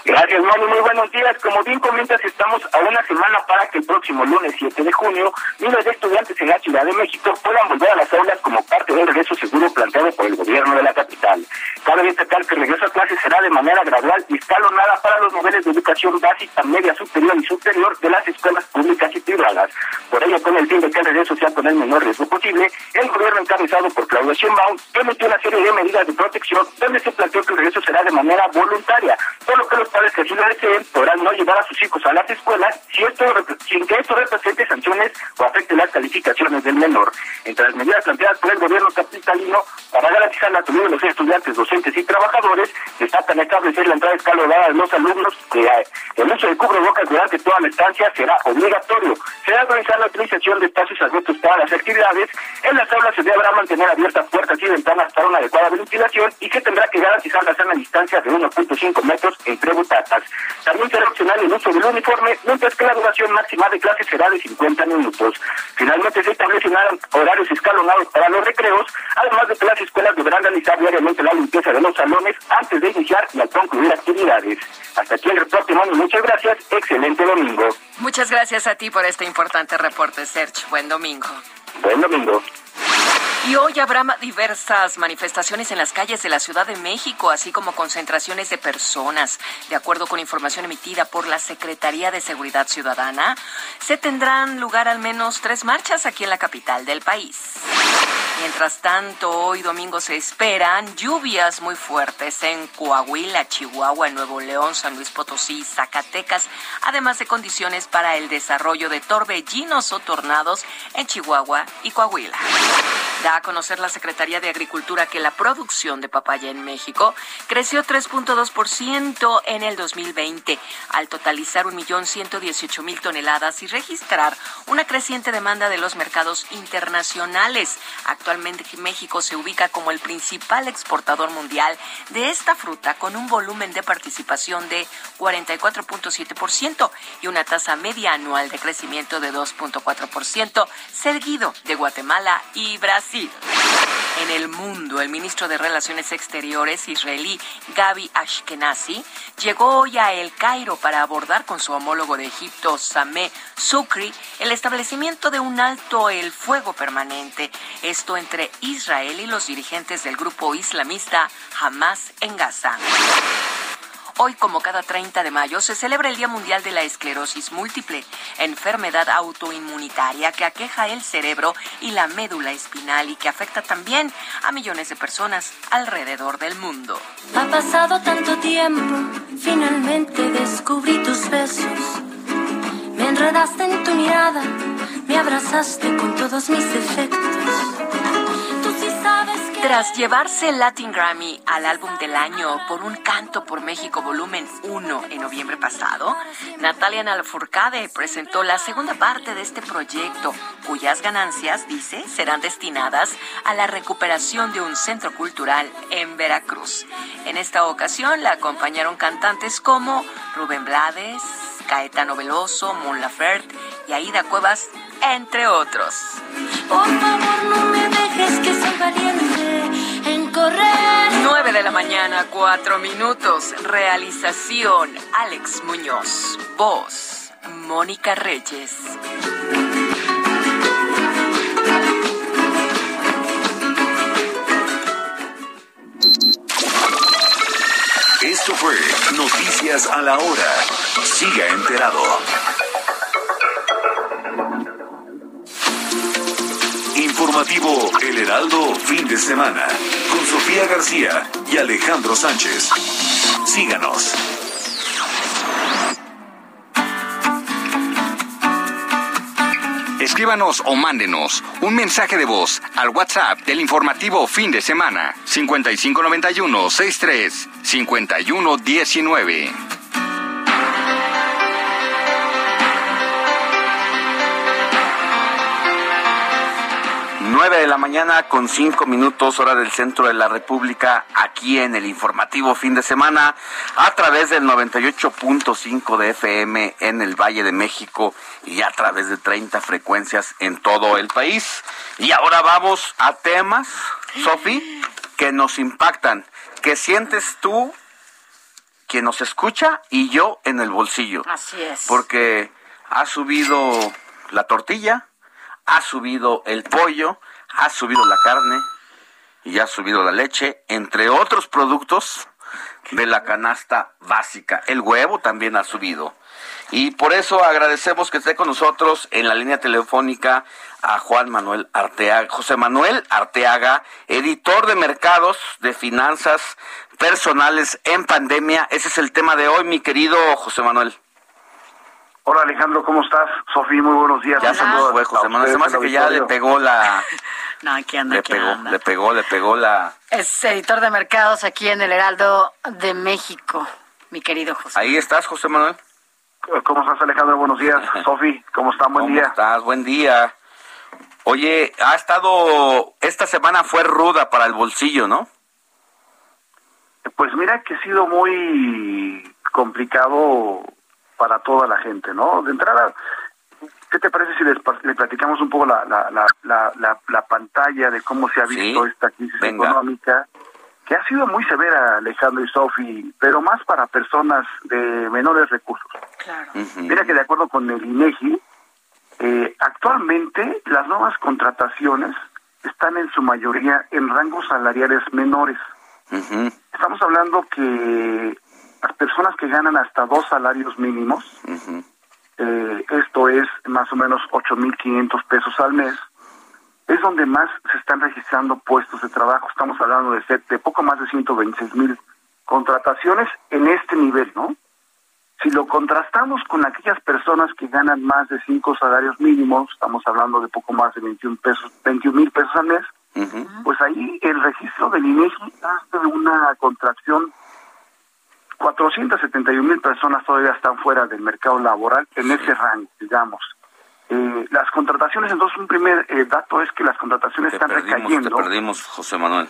Gracias, Manu. Muy buenos días. Como bien comentas, estamos a una semana para que el próximo lunes 7 de junio miles de estudiantes en la Ciudad de México puedan volver a las aulas como parte del regreso seguro planteado por el gobierno de la capital. Cabe destacar que el regreso a clases será de manera gradual y escalonada para los niveles de educación básica, media superior y superior de las escuelas públicas y privadas. Por ello, con el fin de que el regreso sea con el menor riesgo posible, el gobierno encabezado por Claudia Sheinbaum emitió una serie de medidas de protección donde se planteó que el regreso será de manera voluntaria, por lo que los padres que así lo deseen podrán no llevar a sus hijos a las escuelas si esto, sin que esto represente sanciones o afecte las calificaciones del menor. Entre las medidas planteadas por el gobierno capitalino para garantizar la salud de los estudiantes, docentes y trabajadores, destacan establecer la entrada escalonada de los alumnos que el uso de cubrebocas durante toda la estancia será obligatorio. Será organizar la utilización de espacios abiertos para las actividades. En las aulas se deberá mantener abiertas puertas y ventanas para una adecuada ventilación y se tendrá que garantizar la sana distancia de 1.5 metros entre butacas. También será opcional el uso del uniforme, mientras que la duración máxima de clase será de 50 minutos. Finalmente se establecerán horarios escalonados para los recreos, además de que las escuelas deberán realizar diariamente la limpieza de los salones antes de iniciar y al concluir actividades. Hasta aquí el reporte, Manu. Muchas gracias. Excelente domingo. Muchas gracias a ti por este importante reporte, Serge. Buen domingo. Buen domingo. Y hoy habrá diversas manifestaciones en las calles de la Ciudad de México, así como concentraciones de personas. De acuerdo con información emitida por la Secretaría de Seguridad Ciudadana, se tendrán lugar al menos tres marchas aquí en la capital del país. Mientras tanto, hoy domingo se esperan lluvias muy fuertes en Coahuila, Chihuahua, Nuevo León, San Luis Potosí, Zacatecas, además de condiciones para el desarrollo de torbellinos o tornados en Chihuahua y Coahuila. Da a conocer la Secretaría de Agricultura que la producción de papaya en México creció 3.2% en el 2020, al totalizar 1.118.000 toneladas y registrar una creciente demanda de los mercados internacionales. Actualmente México se ubica como el principal exportador mundial de esta fruta con un volumen de participación de 44.7% y una tasa media anual de crecimiento de 2.4%, seguido de Guatemala y Brasil. En el mundo, el ministro de Relaciones Exteriores israelí Gaby Ashkenazi llegó hoy a El Cairo para abordar con su homólogo de Egipto, Sameh Sukri, el establecimiento de un alto el fuego permanente, esto entre Israel y los dirigentes del grupo islamista Hamas en Gaza. Hoy, como cada 30 de mayo, se celebra el Día Mundial de la Esclerosis Múltiple, enfermedad autoinmunitaria que aqueja el cerebro y la médula espinal y que afecta también a millones de personas alrededor del mundo. Ha pasado tanto tiempo, finalmente descubrí tus besos. Me enredaste en tu mirada, me abrazaste con todos mis defectos. Tras llevarse el Latin Grammy al álbum del año por un canto por México volumen 1 en noviembre pasado, Natalia Nalfurcade presentó la segunda parte de este proyecto, cuyas ganancias, dice, serán destinadas a la recuperación de un centro cultural en Veracruz. En esta ocasión la acompañaron cantantes como Rubén Blades, Caetano Veloso, Mon Laferte y Aida Cuevas, entre otros. Por favor, no me dejes que correr. 9 de la mañana, 4 minutos. Realización, Alex Muñoz. Voz, Mónica Reyes. Esto fue Noticias a la Hora. Siga enterado. Informativo El Heraldo, fin de semana, con Sofía García y Alejandro Sánchez. Síganos. Escríbanos o mándenos un mensaje de voz al WhatsApp del informativo fin de semana 5591 63 5119. 9 de la mañana con 5 minutos hora del centro de la República, aquí en el informativo fin de semana, a través del 98.5 de FM en el Valle de México y a través de 30 frecuencias en todo el país. Y ahora vamos a temas, Sofi, que nos impactan. ¿Qué sientes tú, quien nos escucha, y yo en el bolsillo? Así es. Porque ha subido la tortilla, ha subido el pollo, ha subido la carne y ha subido la leche, entre otros productos de la canasta básica. El huevo también ha subido. Y por eso agradecemos que esté con nosotros en la línea telefónica a Juan Manuel Arteaga, José Manuel Arteaga, editor de mercados de finanzas personales en pandemia. Ese es el tema de hoy, mi querido José Manuel. Hola Alejandro, ¿cómo estás? Sofía, muy buenos días. Ya saludos, güey, José Manuel. Se me hace que ya le pegó la... No, aquí anda, le aquí pegó, anda. le pegó, le pegó la... Es editor de mercados aquí en el Heraldo de México, mi querido José. Ahí estás, José Manuel. ¿Cómo estás Alejandro? Buenos días. Sofi, ¿cómo están? Buen ¿Cómo día. estás? Buen día. Oye, ha estado... Esta semana fue ruda para el bolsillo, ¿no? Pues mira que ha sido muy complicado para toda la gente, ¿no? De entrada, ¿qué te parece si les, le platicamos un poco la, la, la, la, la- la pantalla de cómo se ha visto Sí, esta crisis venga. económica? Que ha sido muy severa, Alejandro y Sofi, pero más para personas de menores recursos. Mira que de acuerdo con el INEGI, eh, actualmente las nuevas contrataciones están en su mayoría en rangos salariales menores. Estamos hablando que las personas que ganan hasta dos salarios mínimos, eh, esto es más o menos 8.500 pesos al mes, es donde más se están registrando puestos de trabajo. Estamos hablando de, de poco más de 126 mil contrataciones en este nivel, ¿no? Si lo contrastamos con aquellas personas que ganan más de cinco salarios mínimos, estamos hablando de poco más de 21 pesos, 21 mil pesos al mes, pues ahí el registro del INEGI hace una contracción 471 mil personas todavía están fuera del mercado laboral en ese rango, digamos. Eh, las contrataciones, entonces un primer eh, dato es que las contrataciones están recayendo. Te perdimos, José Manuel.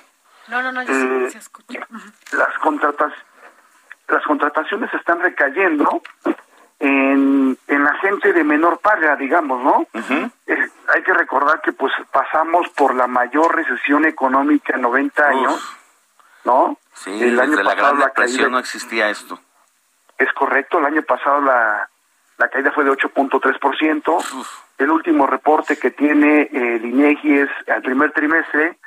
No, no, no, eh, se escucha. Las, contratas, las contrataciones están recayendo en, en la gente de menor paga, digamos, ¿no? hay que recordar que pues pasamos por la mayor recesión económica en 90 años, ¿no? Sí, el año la Gran Depresión no existía esto. Es correcto, el año pasado la, la caída fue de 8.3%. El último reporte que tiene el INEGI es al primer trimestre.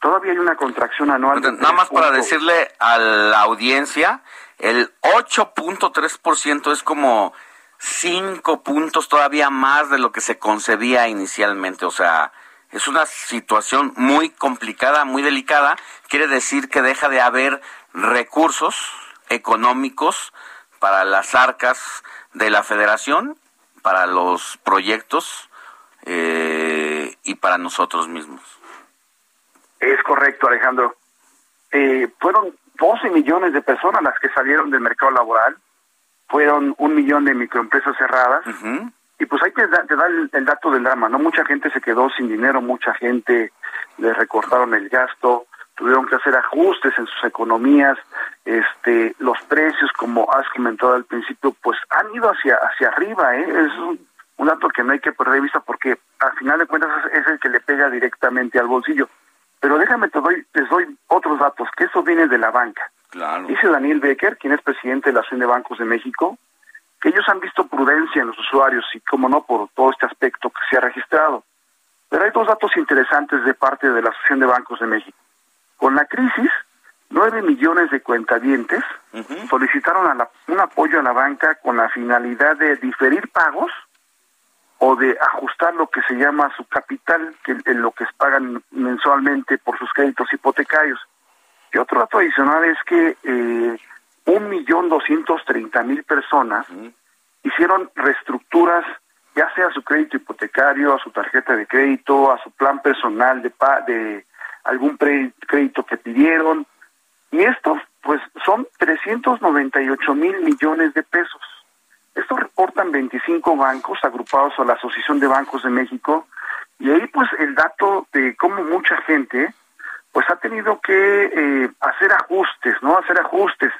Todavía hay una contracción anual. Nada más para decirle a la audiencia, el 8.3% es como 5 puntos todavía más de lo que se concebía inicialmente. O sea, es una situación muy complicada, muy delicada. Quiere decir que deja de haber recursos económicos para las arcas de la federación, para los proyectos eh, y para nosotros mismos. Es correcto, Alejandro. Eh, fueron 12 millones de personas las que salieron del mercado laboral, fueron un millón de microempresas cerradas. Y pues hay que da, te da el, dato del drama, ¿no? Mucha gente se quedó sin dinero, mucha gente le recortaron el gasto, tuvieron que hacer ajustes en sus economías, este, los precios, como has comentado al principio, pues han ido hacia, hacia arriba, ¿eh? Es un, dato que no hay que perder de vista porque al final de cuentas es, el que le pega directamente al bolsillo. Pero déjame, te doy, les doy otros datos, que eso viene de la banca. Dice Daniel Becker, quien es presidente de la Asociación de Bancos de México, que ellos han visto prudencia en los usuarios y, como no, por todo este aspecto que se ha registrado. Pero hay dos datos interesantes de parte de la Asociación de Bancos de México. Con la crisis, nueve millones de cuentavientes solicitaron un apoyo a la banca con la finalidad de diferir pagos o de ajustar lo que se llama su capital, que es lo que pagan mensualmente por sus créditos hipotecarios. Y otro dato adicional es que eh, un millón doscientos treinta mil personas hicieron reestructuras ya sea a su crédito hipotecario, a su tarjeta de crédito, a su plan personal de, de algún crédito que pidieron. Y estos, pues, son 398 mil millones de pesos. Esto reportan 25 bancos agrupados a la Asociación de Bancos de México. Y ahí, pues, el dato de cómo mucha gente, pues, ha tenido que eh, hacer ajustes, ¿no? Hacer ajustes.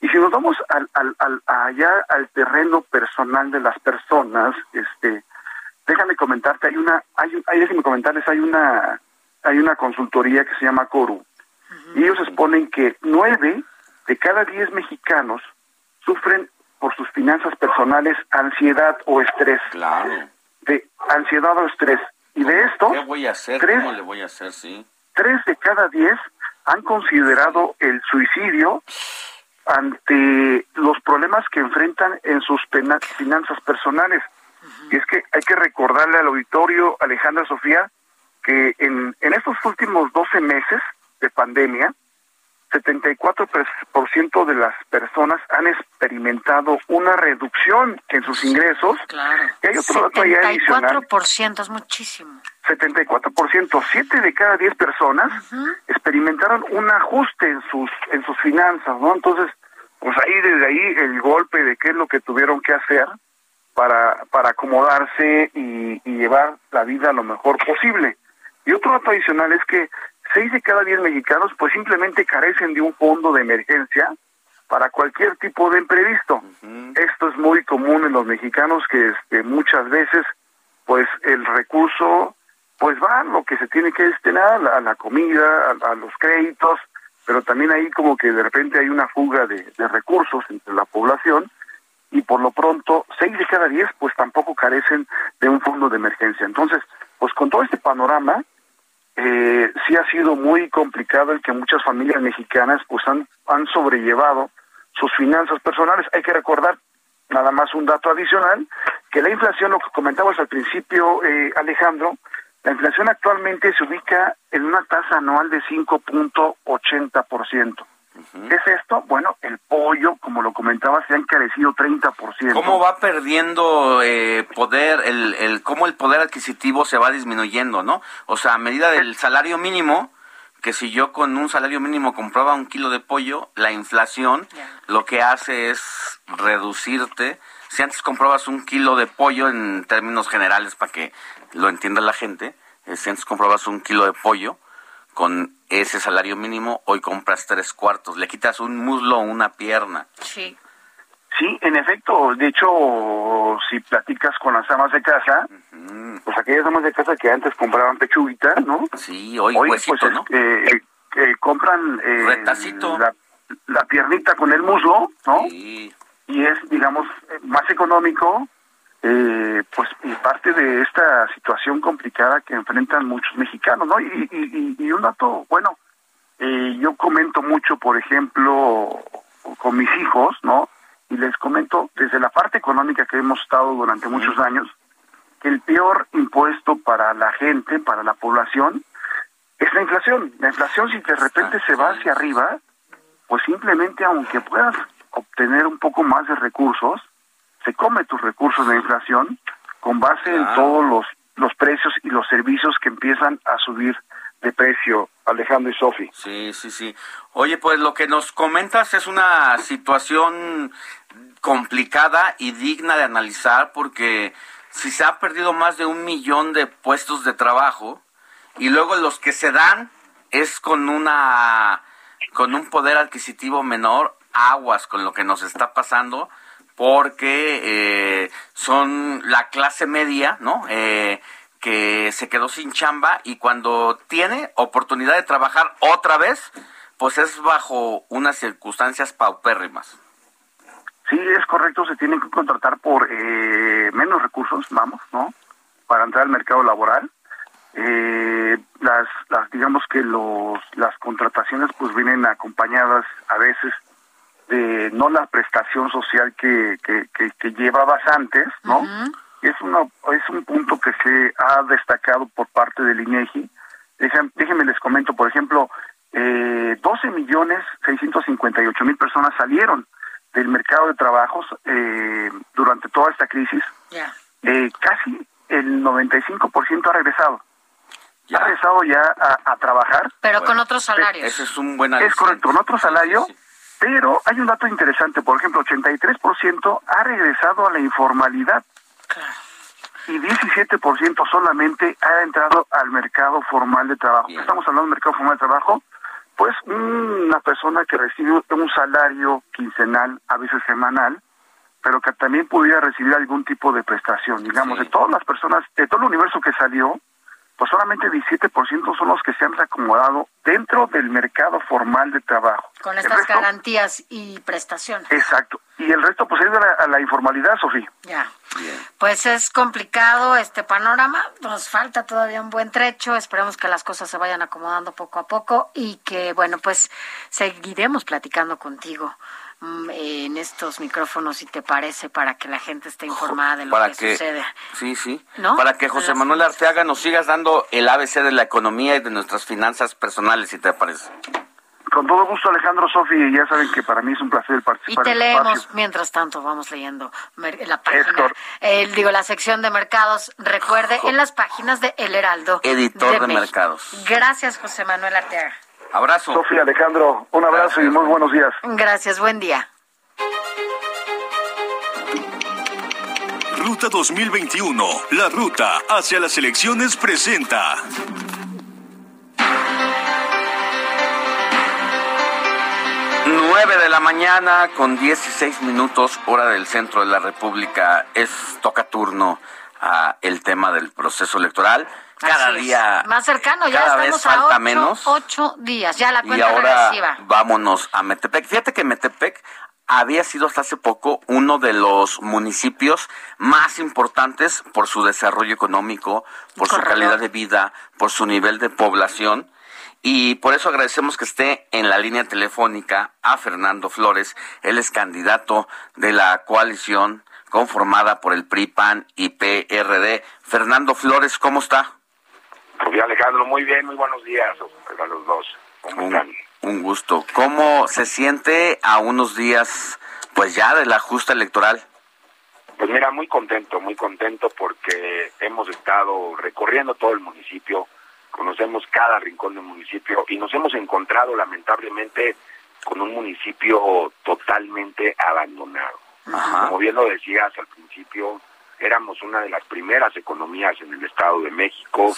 Y si nos vamos al, al, al, allá al terreno personal de las personas, este, déjame comentarte, hay una, hay, hay déjame comentarles, hay una, hay una consultoría que se llama Coru, y ellos exponen que nueve de cada diez mexicanos sufren por sus finanzas personales ansiedad o estrés. Claro. De ansiedad o estrés. Y de esto, ¿qué voy a hacer? ¿Cómo le voy a hacer? Sí. Tres de cada diez han considerado el suicidio ante los problemas que enfrentan en sus finanzas personales. Y es que hay que recordarle al auditorio, Alejandra Sofía, que en, en estos últimos 12 meses de pandemia, 74% de las personas han experimentado una reducción en sus ingresos. Claro. Y hay otro dato ahí adicional. 74% es muchísimo. 74%, 7 de cada 10 personas experimentaron un ajuste en sus en sus finanzas, ¿no? Entonces, pues ahí desde ahí el golpe de qué es lo que tuvieron que hacer para para acomodarse y, y llevar la vida lo mejor posible. Y otro dato adicional es que seis de cada diez mexicanos pues simplemente carecen de un fondo de emergencia para cualquier tipo de imprevisto. Esto es muy común en los mexicanos que este, muchas veces pues el recurso pues va lo que se tiene que destinar, a la comida, a, los créditos, pero también ahí como que de repente hay una fuga de, de recursos entre la población y por lo pronto seis de cada diez pues tampoco carecen de un fondo de emergencia. Entonces, pues con todo este panorama, eh, sí ha sido muy complicado el que muchas familias mexicanas pues han, han sobrellevado sus finanzas personales. Hay que recordar, nada más un dato adicional, que la inflación, lo que comentabas al principio, eh, Alejandro, La inflación actualmente se ubica en una tasa anual de 5.80%. ¿Qué es esto? Bueno, el pollo, como lo comentaba, se ha encarecido 30%. ¿Cómo va perdiendo eh, poder, el, el, cómo el poder adquisitivo se va disminuyendo, no? O sea, a medida del salario mínimo, que si yo con un salario mínimo compraba un kilo de pollo, la inflación lo que hace es reducirte. Si antes comprabas un kilo de pollo en términos generales para que lo entienda la gente, eh, si antes comprabas un kilo de pollo con ese salario mínimo, hoy compras tres cuartos, le quitas un muslo o una pierna. Sí. Sí, en efecto, de hecho, si platicas con las amas de casa, pues aquellas amas de casa que antes compraban pechuguita, ¿no? Sí, hoy, pues, ¿no? Eh, eh, compran eh, la, la, piernita con el muslo, ¿no? Sí. Y es, digamos, más económico, eh, pues y parte de esta situación complicada que enfrentan muchos mexicanos, ¿no? Y, y, y un dato, bueno, eh, yo comento mucho, por ejemplo, con mis hijos, ¿no? Y les comento desde la parte económica que hemos estado durante muchos años, que el peor impuesto para la gente, para la población, es la inflación. La inflación si de repente se va hacia arriba, pues simplemente aunque puedas obtener un poco más de recursos, se come tus recursos de inflación con base en todos los, los precios y los servicios que empiezan a subir de precio, Alejandro y Sofi. Sí, sí, sí. Oye, pues lo que nos comentas es una situación complicada y digna de analizar porque si se ha perdido más de un millón de puestos de trabajo y luego los que se dan es con una con un poder adquisitivo menor, aguas con lo que nos está pasando porque eh, son la clase media, ¿no? Eh, que se quedó sin chamba y cuando tiene oportunidad de trabajar otra vez, pues es bajo unas circunstancias paupérrimas. Sí, es correcto, se tienen que contratar por eh, menos recursos, vamos, ¿no? Para entrar al mercado laboral. Eh, las, las, digamos que los, las contrataciones pues vienen acompañadas a veces de no la prestación social que, que, que, llevabas antes, ¿no? es una es un punto que se ha destacado por parte del INEGI. Déjenme les comento, por ejemplo, eh, 12 millones 658 mil personas salieron del mercado de trabajos eh, durante toda esta crisis. Eh, casi el 95% ha regresado. Ya. Ha regresado ya a, trabajar. Pero con otro salario. Ese es un buen Es correcto, con otro salario. Pero hay un dato interesante, por ejemplo, 83% ha regresado a la informalidad y 17% solamente ha entrado al mercado formal de trabajo. Estamos hablando del mercado formal de trabajo, pues una persona que recibe un salario quincenal, a veces semanal, pero que también pudiera recibir algún tipo de prestación. Digamos, de todas las personas, de todo el universo que salió, pues solamente 17% son los que se han reacomodado dentro del mercado formal de trabajo. Con estas garantías y prestaciones. Exacto. Y el resto pues ha ido a la, informalidad, Sofía. Ya. Pues es complicado este panorama, nos falta todavía un buen trecho, esperemos que las cosas se vayan acomodando poco a poco y que, bueno, pues seguiremos platicando contigo en estos micrófonos, si te parece, para que la gente esté informada de lo que, sucede. Sí, sí. Para que José Manuel Arteaga nos sigas dando el ABC de la economía y de nuestras finanzas personales, si te parece. Con todo gusto, Alejandro, Sofi, ya saben que para mí es un placer participar. Y te leemos, mientras tanto, vamos leyendo la página, digo, la sección de mercados. Recuerde, en las páginas de El Heraldo. Editor de, mercados. Gracias, José Manuel Arteaga. Abrazo. Sofía, Alejandro, un abrazo y muy buenos días. Gracias, buen día. Ruta 2021, la ruta hacia las elecciones presenta. Nueve de la mañana con 16 minutos hora del centro de la República. Es toca turno a el tema del proceso electoral cada día más cercano, ya estamos a ocho, menos. ocho días, ya la cuenta y ahora vámonos a Metepec. Fíjate que Metepec había sido hasta hace poco uno de los municipios más importantes por su desarrollo económico, por su calidad de vida, por su nivel de población. Y por eso agradecemos que esté en la línea telefónica a Fernando Flores. Él es candidato de la coalición conformada por el PRI, PAN y PRD. Fernando Flores, ¿cómo está? Rubio Alejandro, muy bien, muy buenos días a los dos. un, un gusto. ¿Cómo se siente a unos días, pues ya de la justa electoral? Pues mira, muy contento, muy contento porque hemos estado recorriendo todo el municipio, conocemos cada rincón del municipio y nos hemos encontrado lamentablemente con un municipio totalmente abandonado. Como bien lo decías al principio, éramos una de las primeras economías en el Estado de México.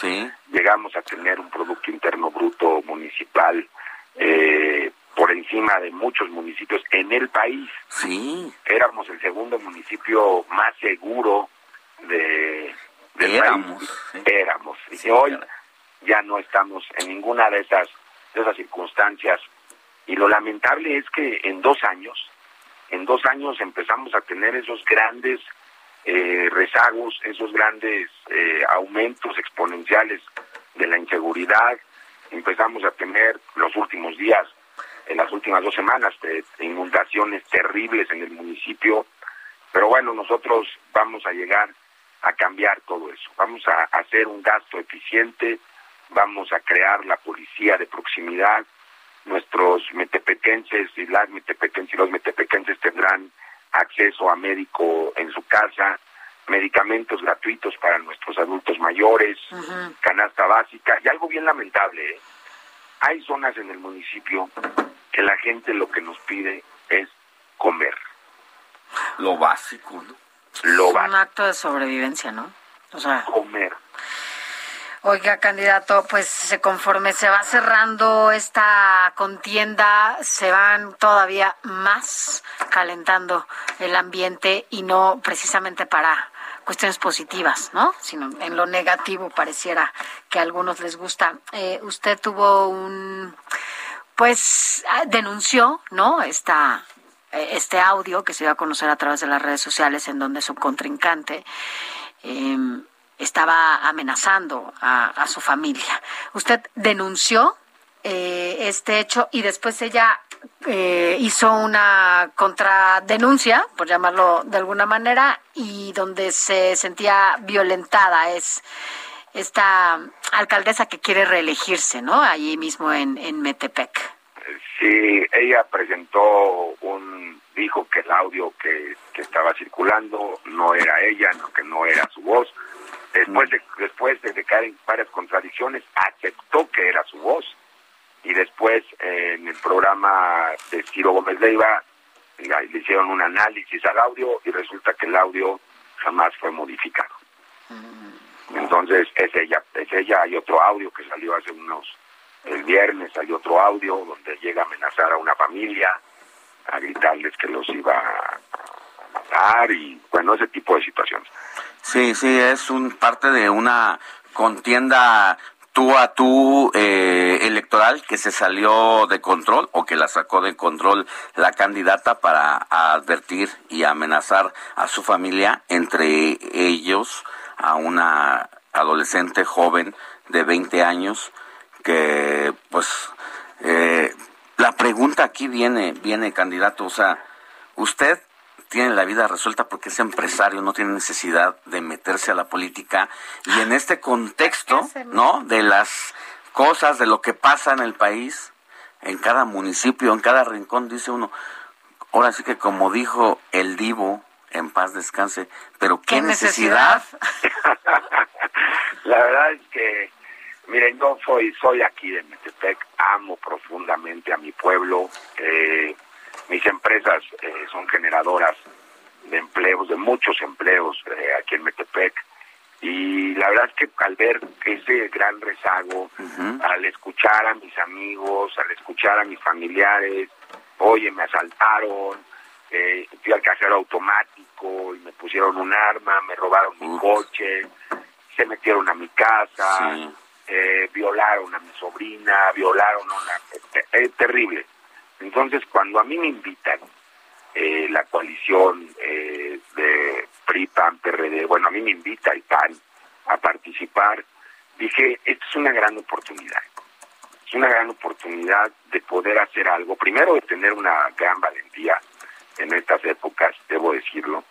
Llegamos a tener un Producto Interno Bruto municipal eh, por encima de muchos municipios en el país. Sí. Éramos el segundo municipio más seguro de del éramos, país. Éramos. Y hoy ya no estamos en ninguna de esas de esas circunstancias. Y lo lamentable es que en dos años, en dos años empezamos a tener esos grandes eh, rezagos, esos grandes eh, aumentos exponenciales de la inseguridad. Empezamos a tener los últimos días, en las últimas dos semanas, de, inundaciones terribles en el municipio. Pero bueno, nosotros vamos a llegar a cambiar todo eso. Vamos a hacer un gasto eficiente, vamos a crear la policía de proximidad. Nuestros metepequenses y las metepequenses y los metepequenses tendrán acceso a médico en su casa, medicamentos gratuitos para nuestros adultos mayores, canasta básica y algo bien lamentable. ¿eh? Hay zonas en el municipio que la gente lo que nos pide es comer. Lo básico, ¿no? Lo es un acto de sobrevivencia, ¿no? O sea, comer. Oiga, candidato, pues conforme se va cerrando esta contienda, se van todavía más calentando el ambiente y no precisamente para cuestiones positivas, ¿no? Sino en lo negativo pareciera que a algunos les gusta. Eh, usted tuvo un, pues, denunció, ¿no? Esta, eh, este audio que se iba a conocer a través de las redes sociales en donde su contrincante eh, estaba amenazando a, su familia. Usted denunció eh, este hecho y después ella eh, hizo una contradenuncia, por llamarlo de alguna manera, y donde se sentía violentada es esta alcaldesa que quiere reelegirse, ¿no? Allí mismo en, en Metepec. Sí, ella presentó un, dijo que el audio que, que estaba circulando no era ella, no, que no era su voz, Después de, después de caer en varias contradicciones, aceptó que era su voz. Y después, eh, en el programa de Ciro Gómez Leiva, le hicieron un análisis al audio y resulta que el audio jamás fue modificado. Mm. Entonces, es ella, es ella. Hay otro audio que salió hace unos, el viernes, hay otro audio donde llega a amenazar a una familia, a gritarles que los iba a y, bueno, ese tipo de situaciones. Sí, sí, es un parte de una contienda tú a tú eh, electoral que se salió de control o que la sacó de control la candidata para advertir y amenazar a su familia, entre ellos a una adolescente joven de 20 años que pues eh, la pregunta aquí viene, viene candidato, o sea, usted tiene la vida resuelta porque es empresario, no tiene necesidad de meterse a la política. Y en este contexto, ¿no? De las cosas, de lo que pasa en el país, en cada municipio, en cada rincón, dice uno, ahora sí que como dijo el divo, en paz descanse, pero qué, necesidad. la verdad es que, miren, yo soy, soy aquí de Metepec, amo profundamente a mi pueblo, eh, mis empresas eh, son generadoras de empleos, de muchos empleos eh, aquí en Metepec. Y la verdad es que al ver ese gran rezago, al escuchar a mis amigos, al escuchar a mis familiares, oye, me asaltaron, eh, fui al cajero automático y me pusieron un arma, me robaron mi coche, se metieron a mi casa, eh, violaron a mi sobrina, violaron a una... Eh, terrible. Entonces, cuando a mí me invitan eh, la coalición eh, de PRI, PAN, PRD, bueno, a mí me invita el PAN a participar, dije, esta es una gran oportunidad. Es una gran oportunidad de poder hacer algo. Primero, de tener una gran valentía en estas épocas, debo decirlo,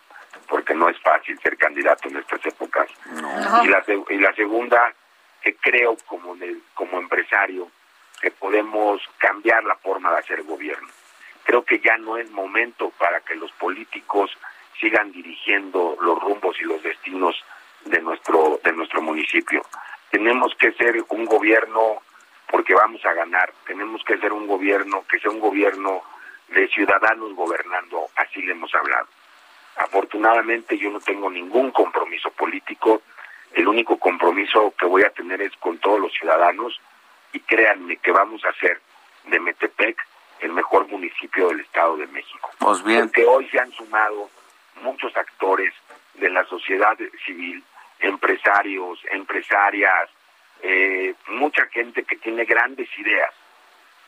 porque no es fácil ser candidato en estas épocas. Y, la, y la segunda, que creo como, como empresario que podemos cambiar la forma de hacer gobierno. Creo que ya no es momento para que los políticos sigan dirigiendo los rumbos y los destinos de nuestro de nuestro municipio. Tenemos que ser un gobierno porque vamos a ganar. Tenemos que ser un gobierno que sea un gobierno de ciudadanos gobernando, así le hemos hablado. Afortunadamente yo no tengo ningún compromiso político, el único compromiso que voy a tener es con todos los ciudadanos y créanme que vamos a hacer de Metepec el mejor municipio del Estado de México. Pues bien. Porque hoy se han sumado muchos actores de la sociedad civil, empresarios, empresarias, eh, mucha gente que tiene grandes ideas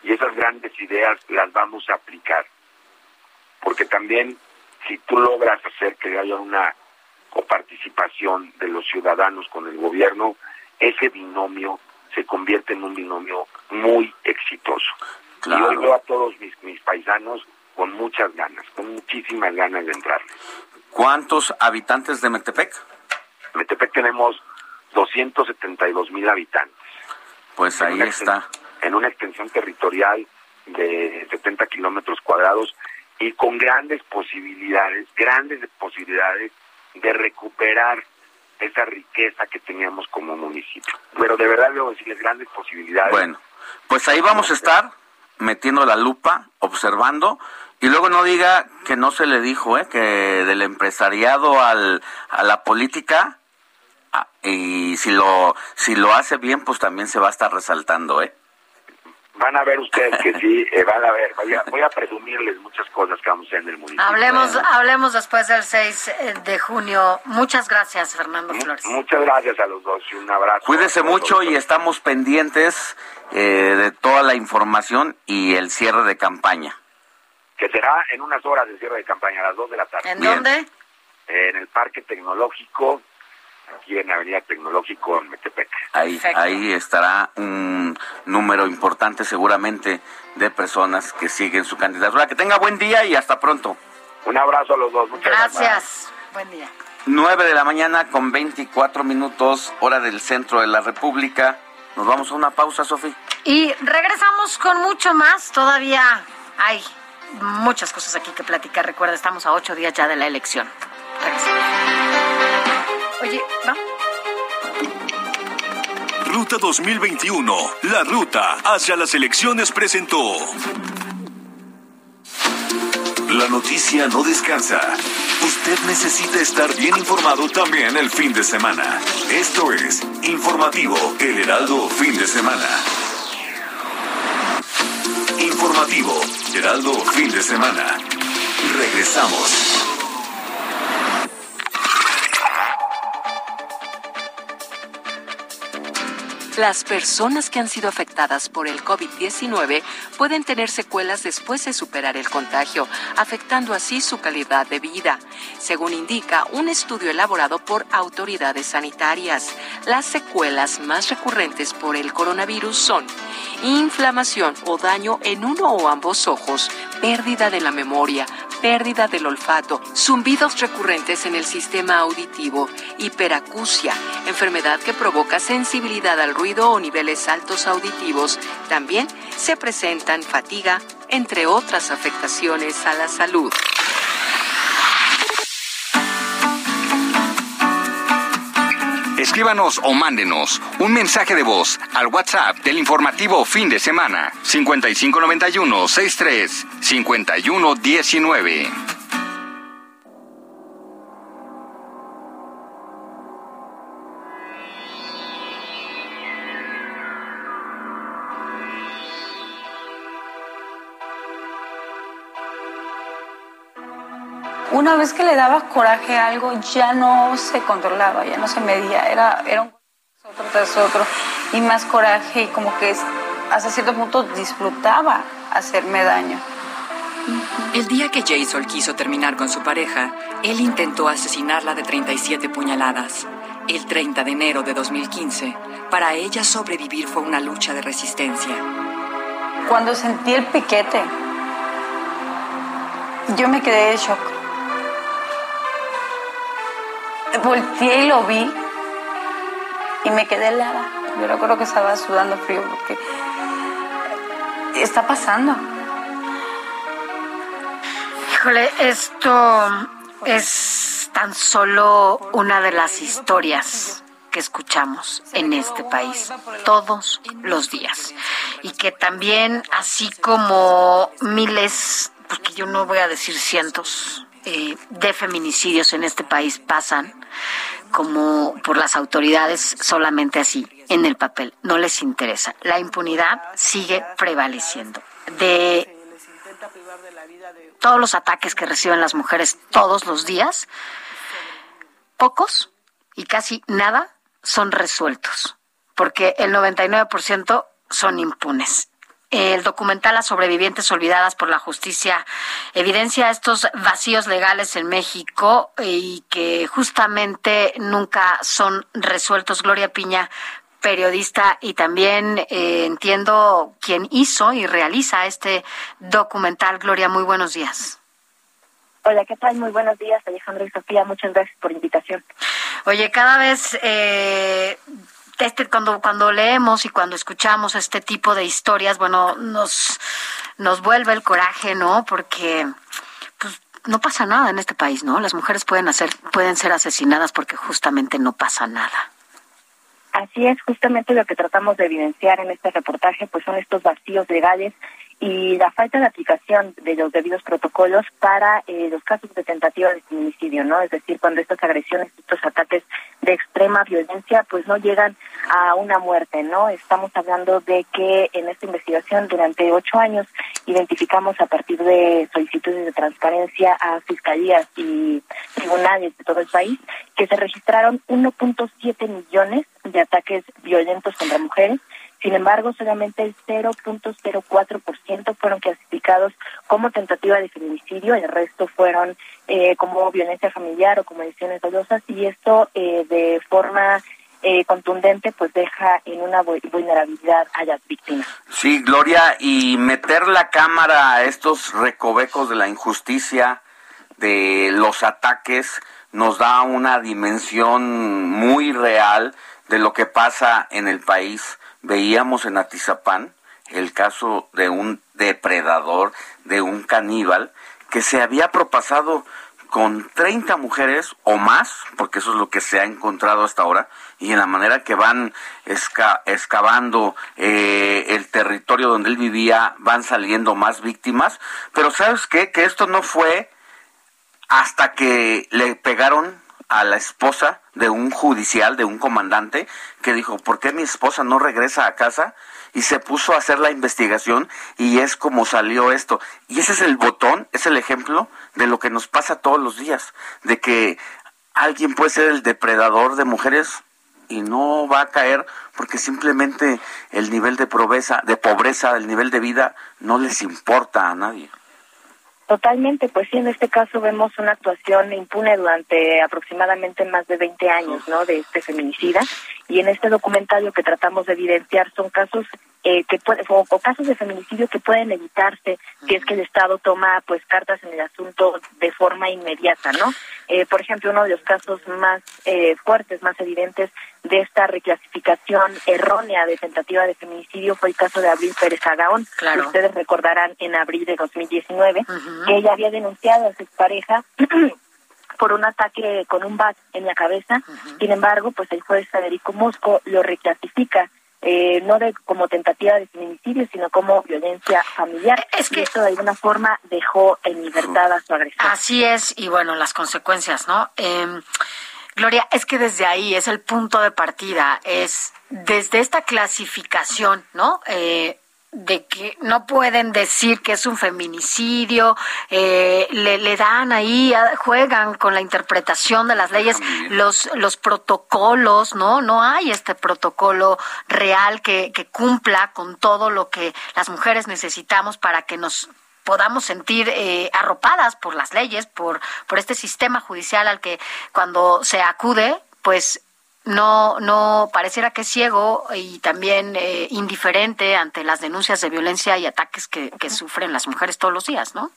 y esas grandes ideas las vamos a aplicar. Porque también si tú logras hacer que haya una coparticipación de los ciudadanos con el gobierno, ese binomio se convierte en un binomio muy exitoso. Y hoy veo a todos mis, mis paisanos con muchas ganas, con muchísimas ganas de entrar. ¿Cuántos habitantes de Metepec? Metepec tenemos 272 mil habitantes. Pues ahí está. En una extensión territorial de 70 kilómetros cuadrados y con grandes posibilidades, grandes posibilidades de recuperar esa riqueza que teníamos como municipio. Pero de verdad debo decirles grandes posibilidades. Bueno, pues ahí vamos a estar metiendo la lupa, observando, y luego no diga que no se le dijo, ¿eh? que del empresariado al, a la política, ah, y si lo, si lo hace bien, pues también se va a estar resaltando, ¿eh? Van a ver ustedes que sí, eh, van a ver, voy a, presumirles muchas cosas que vamos a hacer en el municipio. Hablemos, hablemos después del 6 eh, de junio. Muchas gracias, Fernando Flores. Muchas gracias a los dos y un abrazo. Cuídese mucho y estamos pendientes eh, de toda la información y el cierre de campaña. Que será en unas horas de cierre de campaña, a las 2 de la tarde. ¿En dónde? en el Parque Tecnológico aquí en Avenida Tecnológico en Metepec. Ahí, ahí estará un número importante seguramente de personas que siguen su candidatura. Que tenga buen día y hasta pronto. Un abrazo a los dos. Muchas gracias. gracias. Buen día. 9 de la mañana con 24 minutos, hora del centro de la República. Nos vamos a una pausa, Sofía. Y regresamos con mucho más. Todavía hay muchas cosas aquí que platicar. Recuerda, estamos a ocho días ya de la elección. Oye, ¿no? Ruta 2021, la ruta hacia las elecciones presentó. La noticia no descansa. Usted necesita estar bien informado también el fin de semana. Esto es Informativo El Heraldo Fin de Semana. Informativo Heraldo Fin de Semana. Regresamos. Las personas que han sido afectadas por el COVID-19 pueden tener secuelas después de superar el contagio, afectando así su calidad de vida. Según indica un estudio elaborado por autoridades sanitarias, las secuelas más recurrentes por el coronavirus son inflamación o daño en uno o ambos ojos, pérdida de la memoria, pérdida del olfato, zumbidos recurrentes en el sistema auditivo, hiperacusia, enfermedad que provoca sensibilidad al o niveles altos auditivos. También se presentan fatiga, entre otras afectaciones a la salud. Escríbanos o mándenos un mensaje de voz al WhatsApp del informativo fin de semana 5591 63 5119. Una vez que le dabas coraje a algo, ya no se controlaba, ya no se medía, era, era un otro tras otro, y más coraje, y como que hasta cierto punto disfrutaba hacerme daño. El día que Jason quiso terminar con su pareja, él intentó asesinarla de 37 puñaladas. El 30 de enero de 2015, para ella sobrevivir fue una lucha de resistencia. Cuando sentí el piquete, yo me quedé de shock volteé y lo vi y me quedé helada. Yo recuerdo que estaba sudando frío porque está pasando. Híjole, esto es tan solo una de las historias que escuchamos en este país todos los días y que también así como miles, porque yo no voy a decir cientos, eh, de feminicidios en este país pasan como por las autoridades solamente así, en el papel, no les interesa. La impunidad sigue prevaleciendo. De todos los ataques que reciben las mujeres todos los días, pocos y casi nada son resueltos, porque el 99% son impunes. El documental Las sobrevivientes olvidadas por la justicia evidencia estos vacíos legales en México y que justamente nunca son resueltos. Gloria Piña, periodista y también eh, entiendo quien hizo y realiza este documental. Gloria, muy buenos días. Hola, ¿qué tal? Muy buenos días, Alejandro y Sofía. Muchas gracias por la invitación. Oye, cada vez eh, este, cuando, cuando leemos y cuando escuchamos este tipo de historias, bueno, nos, nos vuelve el coraje, ¿no? Porque pues, no pasa nada en este país, ¿no? Las mujeres pueden, hacer, pueden ser asesinadas porque justamente no pasa nada. Así es, justamente lo que tratamos de evidenciar en este reportaje, pues son estos vacíos legales y la falta de aplicación de los debidos protocolos para eh, los casos de tentativa de feminicidio, ¿no? Es decir, cuando estas agresiones, estos ataques de extrema violencia, pues no llegan a una muerte, ¿no? Estamos hablando de que en esta investigación durante ocho años identificamos a partir de solicitudes de transparencia a fiscalías y tribunales de todo el país que se registraron 1.7 millones de ataques violentos contra mujeres sin embargo, solamente el 0.04% fueron clasificados como tentativa de feminicidio, el resto fueron eh, como violencia familiar o como lesiones dolosas y esto eh, de forma eh, contundente pues deja en una vulnerabilidad a las víctimas. Sí, Gloria, y meter la cámara a estos recovecos de la injusticia, de los ataques, nos da una dimensión muy real de lo que pasa en el país veíamos en Atizapán el caso de un depredador, de un caníbal, que se había propasado con 30 mujeres o más, porque eso es lo que se ha encontrado hasta ahora, y en la manera que van excavando eh, el territorio donde él vivía, van saliendo más víctimas. Pero ¿sabes qué? Que esto no fue hasta que le pegaron a la esposa de un judicial, de un comandante, que dijo, ¿por qué mi esposa no regresa a casa? Y se puso a hacer la investigación y es como salió esto. Y ese es el botón, es el ejemplo de lo que nos pasa todos los días, de que alguien puede ser el depredador de mujeres y no va a caer porque simplemente el nivel de pobreza, de pobreza, el nivel de vida no les importa a nadie. Totalmente, pues sí, en este caso vemos una actuación impune durante aproximadamente más de 20 años, ¿no? De este feminicida. Y en este documentario que tratamos de evidenciar son casos eh, que puede, o, casos de feminicidio que pueden evitarse si es que el Estado toma pues cartas en el asunto de forma inmediata, ¿no? Eh, por ejemplo, uno de los casos más eh, fuertes, más evidentes de esta reclasificación errónea de tentativa de feminicidio fue el caso de Abril Pérez Agaón. Claro. Ustedes recordarán en abril de 2019 que ella había denunciado a su pareja por un ataque con un bat en la cabeza. Sin embargo, pues el juez Federico Mosco lo reclasifica eh, no de como tentativa de feminicidio, sino como violencia familiar. Es que esto de alguna forma dejó en libertad a su agresor. Así es, y bueno, las consecuencias, ¿no? Eh, Gloria, es que desde ahí es el punto de partida, es desde esta clasificación, ¿no? Eh, de que no pueden decir que es un feminicidio, eh, le, le, dan ahí, juegan con la interpretación de las leyes, los, los protocolos, ¿no? No hay este protocolo real que, que cumpla con todo lo que las mujeres necesitamos para que nos podamos sentir eh, arropadas por las leyes, por, por este sistema judicial al que cuando se acude, pues no, no pareciera que es ciego y también eh, indiferente ante las denuncias de violencia y ataques que, que sufren las mujeres todos los días, ¿no?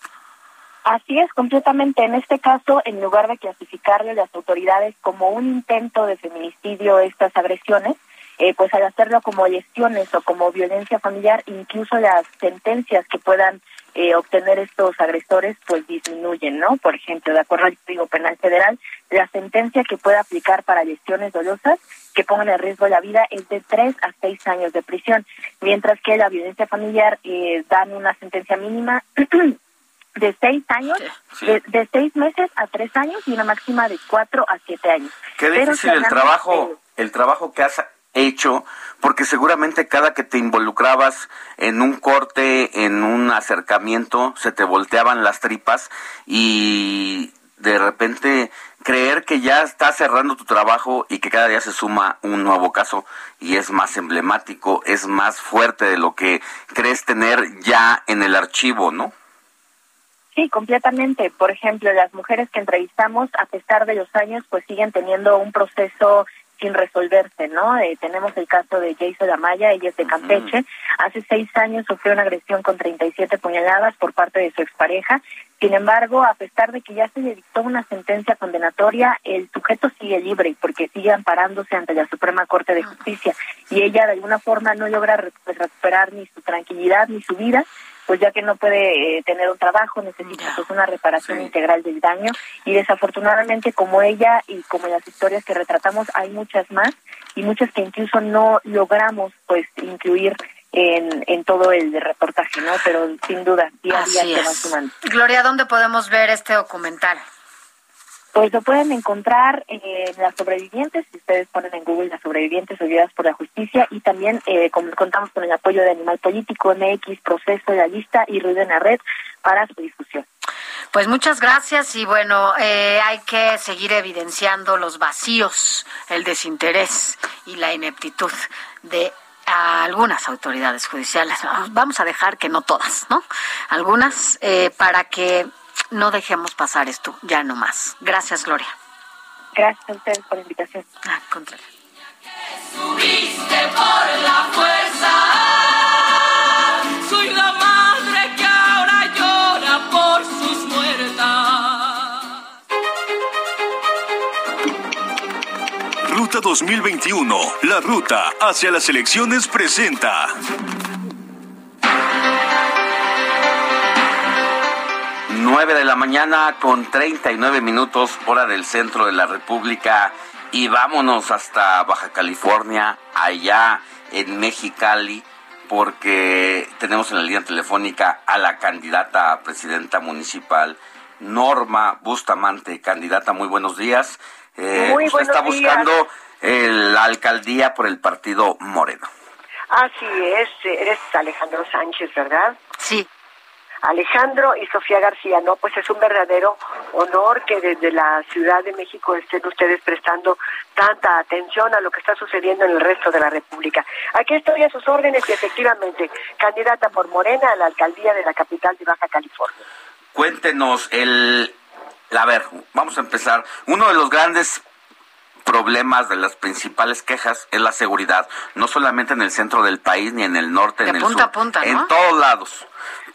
Así es, completamente. En este caso, en lugar de clasificarle las autoridades como un intento de feminicidio estas agresiones, eh, pues al hacerlo como lesiones o como violencia familiar, incluso las sentencias que puedan eh, obtener estos agresores pues disminuyen, ¿no? Por ejemplo, de acuerdo al Código Penal Federal, la sentencia que puede aplicar para lesiones dolosas que pongan en riesgo la vida es de tres a seis años de prisión, mientras que la violencia familiar eh, dan una sentencia mínima de seis años, De, seis meses a tres años y una máxima de cuatro a siete años. Qué difícil el trabajo, el trabajo que has hecho, porque seguramente cada que te involucrabas en un corte, en un acercamiento, se te volteaban las tripas y de repente creer que ya estás cerrando tu trabajo y que cada día se suma un nuevo caso y es más emblemático, es más fuerte de lo que crees tener ya en el archivo, ¿no? Sí, completamente. Por ejemplo, las mujeres que entrevistamos, a pesar de los años, pues siguen teniendo un proceso sin resolverse, ¿no? Eh, tenemos el caso de Jason Amaya, ella es de Campeche. Hace seis años sufrió una agresión con 37 puñaladas por parte de su expareja. Sin embargo, a pesar de que ya se le dictó una sentencia condenatoria, el sujeto sigue libre porque sigue amparándose ante la Suprema Corte de Justicia y ella de alguna forma no logra recuperar ni su tranquilidad ni su vida pues ya que no puede eh, tener un trabajo, necesita pues una reparación integral del daño y desafortunadamente como ella y como las historias que retratamos hay muchas más y muchas que incluso no logramos pues incluir en, en todo el reportaje, ¿no? Pero sin duda, día a día se van sumando. Gloria, ¿dónde podemos ver este documental? Pues lo pueden encontrar en las sobrevivientes, si ustedes ponen en Google las sobrevivientes olvidadas por la justicia, y también eh, contamos con el apoyo de Animal Político, MX, Proceso, La Lista y Ruido en la Red para su difusión. Pues muchas gracias y bueno, eh, hay que seguir evidenciando los vacíos, el desinterés y la ineptitud de algunas autoridades judiciales. Vamos a dejar que no todas, ¿no? Algunas eh, para que no dejemos pasar esto, ya no más. Gracias, Gloria. Gracias a ustedes por la invitación. Ah, contrario. Subiste por la fuerza. Soy la madre que ahora llora por sus muertas. Ruta 2021, la ruta hacia las elecciones presenta. 9 de la mañana con 39 minutos hora del centro de la República y vámonos hasta Baja California, allá en Mexicali, porque tenemos en la línea telefónica a la candidata a presidenta municipal, Norma Bustamante. Candidata, muy buenos días. Eh, muy usted está buscando la alcaldía por el partido Moreno. Así es, eres Alejandro Sánchez, ¿verdad? Sí. Alejandro y Sofía García, ¿no? Pues es un verdadero honor que desde la Ciudad de México estén ustedes prestando tanta atención a lo que está sucediendo en el resto de la República. Aquí estoy a sus órdenes y efectivamente candidata por Morena a la alcaldía de la capital de Baja California. Cuéntenos el... A ver, vamos a empezar. Uno de los grandes problemas, de las principales quejas es la seguridad, no solamente en el centro del país ni en el norte, en el punta sur, a punta, en todos lados.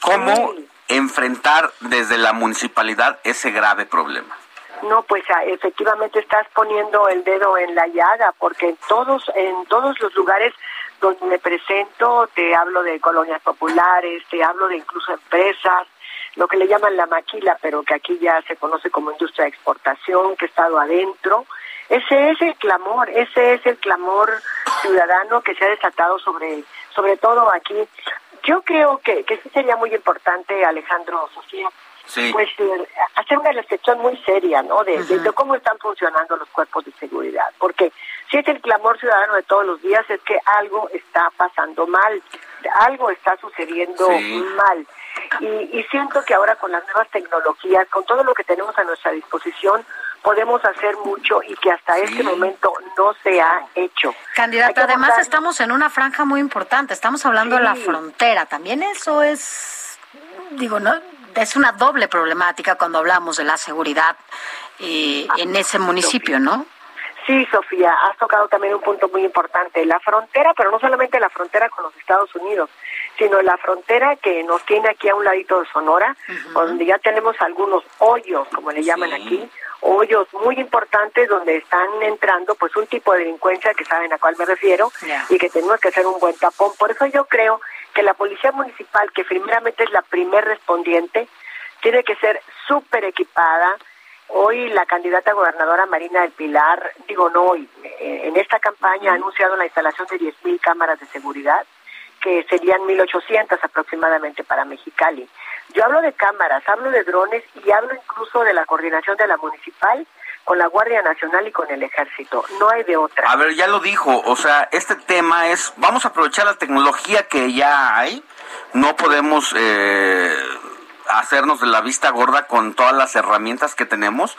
¿Cómo enfrentar desde la municipalidad ese grave problema? No, pues ah, efectivamente estás poniendo el dedo en la llaga, porque en todos, en todos los lugares donde me presento, te hablo de colonias populares, te hablo de incluso empresas, lo que le llaman la maquila, pero que aquí ya se conoce como industria de exportación, que he estado adentro. Ese es el clamor, ese es el clamor ciudadano que se ha desatado sobre, sobre todo aquí yo creo que, que sí sería muy importante, Alejandro Sofía, pues eh, hacer una reflexión muy seria, ¿no? De, cómo están funcionando los cuerpos de seguridad, porque si es el clamor ciudadano de todos los días es que algo está pasando mal, algo está sucediendo mal. Y, y siento que ahora con las nuevas tecnologías, con todo lo que tenemos a nuestra disposición, podemos hacer mucho y que hasta este momento no se ha hecho. Candidata, además estamos en una franja muy importante, estamos hablando de la frontera, también eso es, digo, no, es una doble problemática cuando hablamos de la seguridad eh, en ese municipio, ¿no? Sí, Sofía, has tocado también un punto muy importante, la frontera, pero no solamente la frontera con los Estados Unidos, sino la frontera que nos tiene aquí a un ladito de Sonora, donde ya tenemos algunos hoyos, como le llaman aquí, hoyos muy importantes donde están entrando pues un tipo de delincuencia que saben a cuál me refiero y que tenemos que hacer un buen tapón. Por eso yo creo que la policía municipal, que primeramente es la primer respondiente, tiene que ser súper equipada. Hoy la candidata gobernadora Marina del Pilar, digo no hoy, eh, en esta campaña ha anunciado la instalación de 10.000 cámaras de seguridad, que serían 1.800 aproximadamente para Mexicali. Yo hablo de cámaras, hablo de drones y hablo incluso de la coordinación de la municipal con la Guardia Nacional y con el Ejército. No hay de otra. A ver, ya lo dijo, o sea, este tema es, vamos a aprovechar la tecnología que ya hay, no podemos eh, hacernos de la vista gorda con todas las herramientas que tenemos,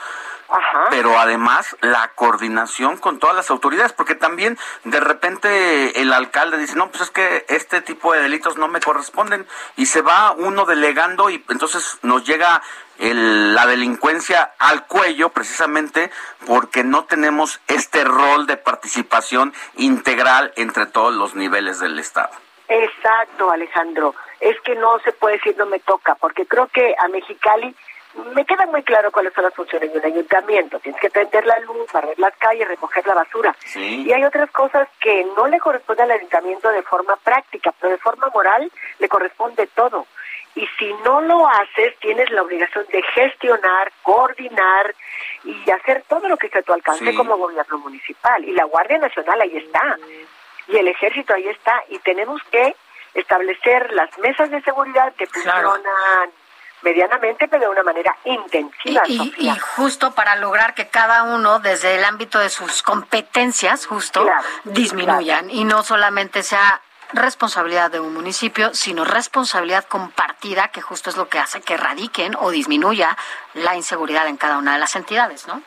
pero además la coordinación con todas las autoridades, porque también de repente el alcalde dice, no, pues es que este tipo de delitos no me corresponden, y se va uno delegando y entonces nos llega la delincuencia al cuello precisamente porque no tenemos este rol de participación integral entre todos los niveles del Estado. Exacto, Alejandro. Es que no se puede decir no me toca, porque creo que a Mexicali me queda muy claro cuáles son las funciones de un ayuntamiento. Tienes que prender la luz, barrer las calles, recoger la basura. Y hay otras cosas que no le corresponde al ayuntamiento de forma práctica, pero de forma moral le corresponde todo. Y si no lo haces, tienes la obligación de gestionar, coordinar y hacer todo lo que esté a tu alcance como gobierno municipal. Y la Guardia Nacional ahí está. Y el ejército ahí está. Y tenemos que establecer las mesas de seguridad que funcionan medianamente, pero de una manera intensiva. Y, justo para lograr que cada uno, desde el ámbito de sus competencias, justo, disminuyan y no solamente sea responsabilidad de un municipio, sino responsabilidad compartida, que justo es lo que hace que erradiquen o disminuya la inseguridad en cada una de las entidades, ¿no?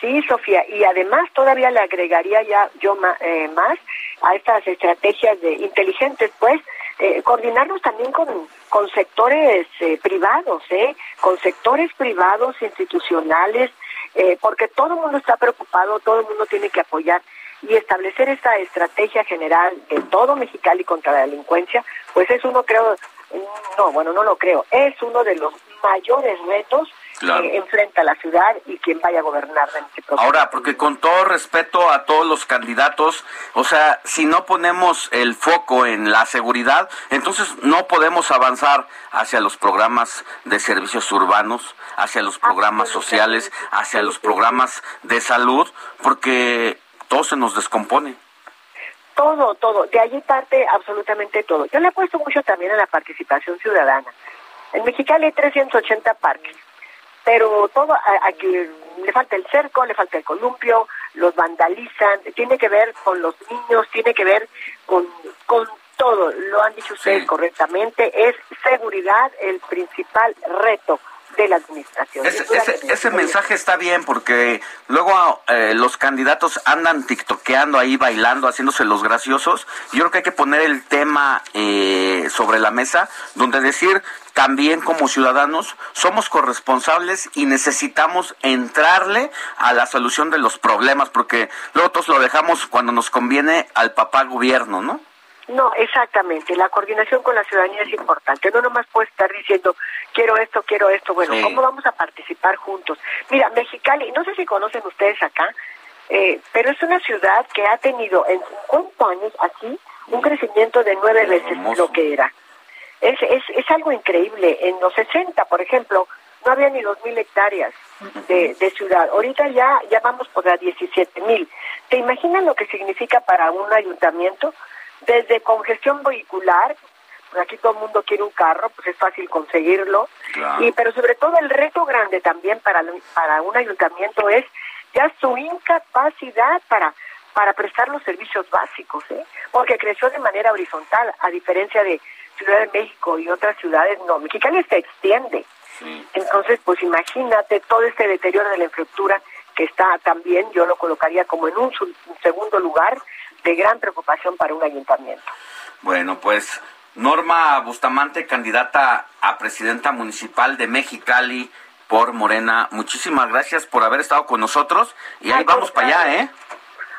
Sí, Sofía, y además todavía le agregaría ya yo eh, más a estas estrategias de inteligentes, pues, eh, coordinarnos también con, con sectores eh, privados, ¿eh? con sectores privados, institucionales, eh, porque todo el mundo está preocupado, todo el mundo tiene que apoyar y establecer esta estrategia general de todo Mexicali contra la delincuencia, pues es uno, creo, no, bueno, no lo creo, es uno de los mayores retos que enfrenta la ciudad y quien vaya a gobernar en este proceso. Ahora, porque con todo respeto a todos los candidatos, o sea, si no ponemos el foco en la seguridad, entonces no podemos avanzar hacia los programas de servicios urbanos, hacia los programas sociales, hacia los programas de salud, porque todo se nos descompone. Todo, todo. De allí parte absolutamente todo. Yo le he puesto mucho también a la participación ciudadana. En Mexicali hay 380 parques, pero todo, aquí le falta el cerco, le falta el columpio, los vandalizan, tiene que ver con los niños, tiene que ver con, con todo, lo han dicho ustedes correctamente, es seguridad el principal reto de la administración. Ese, mensaje está bien porque luego eh, los candidatos andan tiktokeando ahí, bailando, haciéndose los graciosos. Yo creo que hay que poner el tema eh, sobre la mesa, donde decir también como ciudadanos somos corresponsables y necesitamos entrarle a la solución de los problemas, porque luego todos lo dejamos cuando nos conviene al papá gobierno, ¿no? No, exactamente. La coordinación con la ciudadanía es importante. No nomás puede estar diciendo, quiero esto, quiero esto. Bueno, ¿cómo vamos a participar juntos? Mira, Mexicali, no sé si conocen ustedes acá, eh, pero es una ciudad que ha tenido en 50 años aquí un crecimiento de nueve veces lo que era. Es, es, es algo increíble. En los 60, por ejemplo, no había ni 2.000 hectáreas de, de, ciudad. Ahorita ya, ya vamos por las 17.000. ¿Te imaginas lo que significa para un ayuntamiento? Desde congestión vehicular, pues aquí todo el mundo quiere un carro, pues es fácil conseguirlo, y pero sobre todo el reto grande también para, para un ayuntamiento es ya su incapacidad para para prestar los servicios básicos, ¿eh? porque creció de manera horizontal, a diferencia de Ciudad de México y otras ciudades, no, Mexicali se extiende. Entonces, pues imagínate todo este deterioro de la infraestructura que está también, yo lo colocaría como en un segundo lugar, de gran preocupación para un ayuntamiento. Bueno, pues Norma Bustamante, candidata a presidenta municipal de Mexicali por Morena, muchísimas gracias por haber estado con nosotros y ahí vamos para allá, ¿eh?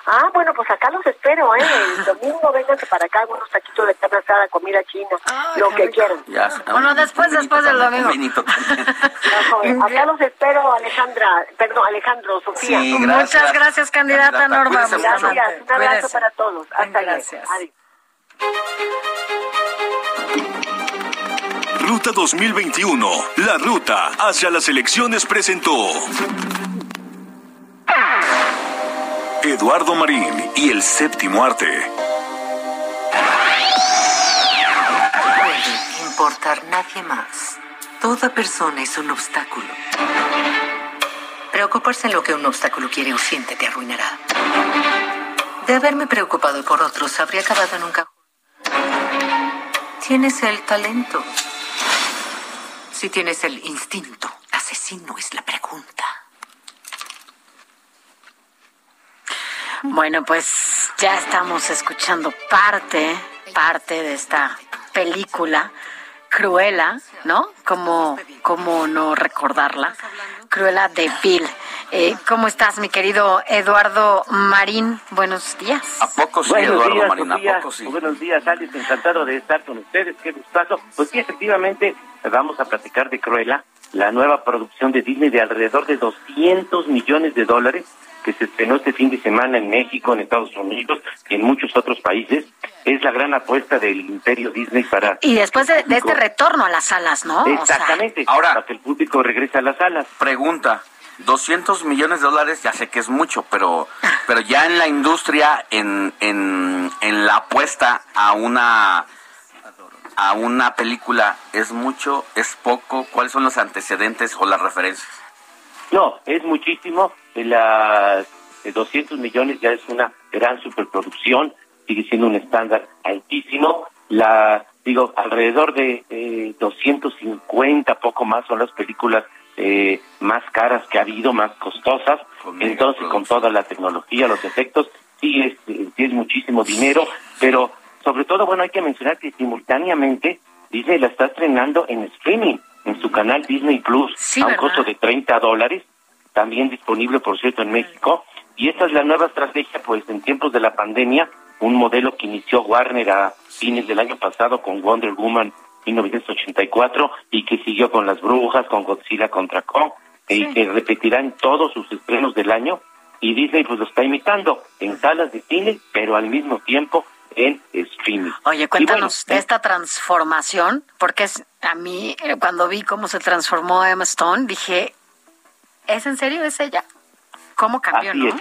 Ah, bueno, pues acá los espero, ¿eh? El domingo vénganse para acá, unos taquitos de carne asada, comida china, lo que quieran. bueno, después, después del domingo. acá los espero, Alejandra, perdón, Alejandro, Sofía. Muchas gracias, candidata Norma. Gracias, un abrazo para todos. Hasta Gracias. Adiós. Ruta 2021, la ruta hacia las elecciones presentó. Eduardo Marín y el séptimo arte. puede importar nadie más. Toda persona es un obstáculo. Preocuparse en lo que un obstáculo quiere o siente te arruinará. De haberme preocupado por otros, habría acabado en un cajón. Tienes el talento. Si tienes el instinto, asesino es la pregunta. Bueno, pues ya estamos escuchando parte, parte de esta película Cruela, ¿no? Como, como no recordarla. Cruela de Bill. Eh, ¿Cómo estás, mi querido Eduardo Marín? Buenos días. ¿A poco sí, buenos Eduardo días, Marín? ¿A Sofía. poco sí? Buenos días, Alex. Encantado de estar con ustedes. Qué gustazo. Pues sí, efectivamente, vamos a platicar de Cruella, la nueva producción de Disney de alrededor de 200 millones de dólares que se estrenó este fin de semana en México, en Estados Unidos y en muchos otros países. Es la gran apuesta del imperio Disney para... Y después de, de este retorno a las salas, ¿no? O sea, Exactamente. Ahora- para que el público regrese a las salas. Pregunta. 200 millones de dólares, ya sé que es mucho, pero, pero ya en la industria, en, en, en la apuesta a una, a una película, ¿es mucho? ¿Es poco? ¿Cuáles son los antecedentes o las referencias? No, es muchísimo. De las de 200 millones ya es una gran superproducción, sigue siendo un estándar altísimo. La digo, alrededor de eh, 250, poco más, son las películas eh, más caras que ha habido, más costosas. Entonces, con toda la tecnología, los efectos, sí es, sí es muchísimo dinero, pero sobre todo, bueno, hay que mencionar que simultáneamente Disney la está estrenando en streaming, en su canal Disney Plus, Sí, a un ¿verdad? costo de 30 dólares, también disponible, por cierto, en México. Y esta es la nueva estrategia, pues, en tiempos de la pandemia, un modelo que inició Warner a fines del año pasado con Wonder Woman 1984 y que siguió con Las Brujas, con Godzilla contra Kong, y que repetirá en todos sus estrenos del año. Y Disney, pues, lo está imitando en salas de cine, pero al mismo tiempo en streaming. Oye, cuéntanos bueno, de esta transformación, porque es, a mí, eh, cuando vi cómo se transformó Emma Stone, dije, ¿es en serio? ¿Es ella? ¿Cómo cambió, Así no? es.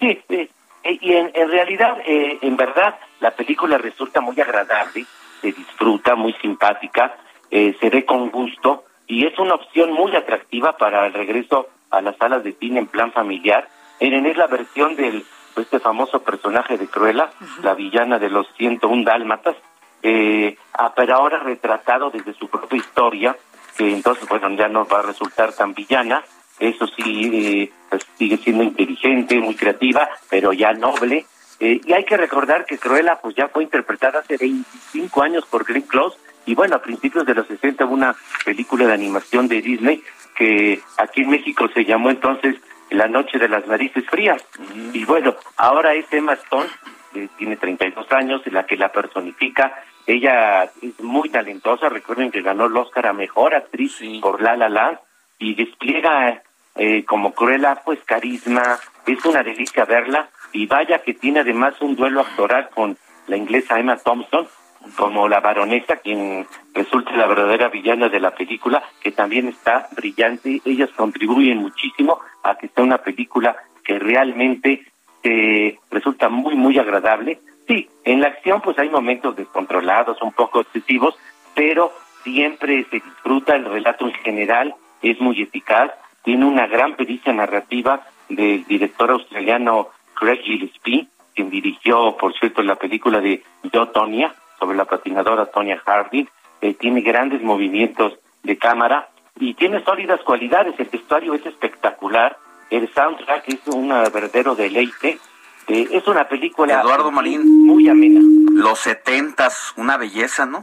Sí, sí. Eh, Y en, en realidad, eh, en verdad, la película resulta muy agradable, se disfruta, muy simpática, eh, se ve con gusto y es una opción muy atractiva para el regreso a las salas de cine en plan familiar. Miren, es la versión del este famoso personaje de Cruella, la villana de los 101 dálmatas, eh, ah, pero ahora retratado desde su propia historia, que entonces, bueno, ya no va a resultar tan villana, eso sí, eh, pues, sigue siendo inteligente, muy creativa, pero ya noble. Eh, y hay que recordar que Cruella pues ya fue interpretada hace 25 años por Glenn Close y bueno, a principios de los 60 hubo una película de animación de Disney que aquí en México se llamó entonces La Noche de las Narices Frías. Y bueno, ahora es Emma Stone, que tiene 32 años, la que la personifica. Ella es muy talentosa, recuerden que ganó el Oscar a Mejor Actriz por La La Land y despliega eh, como Cruella pues carisma, es una delicia verla y vaya que tiene además un duelo actoral con la inglesa Emma Thompson como la baronesa quien resulta la verdadera villana de la película que también está brillante. Ellas contribuyen muchísimo a que sea una película que realmente eh, resulta muy muy agradable. Sí en la acción pues hay momentos descontrolados un poco excesivos pero siempre se disfruta el relato en general es muy eficaz. Tiene una gran pericia narrativa del director australiano Craig Gillespie, quien dirigió, por cierto, la película de Yo, Tonya, sobre la patinadora Tonya Harding. Eh, tiene grandes movimientos de cámara y tiene sólidas cualidades. El vestuario es espectacular. El soundtrack es un verdadero deleite. Eh, es una película Eduardo Marín. muy amena. Los setentas, una belleza, ¿no?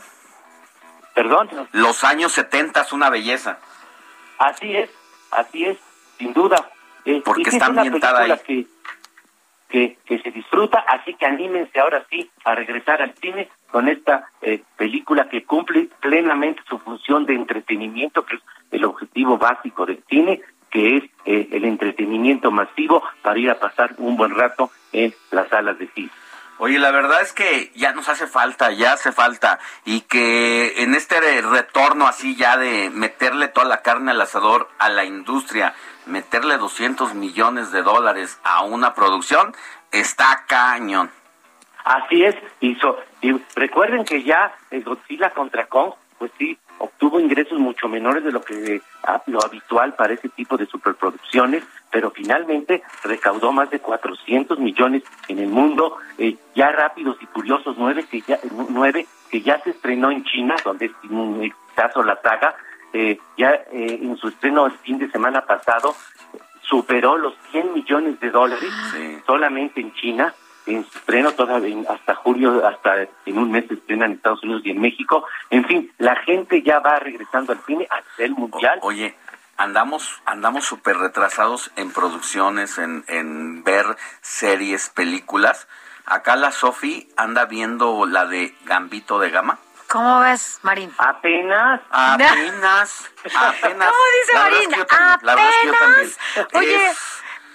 Perdón. Los años setentas, una belleza. Así es, así es, sin duda. Eh, Porque está es ambientada ahí. que que, que se disfruta, así que anímense ahora sí a regresar al cine con esta eh, película que cumple plenamente su función de entretenimiento, que es el objetivo básico del cine, que es eh, el entretenimiento masivo para ir a pasar un buen rato en las salas de cine. Oye, la verdad es que ya nos hace falta, ya hace falta, y que en este retorno así ya de meterle toda la carne al asador a la industria, meterle 200 millones de dólares a una producción, está cañón. Así es, hizo. Y recuerden que ya el Godzilla contra Kong, pues sí, obtuvo ingresos mucho menores de lo que ah, lo habitual para ese tipo de superproducciones, pero finalmente recaudó más de 400 millones en el mundo. Eh, ya Rápidos y Curiosos 9 que ya, 9, que ya se estrenó en China, donde es un exitazo la saga, eh, ya eh, en su estreno el fin de semana pasado superó los 100 millones de dólares solamente en China en su estreno todavía hasta julio, hasta en un mes se estrena en Estados Unidos y en México. En fin, la gente ya va regresando al cine a el mundial. oye, andamos andamos súper retrasados en producciones, en, en ver series, películas. Acá la Sofi anda viendo la de Gambito de Gama. ¿Cómo ves, Marín? Apenas. Apenas. apenas. ¿Cómo dice Marín? Apenas. Oye,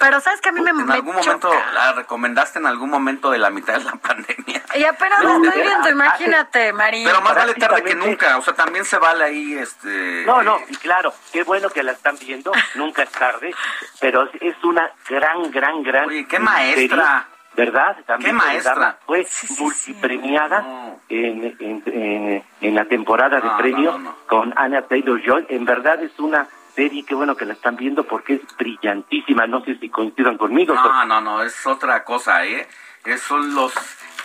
pero sabes que a mí me En algún momento, la recomendaste en algún momento de la mitad de la pandemia. Y apenas lo estoy viendo, imagínate, Marín. Pero más vale tarde que nunca, o sea, también se vale ahí, este... No, no, y claro, qué bueno que la están viendo, nunca es tarde, pero es una gran, gran, gran... Oye, qué maestra. ¿Verdad? También ¿Qué maestra? Fue multipremiada En, en, en, la temporada de premios con Anna Taylor-Joy. En verdad es una serie, qué bueno que la están viendo porque es brillantísima, no sé si coincidan conmigo. No, no, no, es otra cosa, ¿eh? Esos son los,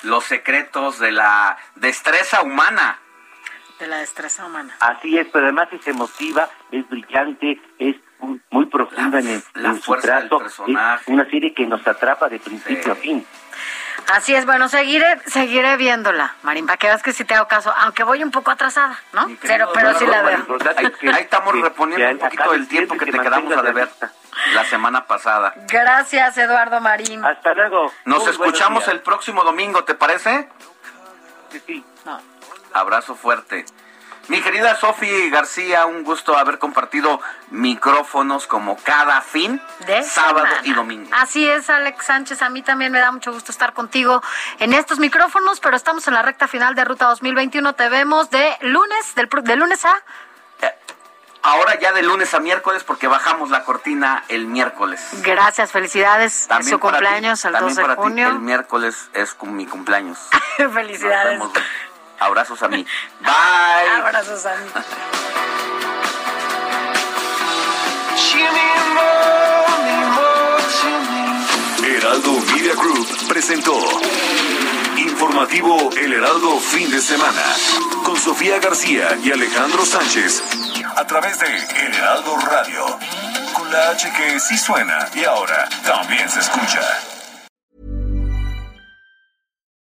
los secretos de la destreza humana. De la destreza humana. Así es, pero además es emotiva, es brillante, es muy, profunda en, el, su trato. Es una serie que nos atrapa de principio a fin. Así es, bueno, seguiré, seguiré viéndola, Marín, para que veas que si te hago caso, aunque voy un poco atrasada, ¿no? Pero, pero sí la veo. Ahí, estamos reponiendo un poquito del tiempo que, te quedamos a deber la semana pasada. Gracias, Eduardo Marín. Hasta luego. Nos escuchamos el próximo domingo, ¿te parece? Sí, sí. No. Abrazo fuerte. Mi querida Sofi García, un gusto haber compartido micrófonos como cada fin de sábado y domingo. Así es, Alex Sánchez, a mí también me da mucho gusto estar contigo en estos micrófonos, pero estamos en la recta final de Ruta 2021. Te vemos de lunes, del, de lunes a... Eh, ahora ya de lunes a miércoles porque bajamos la cortina el miércoles. Gracias, felicidades. También su cumpleaños el 2 de junio. el miércoles es mi cumpleaños. felicidades. Abrazos a mí. Bye. Abrazos a mí. Heraldo Media Group presentó Informativo El Heraldo Fin de Semana con Sofía García y Alejandro Sánchez a través de El Heraldo Radio con la H que sí suena y ahora también se escucha.